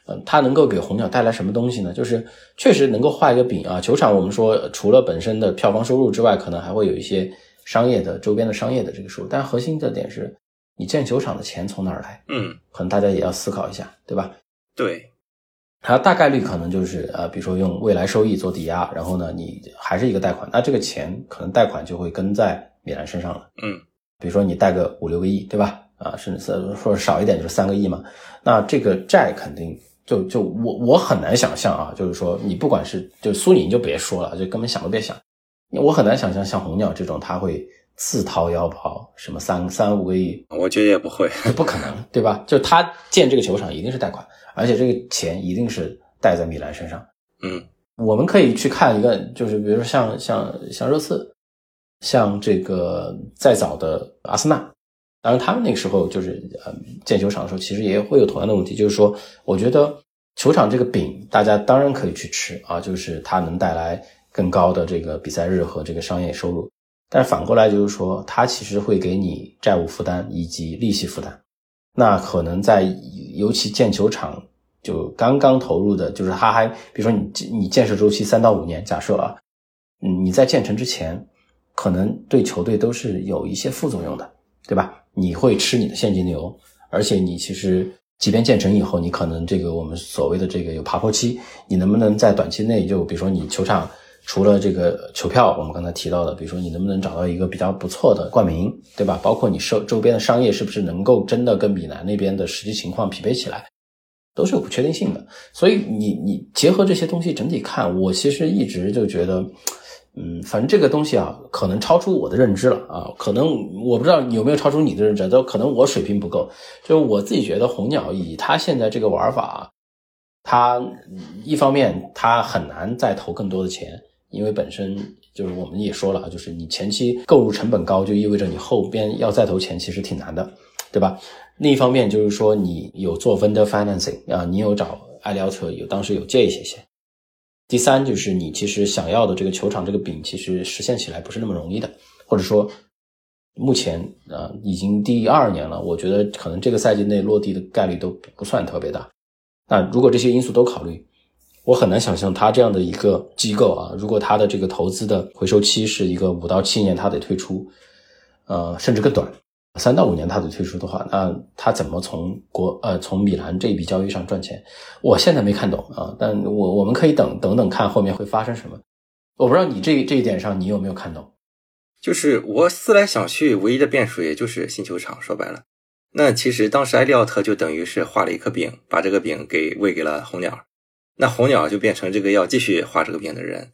嗯，它能够给红鸟带来什么东西呢？就是确实能够画一个饼啊。球场我们说除了本身的票房收入之外，可能还会有一些商业的周边的商业的这个收入。但核心的点是，你建球场的钱从哪儿来？嗯，可能大家也要思考一下，对吧？对，它大概率可能就是呃，比如说用未来收益做抵押，然后呢，你还是一个贷款，那这个钱可能贷款就会跟在米兰身上了。嗯，比如说你贷个五六个亿，对吧？啊，甚至说少一点就是三个亿嘛，那这个债肯定。就就我我很难想象啊，就是说你不管是就苏宁就别说了，就根本想都别想。我很难想象像红鸟这种他会自掏腰包，什么三三五个亿，我觉得也不会，不可能，对吧？就他建这个球场一定是贷款，而且这个钱一定是带在米兰身上。嗯，我们可以去看一个，就是比如说像像像热刺，像这个再早的阿森纳。当然，他们那个时候就是呃建球场的时候，其实也会有同样的问题，就是说，我觉得球场这个饼，大家当然可以去吃啊，就是它能带来更高的这个比赛日和这个商业收入。但是反过来就是说，它其实会给你债务负担以及利息负担。那可能在尤其建球场就刚刚投入的，就是它还比如说你你建设周期三到五年，假设啊，嗯你在建成之前，可能对球队都是有一些副作用的，对吧？你会吃你的现金流，而且你其实即便建成以后，你可能这个我们所谓的这个有爬坡期，你能不能在短期内就比如说你球场除了这个球票，我们刚才提到的，比如说你能不能找到一个比较不错的冠名，对吧？包括你周周边的商业是不是能够真的跟米兰那边的实际情况匹配起来，都是有不确定性的。所以你你结合这些东西整体看，我其实一直就觉得。嗯，反正这个东西啊，可能超出我的认知了啊，可能我不知道有没有超出你的认知，都可能我水平不够。就我自己觉得红鸟以他现在这个玩法，他一方面他很难再投更多的钱，因为本身就是我们也说了啊，就是你前期购入成本高，就意味着你后边要再投钱其实挺难的，对吧？另一方面就是说你有做 vendor financing 啊，你有找艾利奥特，有当时有借一些钱。第三就是你其实想要的这个球场这个饼，其实实现起来不是那么容易的，或者说目前啊已经第二年了，我觉得可能这个赛季内落地的概率都不算特别大。那如果这些因素都考虑，我很难想象他这样的一个机构啊，如果他的这个投资的回收期是一个五到七年，他得退出，呃，甚至更短。三到五年他得退出的话，那他怎么从国呃从米兰这一笔交易上赚钱？我现在没看懂啊，但我我们可以等等等看后面会发生什么。我不知道你这这一点上你有没有看懂？就是我思来想去，唯一的变数也就是新球场。说白了，那其实当时埃利奥特就等于是画了一颗饼，把这个饼给喂给了红鸟，那红鸟就变成这个要继续画这个饼的人。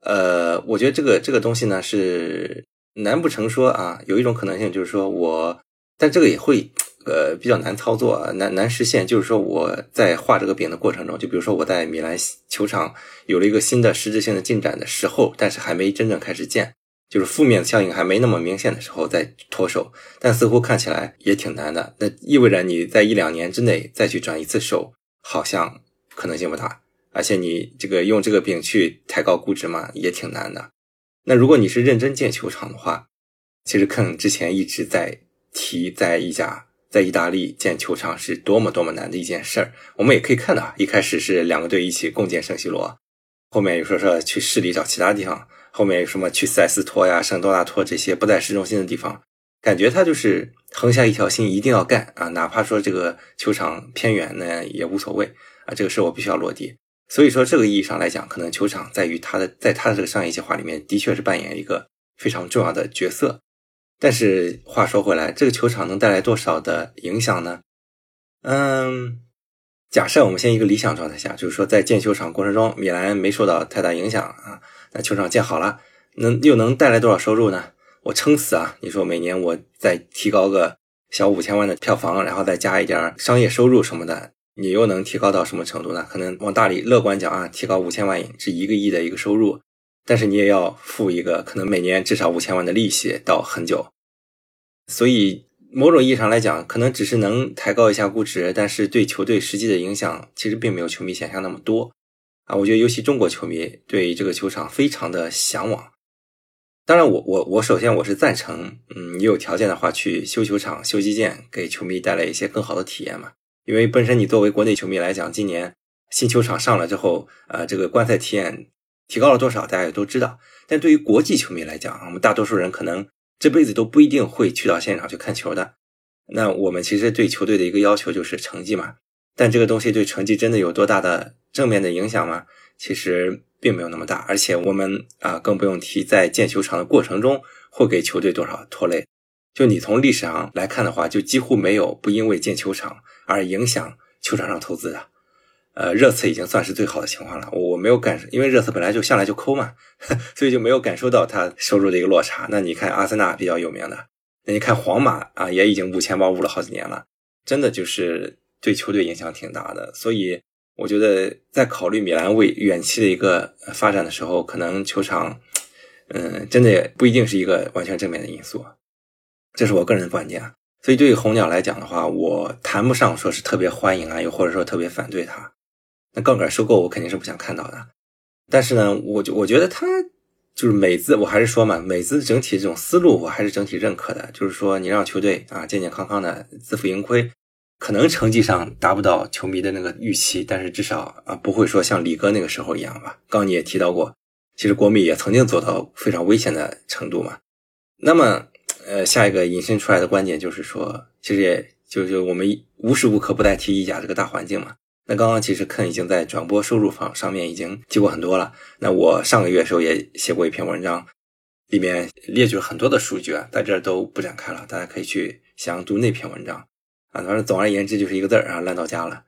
呃，我觉得这个这个东西呢是。难不成说啊，有一种可能性就是说我，但这个也会呃比较难操作，难难实现。就是说我在画这个饼的过程中，就比如说我在米兰球场有了一个新的实质性的进展的时候，但是还没真正开始建，就是负面效应还没那么明显的时候再脱手，但似乎看起来也挺难的。那意味着你在一两年之内再去转一次手，好像可能性不大，而且你这个用这个饼去抬高估值嘛，也挺难的。那如果你是认真建球场的话，其实坑之前一直在提，在意甲，在意大利建球场是多么多么难的一件事儿。我们也可以看到，一开始是两个队一起共建圣西罗，后面又说说去市里找其他地方，后面有什么去塞斯托呀、圣多纳托这些不在市中心的地方，感觉他就是横下一条心，一定要干啊，哪怕说这个球场偏远呢也无所谓啊，这个事我必须要落地。所以说，这个意义上来讲，可能球场在于它的，在它的这个商业计划里面，的确是扮演一个非常重要的角色。但是话说回来，这个球场能带来多少的影响呢？嗯，假设我们先一个理想状态下，就是说在建球场过程中，米兰没受到太大影响啊，那球场建好了，能又能带来多少收入呢？我撑死啊！你说每年我再提高个小五千万的票房，然后再加一点商业收入什么的。你又能提高到什么程度呢？可能往大里乐观讲啊，提高五千万是一个亿的一个收入，但是你也要付一个可能每年至少五千万的利息到很久。所以某种意义上来讲，可能只是能抬高一下估值，但是对球队实际的影响其实并没有球迷想象那么多啊。我觉得尤其中国球迷对这个球场非常的向往。当然，我我我首先我是赞成，嗯，你有条件的话去修球场、修基建，给球迷带来一些更好的体验嘛。因为本身你作为国内球迷来讲，今年新球场上了之后，呃，这个观赛体验提高了多少，大家也都知道。但对于国际球迷来讲，我们大多数人可能。这辈子都不一定会去到现场去看球的，那我们其实对球队的一个要求就是成绩嘛。但这个东西对成绩真的有多大的正面的影响吗？其实并没有那么大。而且我们啊，更不用提在建球场的过程中会给球队多少拖累。就你从历史上来看的话，就几乎没有不因为建球场而影响球场上投资的。呃，热刺已经算是最好的情况了。我没有感受，因为热刺本来就向来就抠嘛，所以就没有感受到它收入的一个落差。那你看阿森纳比较有名的，那你看皇马啊，也已经捂钱包捂了好几年了，真的就是对球队影响挺大的。所以我觉得在考虑米兰为远期的一个发展的时候，可能球场，嗯，真的也不一定是一个完全正面的因素。这是我个人的观点。所以对于红鸟来讲的话，我谈不上说是特别欢迎啊，又或者说特别反对它。那杠杆收购我肯定是不想看到的，但是呢，我就我觉得他就是美资，我还是说嘛，美资整体这种思路我还是整体认可的，就是说你让球队啊健健康康的自负盈亏，可能成绩上达不到球迷的那个预期，但是至少啊不会说像李哥那个时候一样吧。刚你也提到过，其实国米也曾经走到非常危险的程度嘛。那么呃下一个引申出来的观点就是说，其实也就就我们无时无刻不在提意甲这个大环境嘛。那刚刚其实肯已经在转播收入方上面已经提过很多了。那我上个月的时候也写过一篇文章，里面列举了很多的数据啊，在这儿都不展开了，大家可以去详读那篇文章啊。反正总而言之就是一个字儿啊，烂到家了。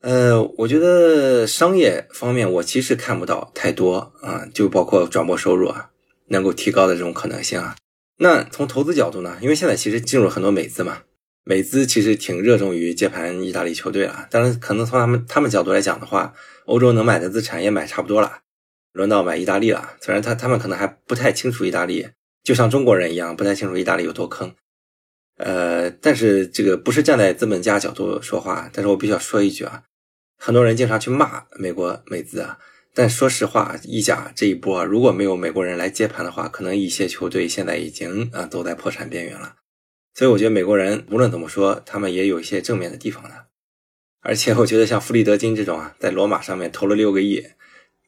呃，我觉得商业方面我其实看不到太多啊，就包括转播收入啊能够提高的这种可能性啊。那从投资角度呢，因为现在其实进入很多美资嘛。美资其实挺热衷于接盘意大利球队了，当然可能从他们他们角度来讲的话，欧洲能买的资产也买差不多了，轮到买意大利了。虽然他他们可能还不太清楚意大利，就像中国人一样不太清楚意大利有多坑。呃，但是这个不是站在资本家角度说话，但是我必须要说一句啊，很多人经常去骂美国美资啊，但说实话，意甲这一波如果没有美国人来接盘的话，可能一些球队现在已经啊走在破产边缘了。所以我觉得美国人无论怎么说，他们也有一些正面的地方的。而且我觉得像弗里德金这种啊，在罗马上面投了六个亿，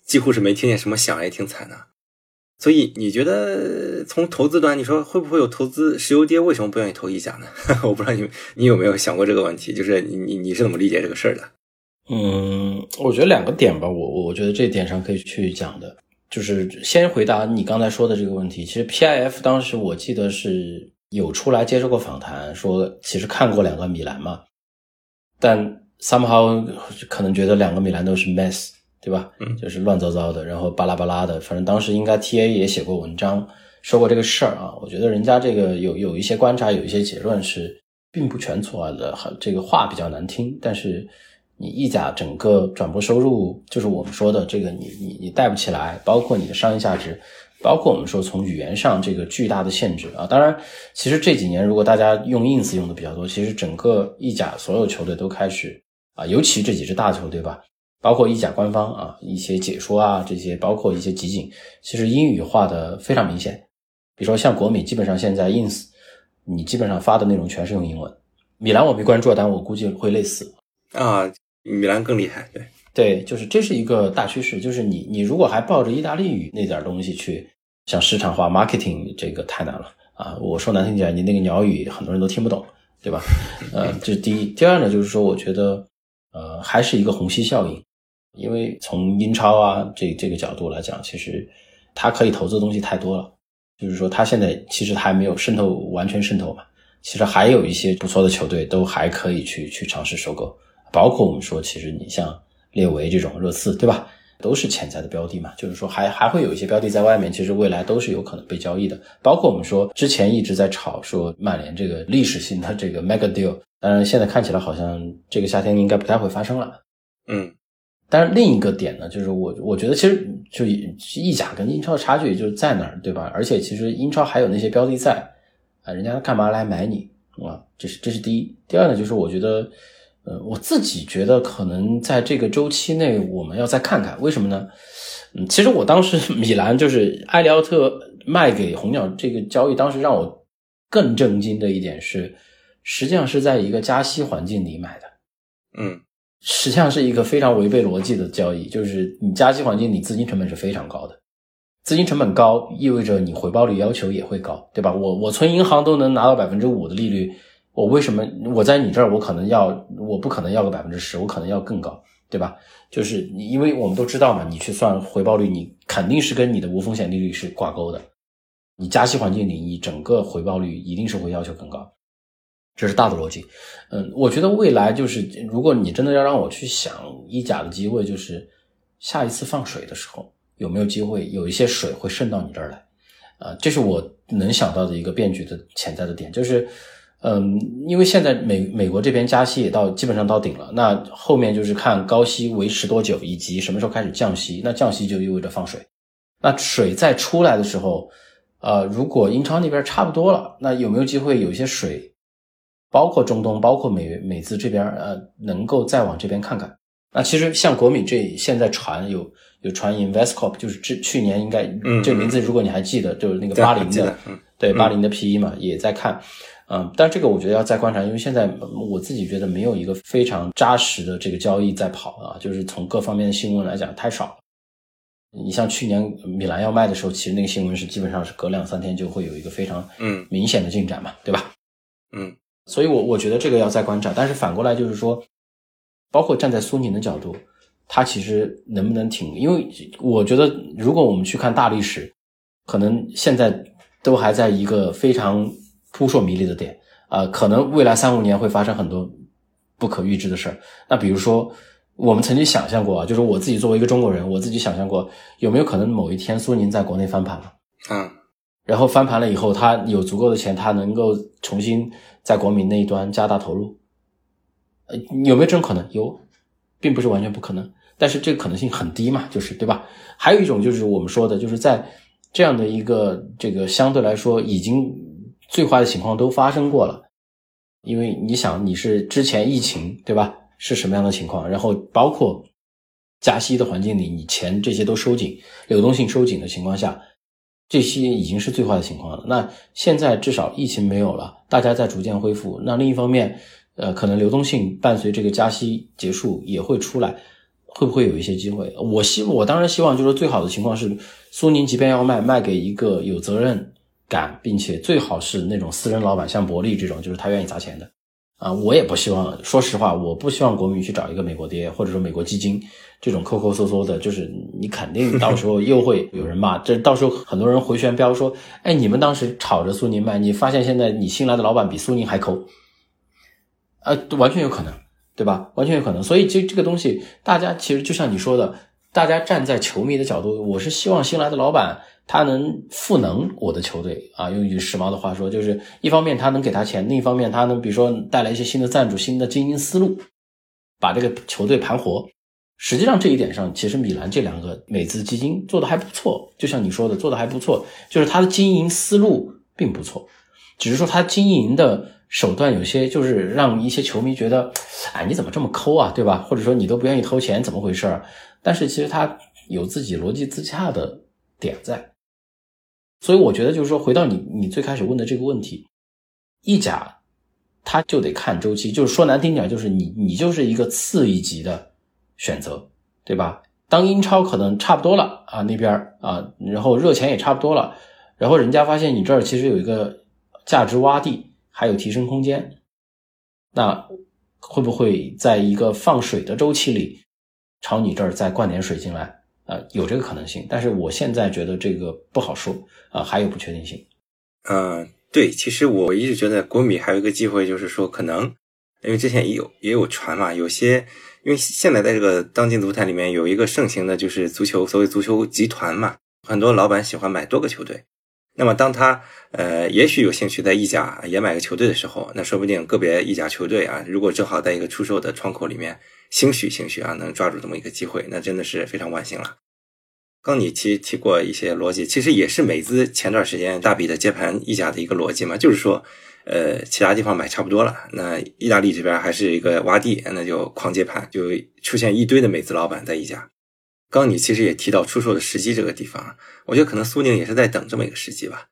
几乎是没听见什么响，也挺惨的。所以你觉得从投资端，你说会不会有投资石油跌？为什么不愿意投意甲呢？我不知道你你有没有想过这个问题？就是你你你是怎么理解这个事儿的？嗯，我觉得两个点吧，我我觉得这点上可以去讲的，就是先回答你刚才说的这个问题。其实 PIF 当时我记得是。有出来接受过访谈，说其实看过两个米兰嘛，但 somehow 可能觉得两个米兰都是 mess，对吧？嗯，就是乱糟糟的，然后巴拉巴拉的。反正当时应该 TA 也写过文章说过这个事儿啊。我觉得人家这个有有一些观察，有一些结论是并不全错的，这个话比较难听。但是你意甲整个转播收入，就是我们说的这个，你你你带不起来，包括你的商业价值。包括我们说从语言上这个巨大的限制啊，当然，其实这几年如果大家用 ins 用的比较多，其实整个意甲所有球队都开始啊，尤其这几支大球队吧，包括意甲官方啊一些解说啊这些，包括一些集锦，其实英语化的非常明显。比如说像国米，基本上现在 ins 你基本上发的内容全是用英文。米兰我没关注，但我估计会类似啊，米兰更厉害，对。对，就是这是一个大趋势，就是你你如果还抱着意大利语那点东西去，像市场化 marketing 这个太难了啊！我说难听点，你那个鸟语很多人都听不懂，对吧？呃，这是第一。第二呢，就是说我觉得呃还是一个虹吸效应，因为从英超啊这这个角度来讲，其实它可以投资的东西太多了，就是说它现在其实还没有渗透完全渗透嘛，其实还有一些不错的球队都还可以去去尝试收购，包括我们说，其实你像。列维这种热刺，对吧？都是潜在的标的嘛，就是说还还会有一些标的在外面，其实未来都是有可能被交易的。包括我们说之前一直在炒说曼联这个历史性的这个 mega deal，当然现在看起来好像这个夏天应该不太会发生了。嗯，但是另一个点呢，就是我我觉得其实就意甲跟英超的差距就是在那儿，对吧？而且其实英超还有那些标的在啊，人家干嘛来买你？啊，这是这是第一。第二呢，就是我觉得，呃，我自己觉得可能在这个周期内，我们要再看看，为什么呢？嗯，其实我当时 米兰就是埃里奥特卖给红鸟这个交易，当时让我更震惊的一点是，实际上是在一个加息环境里买的。嗯，实际上是一个非常违背逻辑的交易，就是你加息环境，你资金成本是非常高的。资金成本高，意味着你回报率要求也会高，对吧？我我存银行都能拿到百分之五的利率，我为什么我在你这儿我可能要我不可能要个百分之十，我可能要更高，对吧？就是你因为我们都知道嘛，你去算回报率，你肯定是跟你的无风险利率是挂钩的。你加息环境里，你整个回报率一定是会要求更高，这是大的逻辑。嗯，我觉得未来就是，如果你真的要让我去想一甲的机会，就是下一次放水的时候。有没有机会有一些水会渗到你这儿来？啊，这是我能想到的一个变局的潜在的点，就是，嗯，因为现在美美国这边加息也到基本上到顶了，那后面就是看高息维持多久，以及什么时候开始降息。那降息就意味着放水，那水再出来的时候，呃，如果英超那边差不多了，那有没有机会有一些水，包括中东，包括美美资这边，呃，能够再往这边看看？那其实像国米这现在传有。有传 Investcorp，就是这去年应该这名字，如果你还记得，就是那个八零的，对八零的 PE 嘛，也在看，嗯，但这个我觉得要再观察，因为现在我自己觉得没有一个非常扎实的这个交易在跑啊，就是从各方面的新闻来讲太少了。你像去年米兰要卖的时候，其实那个新闻是基本上是隔两三天就会有一个非常嗯明显的进展嘛，对吧？嗯，所以我我觉得这个要再观察，但是反过来就是说，包括站在苏宁的角度。它其实能不能挺？因为我觉得，如果我们去看大历史，可能现在都还在一个非常扑朔迷离的点啊。可能未来三五年会发生很多不可预知的事儿。那比如说，我们曾经想象过啊，就是我自己作为一个中国人，我自己想象过有没有可能某一天苏宁在国内翻盘了？嗯，然后翻盘了以后，他有足够的钱，他能够重新在国民那一端加大投入？呃，有没有这种可能？有，并不是完全不可能。但是这个可能性很低嘛，就是对吧？还有一种就是我们说的，就是在这样的一个这个相对来说已经最坏的情况都发生过了，因为你想你是之前疫情对吧？是什么样的情况？然后包括加息的环境里，你钱这些都收紧，流动性收紧的情况下，这些已经是最坏的情况了。那现在至少疫情没有了，大家在逐渐恢复。那另一方面，呃，可能流动性伴随这个加息结束也会出来。会不会有一些机会？我希我当然希望，就是最好的情况是，苏宁即便要卖，卖给一个有责任敢，并且最好是那种私人老板，像伯利这种，就是他愿意砸钱的。啊，我也不希望，说实话，我不希望国民去找一个美国爹，或者说美国基金这种抠抠搜搜的，就是你肯定到时候又会有人骂。这到时候很多人回旋镖说，哎，你们当时炒着苏宁卖，你发现现在你新来的老板比苏宁还抠，呃，完全有可能。对吧？完全有可能。所以，这这个东西，大家其实就像你说的，大家站在球迷的角度，我是希望新来的老板他能赋能我的球队啊。用一句时髦的话说，就是一方面他能给他钱，另一方面他能比如说带来一些新的赞助、新的经营思路，把这个球队盘活。实际上这一点上，其实米兰这两个美资基金做的还不错。就像你说的，做的还不错，就是他的经营思路并不错，只是说他经营的。手段有些就是让一些球迷觉得，哎，你怎么这么抠啊，对吧？或者说你都不愿意投钱，怎么回事？但是其实他有自己逻辑自洽的点在，所以我觉得就是说，回到你你最开始问的这个问题，意甲他就得看周期，就是说难听点，就是你你就是一个次一级的选择，对吧？当英超可能差不多了啊，那边啊，然后热钱也差不多了，然后人家发现你这儿其实有一个价值洼地。还有提升空间，那会不会在一个放水的周期里，朝你这儿再灌点水进来？呃，有这个可能性，但是我现在觉得这个不好说啊，还有不确定性。嗯，对，其实我一直觉得国米还有一个机会，就是说可能，因为之前也有也有传嘛，有些因为现在在这个当今足坛里面有一个盛行的就是足球，所谓足球集团嘛，很多老板喜欢买多个球队。那么，当他呃，也许有兴趣在意甲也买个球队的时候，那说不定个别意甲球队啊，如果正好在一个出售的窗口里面，兴许兴许啊，能抓住这么一个机会，那真的是非常万幸了。刚你提提过一些逻辑，其实也是美资前段时间大笔的接盘意甲的一个逻辑嘛，就是说，呃，其他地方买差不多了，那意大利这边还是一个洼地，那就狂接盘，就出现一堆的美资老板在意甲。刚你其实也提到出售的时机这个地方，我觉得可能苏宁也是在等这么一个时机吧，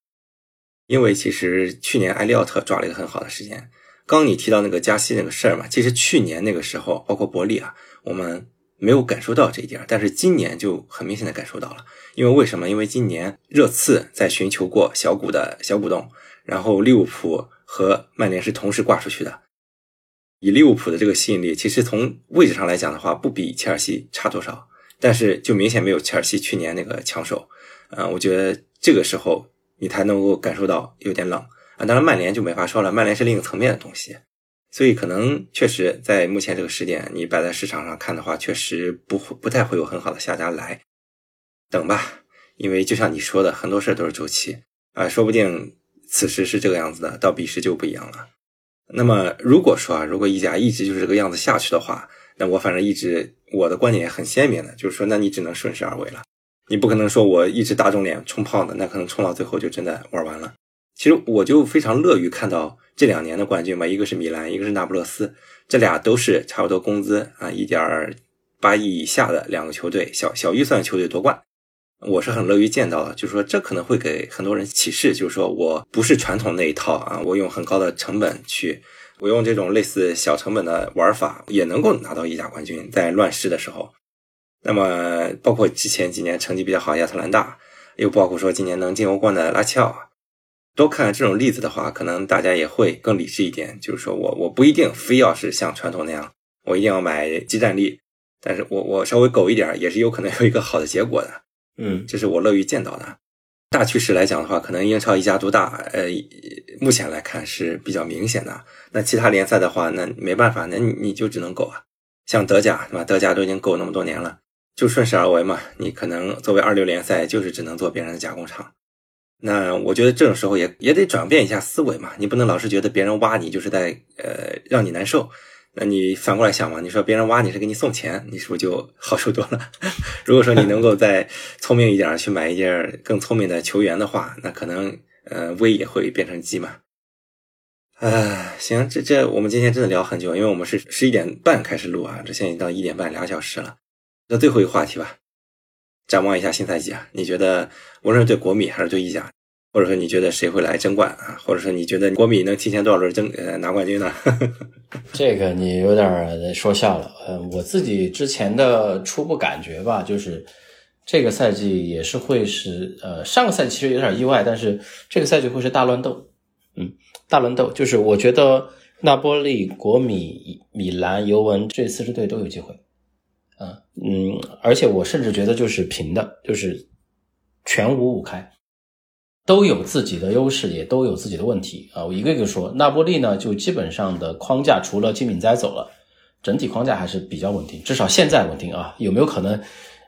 因为其实去年埃利奥特抓了一个很好的时间。刚你提到那个加息那个事儿嘛，其实去年那个时候，包括伯利啊，我们。没有感受到这一点，但是今年就很明显的感受到了。因为为什么？因为今年热刺在寻求过小股的小股东，然后利物浦和曼联是同时挂出去的。以利物浦的这个吸引力，其实从位置上来讲的话，不比切尔西差多少，但是就明显没有切尔西去年那个抢手。嗯，我觉得这个时候你才能够感受到有点冷啊。当然，曼联就没法说了，曼联是另一个层面的东西。所以可能确实在目前这个时点，你摆在市场上看的话，确实不会不太会有很好的下家来。等吧，因为就像你说的，很多事都是周期啊，说不定此时是这个样子的，到彼时就不一样了。那么如果说啊，如果意甲一直就是这个样子下去的话，那我反正一直我的观点也很鲜明的，就是说，那你只能顺势而为了，你不可能说我一直打肿脸充胖子，那可能冲到最后就真的玩完了。其实我就非常乐于看到。这两年的冠军吧，一个是米兰，一个是那不勒斯，这俩都是差不多工资啊，一点八亿以下的两个球队，小小预算球队夺冠，我是很乐于见到的。就是说，这可能会给很多人启示，就是说我不是传统那一套啊，我用很高的成本去，我用这种类似小成本的玩法，也能够拿到意甲冠军，在乱世的时候。那么，包括之前几年成绩比较好亚特兰大，又包括说今年能进欧冠的拉齐奥。多看这种例子的话，可能大家也会更理智一点。就是说我我不一定非要是像传统那样，我一定要买基站力，但是我我稍微苟一点，也是有可能有一个好的结果的。嗯，这是我乐于见到的。大趋势来讲的话，可能英超一家独大，呃，目前来看是比较明显的。那其他联赛的话，那没办法，那你你就只能苟啊。像德甲对吧？德甲都已经苟那么多年了，就顺势而为嘛。你可能作为二流联赛，就是只能做别人的加工厂。那我觉得这种时候也也得转变一下思维嘛，你不能老是觉得别人挖你就是在呃让你难受，那你反过来想嘛，你说别人挖你是给你送钱，你是不是就好受多了？如果说你能够再聪明一点去买一件更聪明的球员的话，那可能呃危也会变成机嘛。啊，行，这这我们今天真的聊很久，因为我们是十一点半开始录啊，这现在已经到一点半，两小时了。那最后一个话题吧。展望一下新赛季啊，你觉得无论是对国米还是对意甲，或者说你觉得谁会来争冠啊？或者说你觉得国米能提前多少轮争呃拿冠军呢？这个你有点说笑了。呃，我自己之前的初步感觉吧，就是这个赛季也是会是呃上个赛季其实有点意外，但是这个赛季会是大乱斗。嗯，大乱斗就是我觉得那波利、国米、米兰、尤文这四支队都有机会。嗯嗯，而且我甚至觉得就是平的，就是全五五开，都有自己的优势，也都有自己的问题啊。我一个一个说，那波利呢，就基本上的框架除了金敏哉走了，整体框架还是比较稳定，至少现在稳定啊。有没有可能，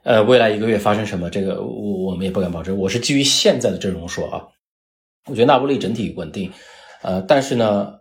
呃，未来一个月发生什么？这个我我们也不敢保证。我是基于现在的阵容说啊，我觉得那波利整体稳定，呃，但是呢。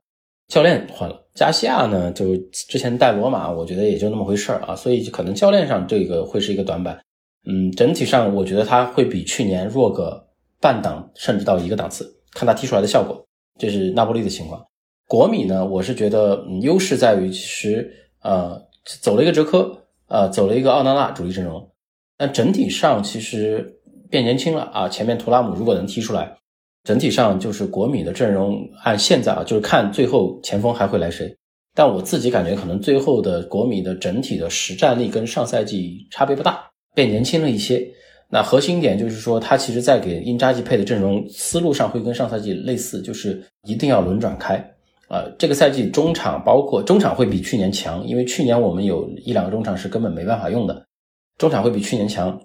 教练换了，加西亚呢，就之前带罗马，我觉得也就那么回事儿啊，所以可能教练上这个会是一个短板。嗯，整体上我觉得他会比去年弱个半档，甚至到一个档次，看他踢出来的效果。这是那不利的情况。国米呢，我是觉得嗯优势在于其实呃走了一个哲科，呃走了一个奥纳纳主力阵容，但整体上其实变年轻了啊。前面图拉姆如果能踢出来。整体上就是国米的阵容，按现在啊，就是看最后前锋还会来谁。但我自己感觉，可能最后的国米的整体的实战力跟上赛季差别不大，变年轻了一些。那核心点就是说，他其实在给因扎吉配的阵容思路上会跟上赛季类似，就是一定要轮转开啊。这个赛季中场包括中场会比去年强，因为去年我们有一两个中场是根本没办法用的，中场会比去年强。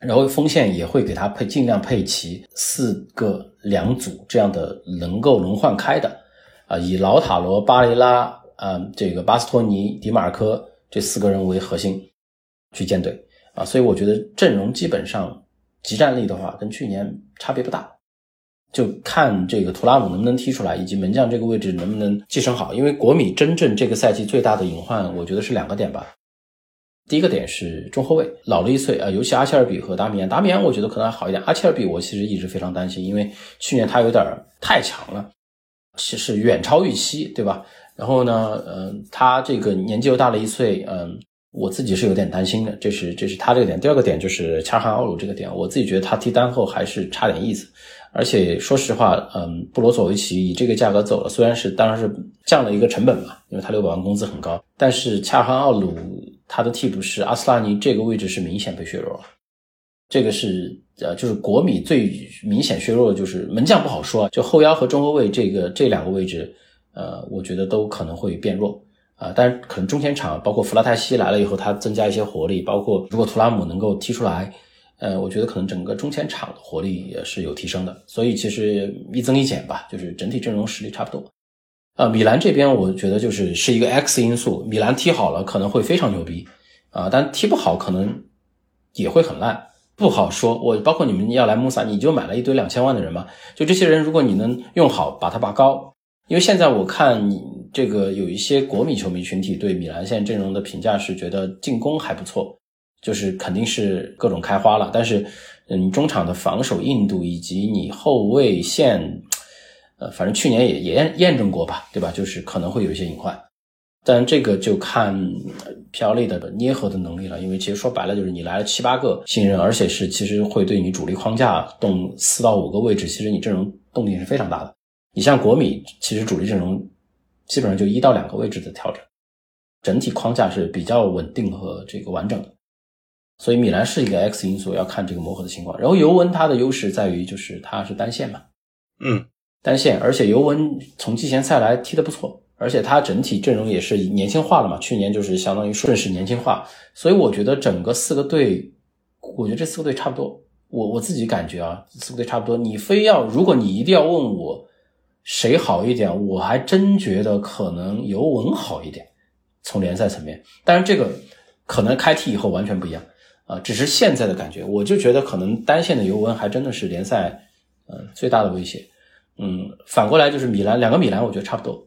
然后锋线也会给他配，尽量配齐四个两组这样的能够轮换开的，啊，以老塔罗、巴雷拉、啊这个巴斯托尼、迪马尔科这四个人为核心去建队，啊，所以我觉得阵容基本上集战力的话跟去年差别不大，就看这个图拉姆能不能踢出来，以及门将这个位置能不能继承好，因为国米真正这个赛季最大的隐患，我觉得是两个点吧。第一个点是中后卫老了一岁啊，尤其阿切尔比和达米安，达米安我觉得可能还好一点，阿切尔比我其实一直非常担心，因为去年他有点太强了，其实远超预期，对吧？然后呢，嗯，他这个年纪又大了一岁，嗯，我自己是有点担心的，这是这是他这个点。第二个点就是恰尔汗奥鲁这个点，我自己觉得他踢单后还是差点意思。而且说实话，嗯，布罗佐维奇以这个价格走了，虽然是当然是降了一个成本嘛，因为他六百万工资很高，但是恰尔汗奥鲁他的替补是阿斯拉尼，这个位置是明显被削弱了。这个是呃，就是国米最明显削弱的就是门将不好说，就后腰和中后卫这个这两个位置，呃，我觉得都可能会变弱啊。但是可能中前场包括弗拉泰西来了以后，他增加一些活力，包括如果图拉姆能够踢出来。呃，我觉得可能整个中前场的活力也是有提升的，所以其实一增一减吧，就是整体阵容实力差不多。呃，米兰这边我觉得就是是一个 X 因素，米兰踢好了可能会非常牛逼啊，但踢不好可能也会很烂，不好说。我包括你们要来穆萨，你就买了一堆两千万的人嘛，就这些人如果你能用好，把他拔高，因为现在我看你这个有一些国米球迷群体对米兰现在阵容的评价是觉得进攻还不错。就是肯定是各种开花了，但是，嗯，中场的防守硬度以及你后卫线，呃，反正去年也也验验证过吧，对吧？就是可能会有一些隐患，但这个就看皮奥利的捏合的能力了。因为其实说白了就是你来了七八个新人，而且是其实会对你主力框架动四到五个位置，其实你阵容动静是非常大的。你像国米，其实主力阵容基本上就一到两个位置的调整，整体框架是比较稳定和这个完整的。所以米兰是一个 X 因素，要看这个磨合的情况。然后尤文它的优势在于就是它是单线嘛，嗯，单线，而且尤文从季前赛来踢得不错，而且它整体阵容也是年轻化了嘛，去年就是相当于顺势年轻化，所以我觉得整个四个队，我觉得这四个队差不多。我我自己感觉啊，四个队差不多。你非要如果你一定要问我谁好一点，我还真觉得可能尤文好一点，从联赛层面。当然这个可能开踢以后完全不一样。啊，只是现在的感觉，我就觉得可能单线的尤文还真的是联赛，嗯，最大的威胁。嗯，反过来就是米兰，两个米兰我觉得差不多。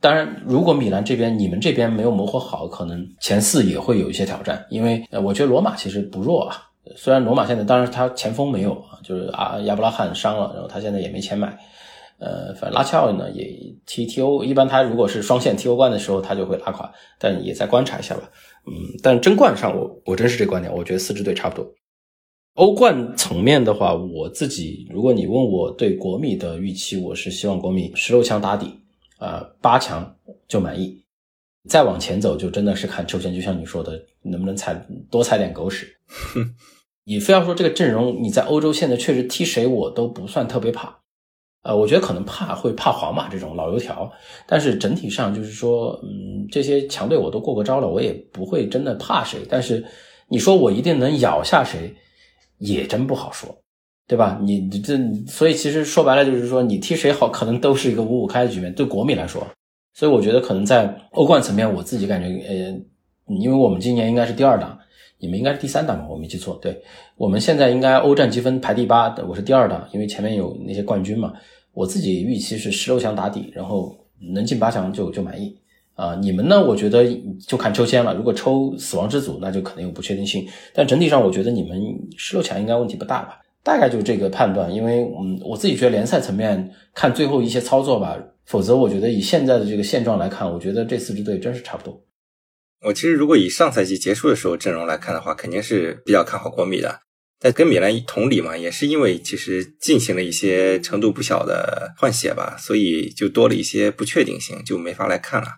当然，如果米兰这边你们这边没有磨合好，可能前四也会有一些挑战。因为我觉得罗马其实不弱啊，虽然罗马现在当然他前锋没有啊，就是啊亚布拉罕伤了，然后他现在也没钱买。呃，反正拉齐奥呢也踢踢欧，一般他如果是双线踢欧冠的时候，他就会拉垮，但也再观察一下吧。嗯，但争冠上，我我真是这观点，我觉得四支队差不多。欧冠层面的话，我自己如果你问我对国米的预期，我是希望国米十六强打底，啊八强就满意。再往前走，就真的是看抽签，就像你说的，能不能踩多踩点狗屎。你非要说这个阵容，你在欧洲现在确实踢谁我都不算特别怕。呃，我觉得可能怕会怕皇马这种老油条，但是整体上就是说，嗯，这些强队我都过过招了，我也不会真的怕谁。但是你说我一定能咬下谁，也真不好说，对吧？你这所以其实说白了就是说，你踢谁好，可能都是一个五五开的局面。对国米来说，所以我觉得可能在欧冠层面，我自己感觉，呃，因为我们今年应该是第二档，你们应该是第三档吧？我没记错，对我们现在应该欧战积分排第八，我是第二档，因为前面有那些冠军嘛。我自己预期是十六强打底，然后能进八强就就满意啊。你们呢？我觉得就看抽签了。如果抽死亡之组，那就可能有不确定性。但整体上，我觉得你们十六强应该问题不大吧？大概就这个判断。因为嗯，我自己觉得联赛层面看最后一些操作吧。否则，我觉得以现在的这个现状来看，我觉得这四支队真是差不多。我其实如果以上赛季结束的时候阵容来看的话，肯定是比较看好国米的。但跟米兰同理嘛，也是因为其实进行了一些程度不小的换血吧，所以就多了一些不确定性，就没法来看了。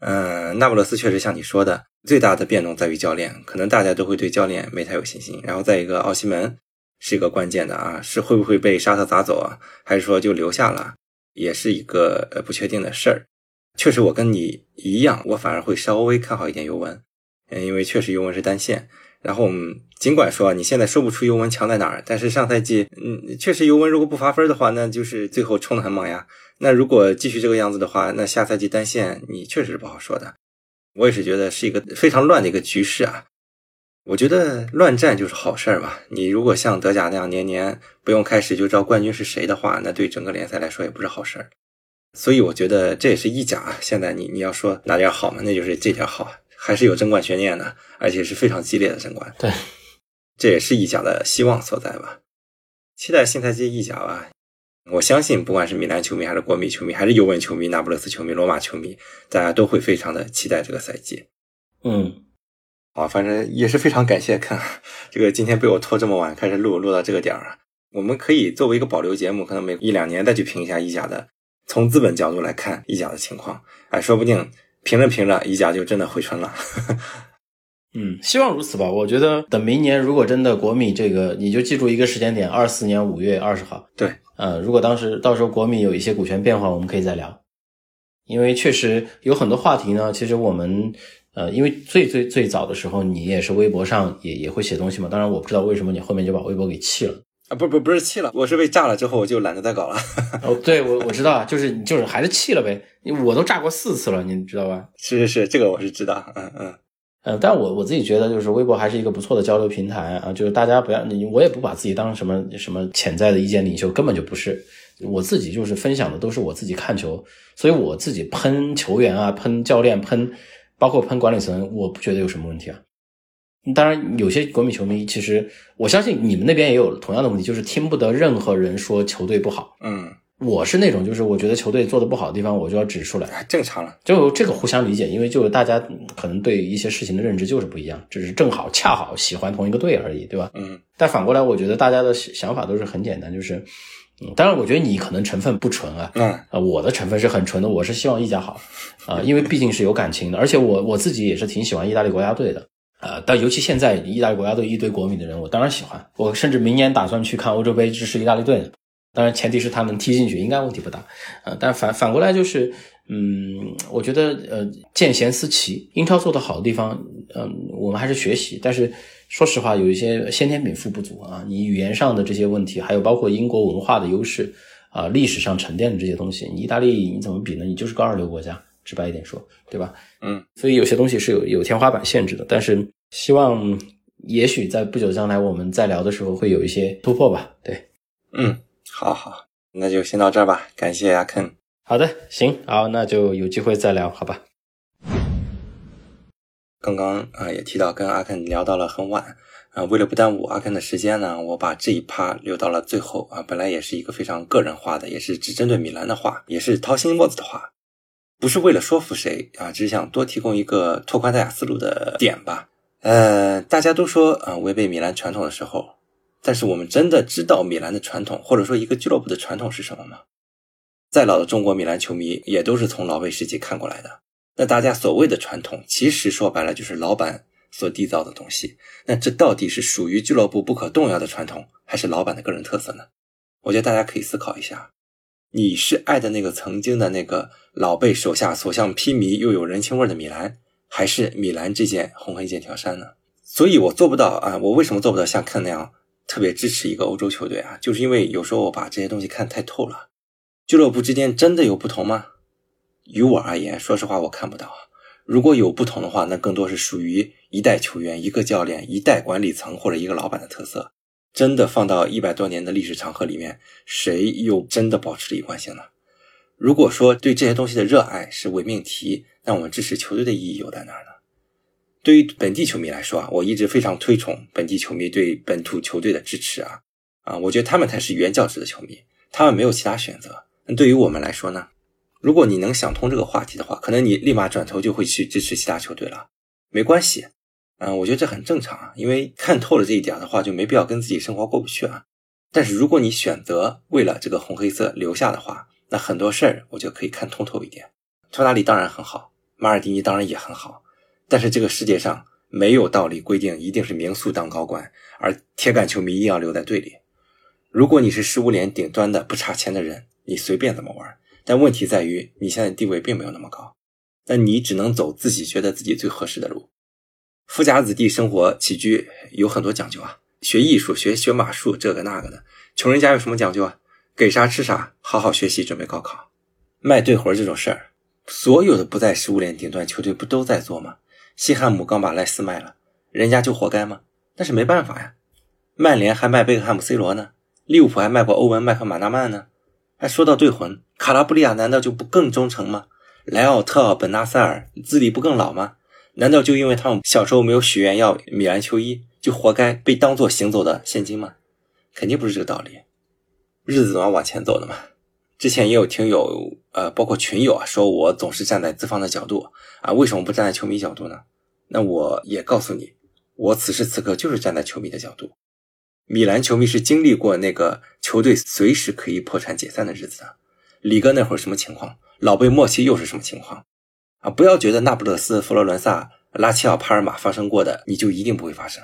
嗯，那不勒斯确实像你说的，最大的变动在于教练，可能大家都会对教练没太有信心。然后再一个，奥西门是一个关键的啊，是会不会被沙特砸走啊，还是说就留下了，也是一个呃不确定的事儿。确实，我跟你一样，我反而会稍微看好一点尤文，嗯，因为确实尤文是单线。然后我们尽管说你现在说不出尤文强在哪儿，但是上赛季，嗯，确实尤文如果不罚分的话，那就是最后冲的很猛呀。那如果继续这个样子的话，那下赛季单线你确实是不好说的。我也是觉得是一个非常乱的一个局势啊。我觉得乱战就是好事儿嘛。你如果像德甲那样年年不用开始就知道冠军是谁的话，那对整个联赛来说也不是好事儿。所以我觉得这也是意甲啊。现在你你要说哪点好嘛，那就是这点好。还是有争冠悬念的，而且是非常激烈的争冠。对，这也是意甲的希望所在吧。期待新赛季意甲吧。我相信，不管是米兰球迷，还是国米球迷，还是尤文球迷、那不勒斯球迷、罗马球迷，大家都会非常的期待这个赛季。嗯，啊，反正也是非常感谢看这个今天被我拖这么晚开始录，录到这个点儿，我们可以作为一个保留节目，可能每一两年再去评一下意甲的，从资本角度来看意甲的情况。哎，说不定评着评着，意甲就真的回春了。嗯，希望如此吧。我觉得等明年如果真的国米这个，你就记住一个时间点，二四年五月二十号。对，呃，如果当时到时候国米有一些股权变化，我们可以再聊。因为确实有很多话题呢，其实我们呃，因为最最最早的时候，你也是微博上也也会写东西嘛。当然，我不知道为什么你后面就把微博给弃了啊？不不不是气了，我是被炸了之后，我就懒得再搞了。哦，对，我我知道，就是就是还是气了呗。我都炸过四次了，你知道吧？是是是，这个我是知道，嗯嗯。嗯，但我我自己觉得，就是微博还是一个不错的交流平台啊。就是大家不要你，我也不把自己当什么什么潜在的意见领袖，根本就不是。我自己就是分享的都是我自己看球，所以我自己喷球员啊，喷教练，喷包括喷管理层，我不觉得有什么问题啊。当然，有些国米球迷，其实我相信你们那边也有同样的问题，就是听不得任何人说球队不好。嗯。我是那种，就是我觉得球队做的不好的地方，我就要指出来，正常了。就这个互相理解，因为就大家可能对一些事情的认知就是不一样，只是正好恰好喜欢同一个队而已，对吧？嗯。但反过来，我觉得大家的想法都是很简单，就是，嗯，当然，我觉得你可能成分不纯啊，嗯，啊，我的成分是很纯的，我是希望意甲好，啊，因为毕竟是有感情的，而且我我自己也是挺喜欢意大利国家队的，啊，但尤其现在意大利国家队一堆国米的人，我当然喜欢，我甚至明年打算去看欧洲杯支持意大利队。当然，前提是他能踢进去，应该问题不大。呃，但反反过来就是，嗯，我觉得，呃，见贤思齐，英超做的好的地方，嗯，我们还是学习。但是说实话，有一些先天禀赋不足啊，你语言上的这些问题，还有包括英国文化的优势啊，历史上沉淀的这些东西，你意大利你怎么比呢？你就是个二流国家，直白一点说，对吧？嗯，所以有些东西是有有天花板限制的。但是希望，也许在不久将来，我们再聊的时候会有一些突破吧。对，嗯。好好，那就先到这儿吧。感谢阿肯。好的，行，好，那就有机会再聊，好吧。刚刚啊也提到跟阿肯聊到了很晚啊，为了不耽误阿肯的时间呢，我把这一趴留到了最后啊。本来也是一个非常个人化的，也是只针对米兰的话，也是掏心窝子的话，不是为了说服谁啊，只是想多提供一个拓宽大家思路的点吧。呃，大家都说啊，违背米兰传统的时候。但是我们真的知道米兰的传统，或者说一个俱乐部的传统是什么吗？再老的中国米兰球迷也都是从老贝时期看过来的。那大家所谓的传统，其实说白了就是老板所缔造的东西。那这到底是属于俱乐部不可动摇的传统，还是老板的个人特色呢？我觉得大家可以思考一下：你是爱的那个曾经的那个老贝手下所向披靡又有人情味的米兰，还是米兰这件红黑剑条衫呢？所以我做不到啊！我为什么做不到像看那样？特别支持一个欧洲球队啊，就是因为有时候我把这些东西看太透了。俱乐部之间真的有不同吗？于我而言，说实话我看不到。如果有不同的话，那更多是属于一代球员、一个教练、一代管理层或者一个老板的特色。真的放到一百多年的历史长河里面，谁又真的保持了一贯性呢？如果说对这些东西的热爱是伪命题，那我们支持球队的意义又在哪儿呢？对于本地球迷来说啊，我一直非常推崇本地球迷对本土球队的支持啊啊，我觉得他们才是原教旨的球迷，他们没有其他选择。那对于我们来说呢？如果你能想通这个话题的话，可能你立马转头就会去支持其他球队了。没关系，嗯，我觉得这很正常啊，因为看透了这一点的话，就没必要跟自己生活过不去啊。但是如果你选择为了这个红黑色留下的话，那很多事儿我就可以看通透一点。托纳利当然很好，马尔蒂尼当然也很好。但是这个世界上没有道理规定一定是名宿当高管，而铁杆球迷一定要留在队里。如果你是食物链顶端的不差钱的人，你随便怎么玩。但问题在于你现在地位并没有那么高，那你只能走自己觉得自己最合适的路。富家子弟生活起居有很多讲究啊，学艺术、学学马术，这个那个的。穷人家有什么讲究啊？给啥吃啥，好好学习，准备高考。卖对活这种事儿，所有的不在食物链顶端球队不都在做吗？西汉姆刚把莱斯卖了，人家就活该吗？但是没办法呀。曼联还卖贝克汉姆、C 罗呢，利物浦还卖过欧文、麦克马纳曼呢。还说到对魂，卡拉布利亚难道就不更忠诚吗？莱奥特奥、本纳塞尔资历不更老吗？难道就因为他们小时候没有许愿要米兰球衣，就活该被当做行走的现金吗？肯定不是这个道理。日子总要往前走的嘛。之前也有听友，呃，包括群友啊，说我总是站在资方的角度啊，为什么不站在球迷角度呢？那我也告诉你，我此时此刻就是站在球迷的角度。米兰球迷是经历过那个球队随时可以破产解散的日子的。李哥那会儿什么情况？老贝莫契又是什么情况？不要觉得那不勒斯、佛罗伦萨、拉齐奥、帕尔马发生过的，你就一定不会发生。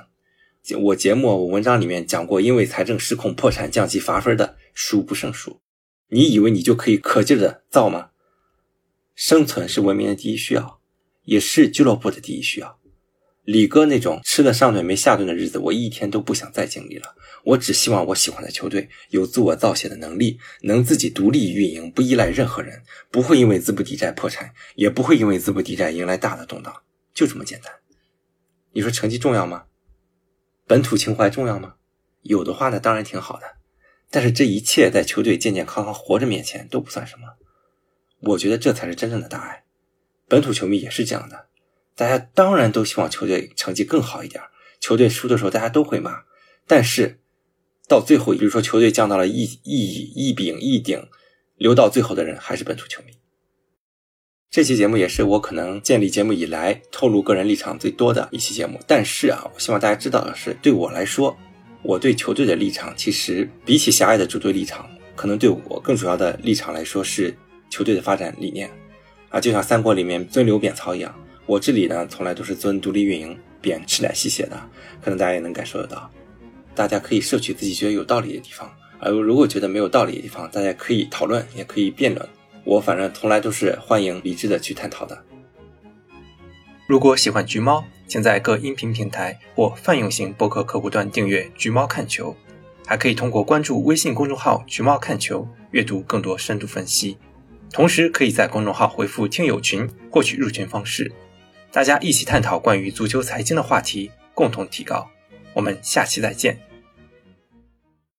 我节目、我文章里面讲过，因为财政失控破产降级罚分的数不胜数。你以为你就可以可劲儿的造吗？生存是文明的第一需要，也是俱乐部的第一需要。李哥那种吃了上顿没下顿的日子，我一天都不想再经历了。我只希望我喜欢的球队有自我造血的能力，能自己独立运营，不依赖任何人，不会因为资不抵债破产，也不会因为资不抵债迎来大的动荡。就这么简单。你说成绩重要吗？本土情怀重要吗？有的话呢，当然挺好的。但是这一切在球队健健康康活着面前都不算什么，我觉得这才是真正的大爱。本土球迷也是这样的，大家当然都希望球队成绩更好一点。球队输的时候大家都会骂，但是到最后，比如说球队降到了一一一丙一丁，留到最后的人还是本土球迷。这期节目也是我可能建立节目以来透露个人立场最多的一期节目。但是啊，我希望大家知道的是，对我来说。我对球队的立场，其实比起狭隘的主队立场，可能对我更主要的立场来说是球队的发展理念啊，就像三国里面尊刘贬曹一样，我这里呢从来都是尊独立运营，贬吃奶吸血的，可能大家也能感受得到。大家可以摄取自己觉得有道理的地方，而如果觉得没有道理的地方，大家可以讨论，也可以辩论。我反正从来都是欢迎理智的去探讨的。如果喜欢橘猫，请在各音频平台或泛用型播客客户端订阅《橘猫看球》，还可以通过关注微信公众号“橘猫看球”阅读更多深度分析。同时，可以在公众号回复“听友群”获取入群方式，大家一起探讨关于足球财经的话题，共同提高。我们下期再见。